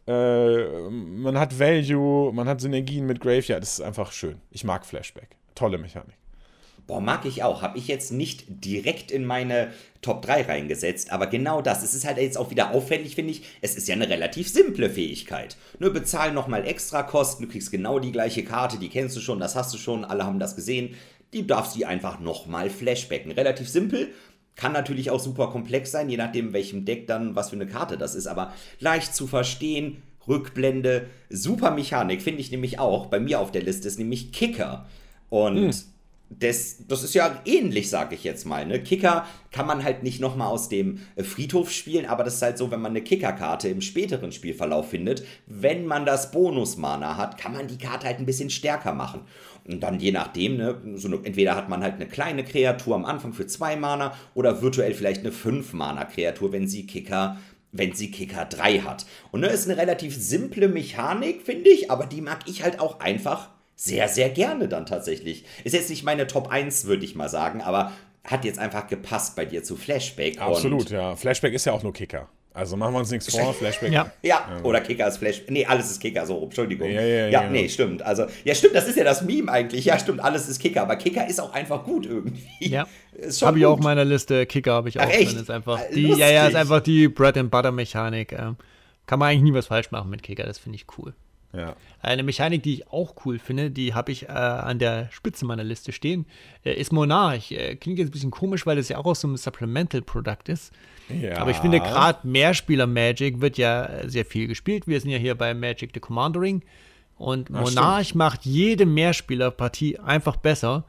äh, man hat Value, man hat Synergien mit Graveyard. Das ist einfach schön. Ich mag Flashback. Tolle Mechanik. Boah, mag ich auch. Habe ich jetzt nicht direkt in meine Top 3 reingesetzt, aber genau das. Es ist halt jetzt auch wieder auffällig, finde ich. Es ist ja eine relativ simple Fähigkeit. Nur bezahl nochmal extra Kosten, du kriegst genau die gleiche Karte, die kennst du schon, das hast du schon, alle haben das gesehen. Die darfst du einfach nochmal flashbacken. Relativ simpel, kann natürlich auch super komplex sein, je nachdem, welchem Deck dann was für eine Karte das ist, aber leicht zu verstehen. Rückblende, super Mechanik, finde ich nämlich auch. Bei mir auf der Liste ist nämlich Kicker. Und hm. das, das ist ja ähnlich, sage ich jetzt mal. Ne? Kicker kann man halt nicht nochmal aus dem äh, Friedhof spielen, aber das ist halt so, wenn man eine Kickerkarte im späteren Spielverlauf findet, wenn man das Bonus-Mana hat, kann man die Karte halt ein bisschen stärker machen. Und dann je nachdem, ne, so eine, entweder hat man halt eine kleine Kreatur am Anfang für zwei Mana oder virtuell vielleicht eine 5 Mana Kreatur, wenn sie Kicker wenn sie Kicker 3 hat. Und ne, ist eine relativ simple Mechanik, finde ich, aber die mag ich halt auch einfach sehr, sehr gerne dann tatsächlich. Ist jetzt nicht meine Top 1, würde ich mal sagen, aber hat jetzt einfach gepasst bei dir zu Flashback. Absolut, ja. Flashback ist ja auch nur Kicker. Also machen wir uns nichts vor, Flashback. Ja. ja, oder Kicker ist Flash. Nee, alles ist Kicker, so, Entschuldigung. Ja, ja, ja, ja, nee, stimmt. Also, ja, stimmt, das ist ja das Meme eigentlich. Ja, stimmt, alles ist Kicker, aber Kicker ist auch einfach gut irgendwie. Ja. Habe ich auch in meiner Liste, Kicker habe ich auch. Ach, echt? Ist einfach die, ja, ja, ist einfach die Bread and Butter Mechanik. Ähm, kann man eigentlich nie was falsch machen mit Kicker, das finde ich cool. Ja. Eine Mechanik, die ich auch cool finde, die habe ich äh, an der Spitze meiner Liste stehen, äh, ist Monarch. Äh, klingt jetzt ein bisschen komisch, weil das ja auch aus so einem Supplemental-Produkt ist. Ja. Aber ich finde, gerade Mehrspieler-Magic wird ja sehr viel gespielt. Wir sind ja hier bei Magic the Commandering. Und Ach, Monarch stimmt. macht jede Mehrspieler-Partie einfach besser,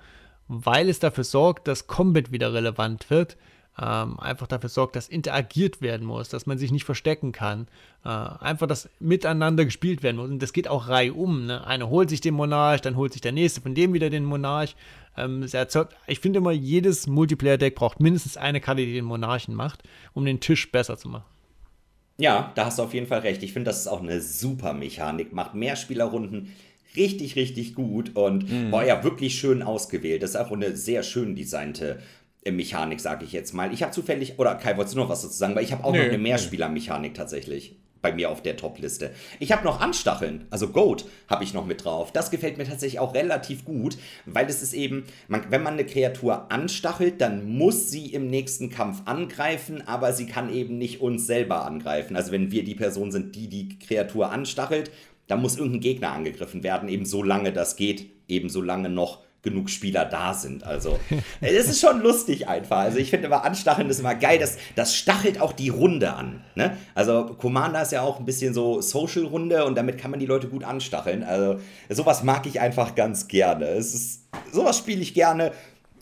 weil es dafür sorgt, dass Combat wieder relevant wird ähm, einfach dafür sorgt, dass interagiert werden muss, dass man sich nicht verstecken kann. Äh, einfach, dass miteinander gespielt werden muss. Und das geht auch reihum. Ne? Einer holt sich den Monarch, dann holt sich der nächste von dem wieder den Monarch. Ähm, erzeugt, ich finde immer, jedes Multiplayer-Deck braucht mindestens eine Karte, die den Monarchen macht, um den Tisch besser zu machen. Ja, da hast du auf jeden Fall recht. Ich finde, das ist auch eine super Mechanik. Macht mehr Spielerrunden richtig, richtig gut und mm. war ja wirklich schön ausgewählt. Das ist auch eine sehr schön designte Mechanik, sage ich jetzt mal. Ich habe zufällig, oder Kai, wolltest du noch was dazu sagen? Weil ich habe auch nee, noch eine Mehrspieler-Mechanik tatsächlich bei mir auf der Top-Liste. Ich habe noch Anstacheln, also Goat habe ich noch mit drauf. Das gefällt mir tatsächlich auch relativ gut, weil es ist eben, man, wenn man eine Kreatur anstachelt, dann muss sie im nächsten Kampf angreifen, aber sie kann eben nicht uns selber angreifen. Also wenn wir die Person sind, die die Kreatur anstachelt, dann muss irgendein Gegner angegriffen werden, eben so lange das geht, eben so lange noch genug Spieler da sind. Also, es ist schon lustig einfach. Also, ich finde immer, Anstacheln ist immer geil. Das, das stachelt auch die Runde an. Ne? Also, Commander ist ja auch ein bisschen so Social-Runde und damit kann man die Leute gut anstacheln. Also, sowas mag ich einfach ganz gerne. Es ist, sowas spiele ich gerne.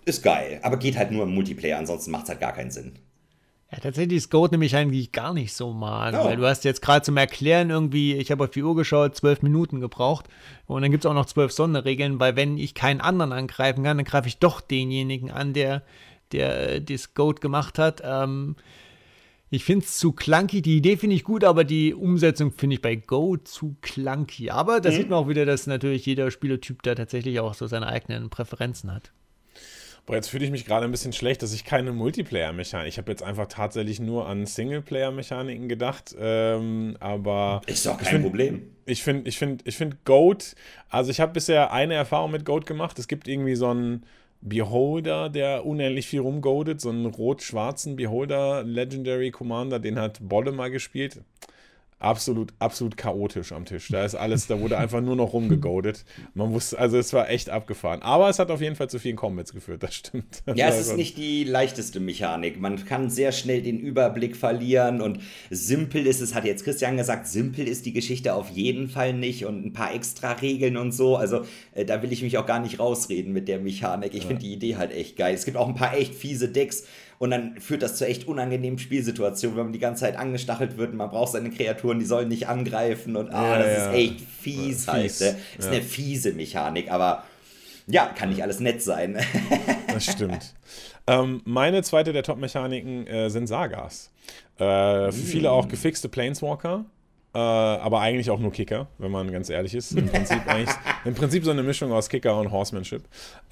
Ist geil. Aber geht halt nur im Multiplayer, ansonsten macht es halt gar keinen Sinn. Ja, tatsächlich ist Goat nämlich eigentlich gar nicht so mal, oh. weil du hast jetzt gerade zum Erklären irgendwie, ich habe auf die Uhr geschaut, zwölf Minuten gebraucht und dann gibt es auch noch zwölf Sonderregeln, weil wenn ich keinen anderen angreifen kann, dann greife ich doch denjenigen an, der, der äh, das Goat gemacht hat. Ähm, ich finde es zu clunky. Die Idee finde ich gut, aber die Umsetzung finde ich bei Go zu clunky. Aber da mhm. sieht man auch wieder, dass natürlich jeder Spielertyp da tatsächlich auch so seine eigenen Präferenzen hat. Boah, jetzt fühle ich mich gerade ein bisschen schlecht, dass ich keine Multiplayer-Mechanik. Ich habe jetzt einfach tatsächlich nur an Singleplayer-Mechaniken gedacht. Ähm, aber. Ist doch kein find, Problem. Ich finde, ich finde, ich finde Goat. Also ich habe bisher eine Erfahrung mit Goat gemacht. Es gibt irgendwie so einen Beholder, der unendlich viel rumgoadet, so einen rot-schwarzen Beholder Legendary Commander, den hat Bolle mal gespielt absolut, absolut chaotisch am Tisch. Da ist alles, da wurde einfach nur noch rumgegoadet. Man wusste, also es war echt abgefahren. Aber es hat auf jeden Fall zu vielen Combats geführt, das stimmt. ja, es ist nicht die leichteste Mechanik. Man kann sehr schnell den Überblick verlieren und simpel ist es, hat jetzt Christian gesagt, simpel ist die Geschichte auf jeden Fall nicht und ein paar extra Regeln und so. Also äh, da will ich mich auch gar nicht rausreden mit der Mechanik. Ich ja. finde die Idee halt echt geil. Es gibt auch ein paar echt fiese Decks und dann führt das zu echt unangenehmen Spielsituationen, wenn man die ganze Zeit angestachelt wird und man braucht seine Kreaturen, die sollen nicht angreifen und ah, ja, das ja. ist echt fies, halt. fies. halt. Das ist eine fiese Mechanik, aber ja, kann nicht alles nett sein. das stimmt. Ähm, meine zweite der Top-Mechaniken äh, sind Sagas. Äh, für viele auch gefixte Planeswalker. Äh, aber eigentlich auch nur Kicker, wenn man ganz ehrlich ist. Im Prinzip, im Prinzip so eine Mischung aus Kicker und Horsemanship.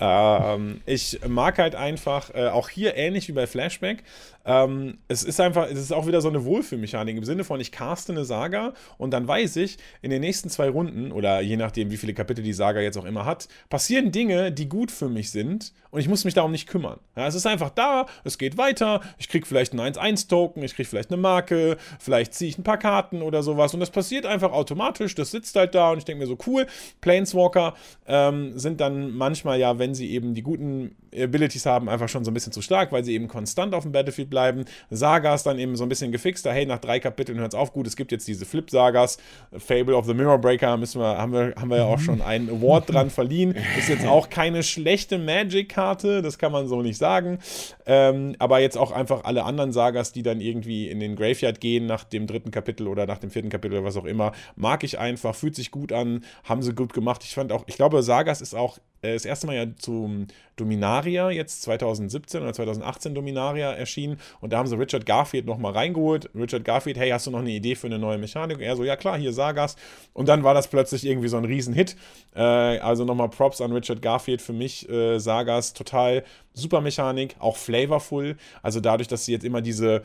Ähm, ich mag halt einfach, äh, auch hier ähnlich wie bei Flashback, ähm, es ist einfach, es ist auch wieder so eine Wohlfühlmechanik im Sinne von, ich caste eine Saga und dann weiß ich, in den nächsten zwei Runden oder je nachdem, wie viele Kapitel die Saga jetzt auch immer hat, passieren Dinge, die gut für mich sind und ich muss mich darum nicht kümmern. Ja, es ist einfach da, es geht weiter, ich kriege vielleicht einen 1-1-Token, ich kriege vielleicht eine Marke, vielleicht ziehe ich ein paar Karten oder sowas und das passiert einfach automatisch, das sitzt halt da und ich denke mir so, cool, Planeswalker ähm, sind dann manchmal ja, wenn sie eben die guten Abilities haben, einfach schon so ein bisschen zu stark, weil sie eben konstant auf dem Battlefield bleiben. Sagas dann eben so ein bisschen gefixter. Hey, nach drei Kapiteln hört es auf. Gut, es gibt jetzt diese Flip-Sagas. Fable of the Mirror Breaker müssen wir, haben, wir, haben wir ja auch schon einen Award dran verliehen. Ist jetzt auch keine schlechte Magic-Karte, das kann man so nicht sagen. Ähm, aber jetzt auch einfach alle anderen Sagas, die dann irgendwie in den Graveyard gehen nach dem dritten Kapitel oder nach dem vierten Kapitel oder was auch immer, mag ich einfach, fühlt sich gut an, haben sie gut gemacht. Ich fand auch, ich glaube, Sagas ist auch das erste Mal ja zum Dominaria, jetzt 2017 oder 2018 Dominaria erschienen. Und da haben sie Richard Garfield nochmal reingeholt. Richard Garfield, hey, hast du noch eine Idee für eine neue Mechanik? Er so, ja klar, hier Sagas. Und dann war das plötzlich irgendwie so ein Riesenhit. Äh, also nochmal Props an Richard Garfield für mich. Äh, Sagas, total super Mechanik, auch flavorful. Also dadurch, dass sie jetzt immer diese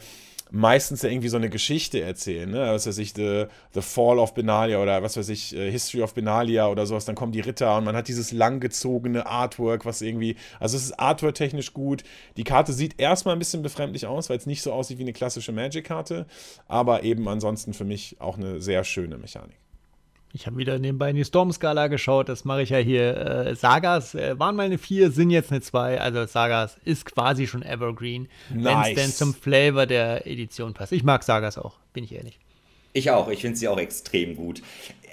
meistens ja irgendwie so eine Geschichte erzählen, ne? Was weiß ich, The, The Fall of Benalia oder was weiß ich, äh, History of Benalia oder sowas, dann kommen die Ritter und man hat dieses langgezogene Artwork, was irgendwie, also es ist artwork-technisch gut. Die Karte sieht erstmal ein bisschen befremdlich aus, weil es nicht so aussieht wie eine klassische Magic-Karte, aber eben ansonsten für mich auch eine sehr schöne Mechanik. Ich habe wieder nebenbei in die Storm-Skala geschaut. Das mache ich ja hier. Äh, Sagas äh, waren mal eine 4, sind jetzt eine 2. Also Sagas ist quasi schon Evergreen. Nice. Wenn es denn zum Flavor der Edition passt. Ich mag Sagas auch, bin ich ehrlich. Ich auch, ich finde sie auch extrem gut.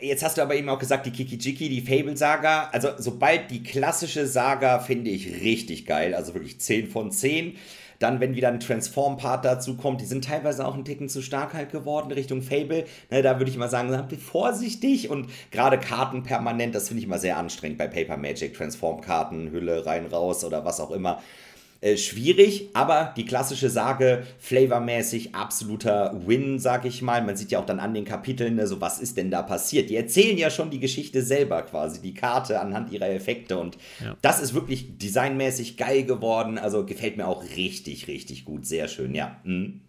Jetzt hast du aber eben auch gesagt, die Kikijiki, die Fable-Saga. Also, sobald die klassische Saga finde ich richtig geil. Also wirklich 10 von 10. Dann, wenn wieder ein Transform-Part dazu kommt, die sind teilweise auch ein Ticken zu stark halt geworden Richtung Fable. Ne, da würde ich mal sagen, seid vorsichtig und gerade Karten permanent, das finde ich immer sehr anstrengend bei Paper Magic. Transform-Karten, Hülle rein, raus oder was auch immer. Äh, schwierig, aber die klassische Sage, flavormäßig absoluter Win, sag ich mal. Man sieht ja auch dann an den Kapiteln, ne, so was ist denn da passiert. Die erzählen ja schon die Geschichte selber quasi, die Karte anhand ihrer Effekte und ja. das ist wirklich designmäßig geil geworden. Also gefällt mir auch richtig, richtig gut. Sehr schön, ja. Mhm.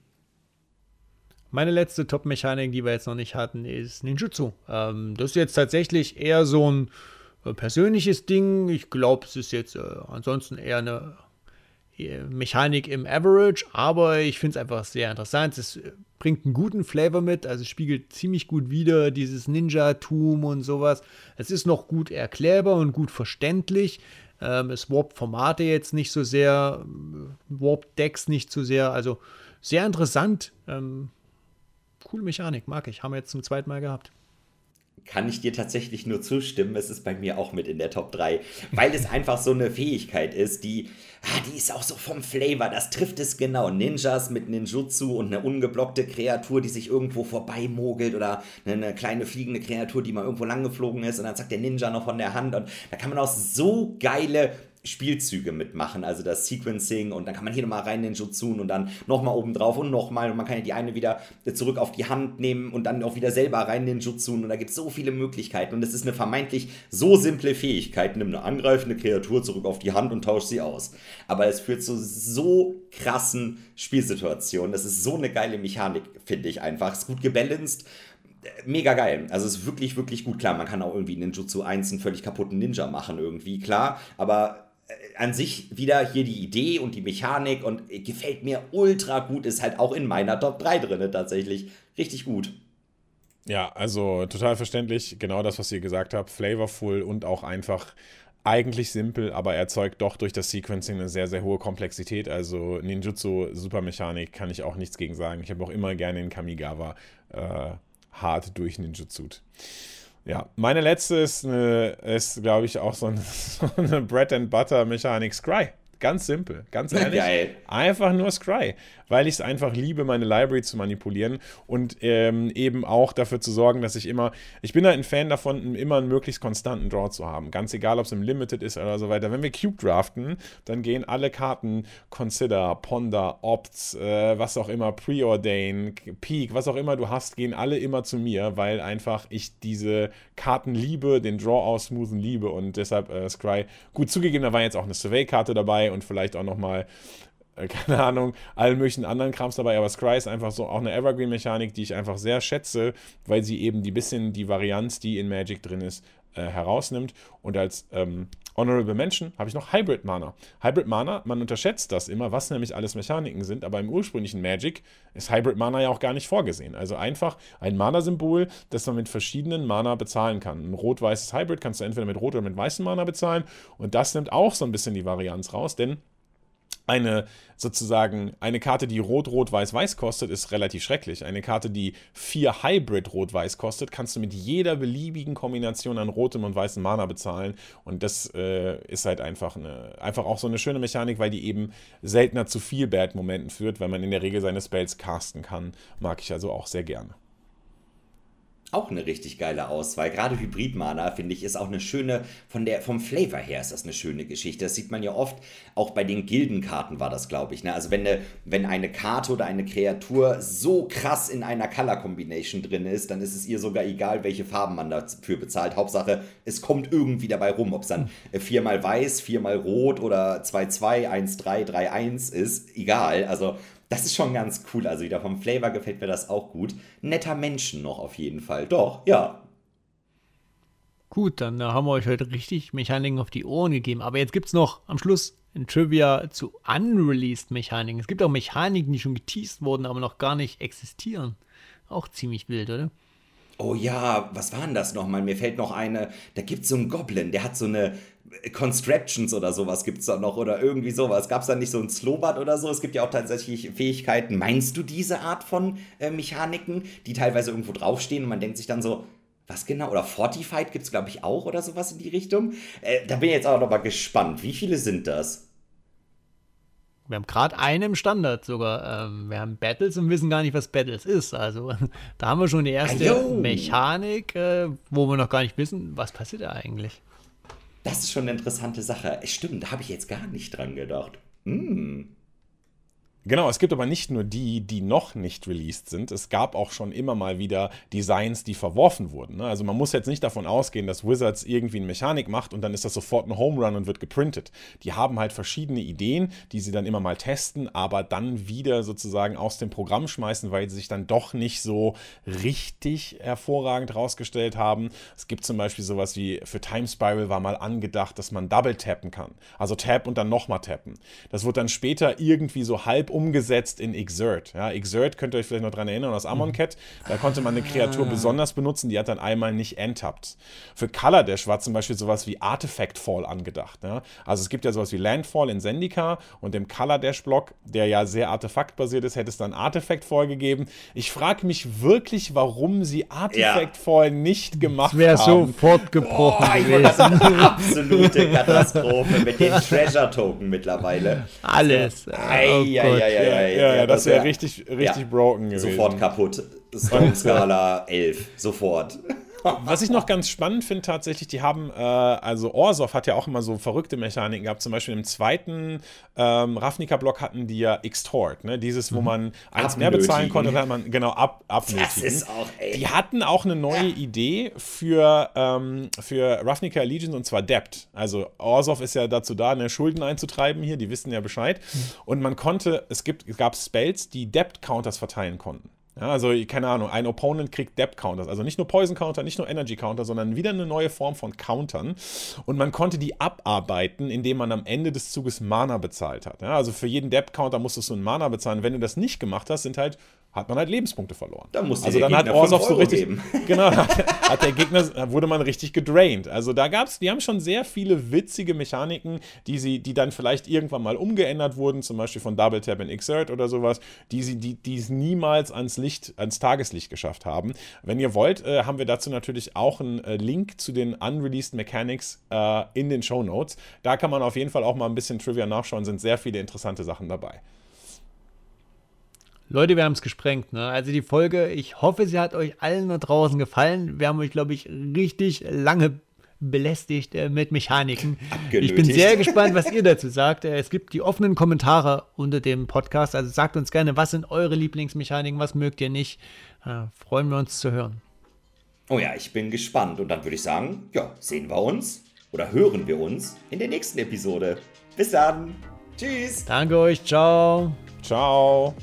Meine letzte Top-Mechanik, die wir jetzt noch nicht hatten, ist Ninjutsu. Ähm, das ist jetzt tatsächlich eher so ein äh, persönliches Ding. Ich glaube, es ist jetzt äh, ansonsten eher eine Mechanik im Average, aber ich finde es einfach sehr interessant. Es bringt einen guten Flavor mit, also spiegelt ziemlich gut wider dieses Ninja-Tum und sowas. Es ist noch gut erklärbar und gut verständlich. Ähm, es warpt Formate jetzt nicht so sehr, warpt Decks nicht so sehr, also sehr interessant. Ähm, coole Mechanik, mag ich. Haben wir jetzt zum zweiten Mal gehabt kann ich dir tatsächlich nur zustimmen. Es ist bei mir auch mit in der Top 3, weil es einfach so eine Fähigkeit ist, die, ah, die ist auch so vom Flavor, das trifft es genau. Ninjas mit Ninjutsu und eine ungeblockte Kreatur, die sich irgendwo vorbeimogelt oder eine kleine fliegende Kreatur, die mal irgendwo lang geflogen ist und dann sagt der Ninja noch von der Hand und da kann man auch so geile Spielzüge mitmachen, also das Sequencing und dann kann man hier nochmal rein in den Jutsun und dann nochmal oben drauf und nochmal und man kann ja die eine wieder zurück auf die Hand nehmen und dann auch wieder selber rein in den Jutsun und da gibt es so viele Möglichkeiten und es ist eine vermeintlich so simple Fähigkeit, nimm eine angreifende Kreatur zurück auf die Hand und tausch sie aus. Aber es führt zu so krassen Spielsituationen, das ist so eine geile Mechanik, finde ich einfach, ist gut gebalanced mega geil. Also es ist wirklich, wirklich gut. Klar, man kann auch irgendwie Ninjutsu 1 einen völlig kaputten Ninja machen, irgendwie, klar. Aber an sich wieder hier die Idee und die Mechanik und gefällt mir ultra gut, ist halt auch in meiner Top 3 drin tatsächlich. Richtig gut. Ja, also total verständlich, genau das, was ihr gesagt habt, flavorful und auch einfach eigentlich simpel, aber erzeugt doch durch das Sequencing eine sehr, sehr hohe Komplexität. Also Ninjutsu, Supermechanik, kann ich auch nichts gegen sagen. Ich habe auch immer gerne in Kamigawa äh, hart durch Ninjutsu. Ja, meine letzte ist, ist glaube ich, auch so eine, so eine Bread and Butter Mechanik Scry. Ganz simpel, ganz ehrlich. Geil. Einfach nur Scry weil ich es einfach liebe, meine Library zu manipulieren und ähm, eben auch dafür zu sorgen, dass ich immer, ich bin halt ein Fan davon, immer einen möglichst konstanten Draw zu haben. Ganz egal, ob es im Limited ist oder so weiter. Wenn wir Cube draften, dann gehen alle Karten Consider, Ponder, Opts, äh, was auch immer, Preordain, Peak, was auch immer du hast, gehen alle immer zu mir, weil einfach ich diese Karten liebe, den Draw aussmoothen liebe und deshalb äh, Scry. Gut zugegeben, da war jetzt auch eine Survey-Karte dabei und vielleicht auch nochmal äh, keine Ahnung, allen möglichen anderen Krams dabei, aber Scry ist einfach so auch eine Evergreen-Mechanik, die ich einfach sehr schätze, weil sie eben die bisschen die Varianz, die in Magic drin ist, äh, herausnimmt. Und als ähm, Honorable Mention habe ich noch Hybrid Mana. Hybrid Mana, man unterschätzt das immer, was nämlich alles Mechaniken sind, aber im ursprünglichen Magic ist Hybrid Mana ja auch gar nicht vorgesehen. Also einfach ein Mana-Symbol, das man mit verschiedenen Mana bezahlen kann. Ein rot-weißes Hybrid kannst du entweder mit rot oder mit weißem Mana bezahlen und das nimmt auch so ein bisschen die Varianz raus, denn eine sozusagen eine Karte, die rot, rot, weiß, weiß kostet, ist relativ schrecklich. Eine Karte, die vier Hybrid rot, weiß kostet, kannst du mit jeder beliebigen Kombination an rotem und weißem Mana bezahlen. Und das äh, ist halt einfach eine, einfach auch so eine schöne Mechanik, weil die eben seltener zu viel Bad-Momenten führt, weil man in der Regel seine Spells casten kann. Mag ich also auch sehr gerne auch eine richtig geile Auswahl. Gerade Hybrid-Mana, finde ich, ist auch eine schöne, von der, vom Flavor her ist das eine schöne Geschichte. Das sieht man ja oft, auch bei den Gildenkarten war das, glaube ich. Ne? Also wenn eine, wenn eine Karte oder eine Kreatur so krass in einer Color-Combination drin ist, dann ist es ihr sogar egal, welche Farben man dafür bezahlt. Hauptsache, es kommt irgendwie dabei rum. Ob es dann viermal weiß, viermal rot oder 2-2, 1-3, 3-1 ist, egal. Also Das ist schon ganz cool. Also wieder vom Flavor gefällt mir das auch gut. Netter Menschen noch auf jeden Fall. Doch, ja. Gut, dann haben wir euch heute richtig Mechaniken auf die Ohren gegeben. Aber jetzt gibt es noch am Schluss ein Trivia zu unreleased Mechaniken. Es gibt auch Mechaniken, die schon geteased wurden, aber noch gar nicht existieren. Auch ziemlich wild, oder? Oh ja, was war denn das nochmal? Mir fällt noch eine, da gibt es so einen Goblin, der hat so eine Constructions oder sowas gibt es da noch oder irgendwie sowas. Gab es da nicht so ein Slowbat oder so? Es gibt ja auch tatsächlich Fähigkeiten. Meinst du diese Art von äh, Mechaniken, die teilweise irgendwo draufstehen und man denkt sich dann so, was genau? Oder Fortified gibt es, glaube ich, auch oder sowas in die Richtung. Äh, da bin ich jetzt auch noch mal gespannt. Wie viele sind das? Wir haben gerade einen im Standard sogar. Ähm, wir haben Battles und wissen gar nicht, was Battles ist. Also da haben wir schon die erste Ayo. Mechanik, äh, wo wir noch gar nicht wissen, was passiert da eigentlich. Das ist schon eine interessante Sache. Stimmt, da habe ich jetzt gar nicht dran gedacht. Hm. Genau, es gibt aber nicht nur die, die noch nicht released sind. Es gab auch schon immer mal wieder Designs, die verworfen wurden. Ne? Also man muss jetzt nicht davon ausgehen, dass Wizards irgendwie eine Mechanik macht und dann ist das sofort ein Home Run und wird geprintet. Die haben halt verschiedene Ideen, die sie dann immer mal testen, aber dann wieder sozusagen aus dem Programm schmeißen, weil sie sich dann doch nicht so richtig hervorragend rausgestellt haben. Es gibt zum Beispiel sowas wie für Time Spiral war mal angedacht, dass man Double tappen kann. Also tap und dann nochmal tappen. Das wird dann später irgendwie so halb umgesetzt in Exert. Ja, Exert könnt ihr euch vielleicht noch daran erinnern aus Amonkhet. Da konnte man eine Kreatur ah. besonders benutzen, die hat dann einmal nicht enttappt. Für Color Dash war zum Beispiel sowas wie Artifact Fall angedacht. Ja? Also es gibt ja sowas wie Landfall in Zendika und im Color Dash Block, der ja sehr artefaktbasiert ist, hätte es dann Artifact Fall gegeben. Ich frage mich wirklich, warum sie Artifact ja. Fall nicht gemacht das haben. Wäre sofort gebrochen oh, gewesen. Das ist eine absolute Katastrophe mit den Treasure Token mittlerweile. Alles. Ei, oh ei, ja, ja, ja, ja, das wäre richtig, richtig broken gewesen. Sofort kaputt. Stone Skala 11, sofort. Was ich noch ganz spannend finde tatsächlich, die haben, äh, also Orsov hat ja auch immer so verrückte Mechaniken gehabt. Zum Beispiel im zweiten ähm, Ravnica-Block hatten die ja Extort, ne? Dieses, wo mhm. man eins mehr bezahlen konnte, dann hat man genau ab, abnötigen. Das ist auch, ey. Die hatten auch eine neue ja. Idee für, ähm, für Ravnica Allegiance und zwar Debt. Also Orsov ist ja dazu da, eine Schulden einzutreiben hier, die wissen ja Bescheid. Mhm. Und man konnte, es, gibt, es gab Spells, die Debt-Counters verteilen konnten. Ja, also, keine Ahnung, ein Opponent kriegt Depth Counters. Also nicht nur Poison Counter, nicht nur Energy Counter, sondern wieder eine neue Form von Countern. Und man konnte die abarbeiten, indem man am Ende des Zuges Mana bezahlt hat. Ja, also für jeden Depth Counter musstest du einen Mana bezahlen. Wenn du das nicht gemacht hast, sind halt hat man halt Lebenspunkte verloren. Da musste also dann Gegner hat Orsov so richtig, geben. genau, hat, hat, der Gegner, wurde man richtig gedraint. Also da gab's, die haben schon sehr viele witzige Mechaniken, die sie, die dann vielleicht irgendwann mal umgeändert wurden, zum Beispiel von Double Tap in Exert oder sowas, die sie, die, die es niemals ans Licht, ans Tageslicht geschafft haben. Wenn ihr wollt, äh, haben wir dazu natürlich auch einen äh, Link zu den unreleased Mechanics äh, in den Show Notes. Da kann man auf jeden Fall auch mal ein bisschen Trivia nachschauen, sind sehr viele interessante Sachen dabei. Leute, wir haben es gesprengt. Ne? Also die Folge, ich hoffe, sie hat euch allen da draußen gefallen. Wir haben euch, glaube ich, richtig lange belästigt äh, mit Mechaniken. Abgenötigt. Ich bin sehr gespannt, was ihr dazu sagt. Äh, es gibt die offenen Kommentare unter dem Podcast. Also sagt uns gerne, was sind eure Lieblingsmechaniken, was mögt ihr nicht. Äh, freuen wir uns zu hören. Oh ja, ich bin gespannt. Und dann würde ich sagen, ja, sehen wir uns oder hören wir uns in der nächsten Episode. Bis dann. Tschüss. Danke euch. Ciao. Ciao.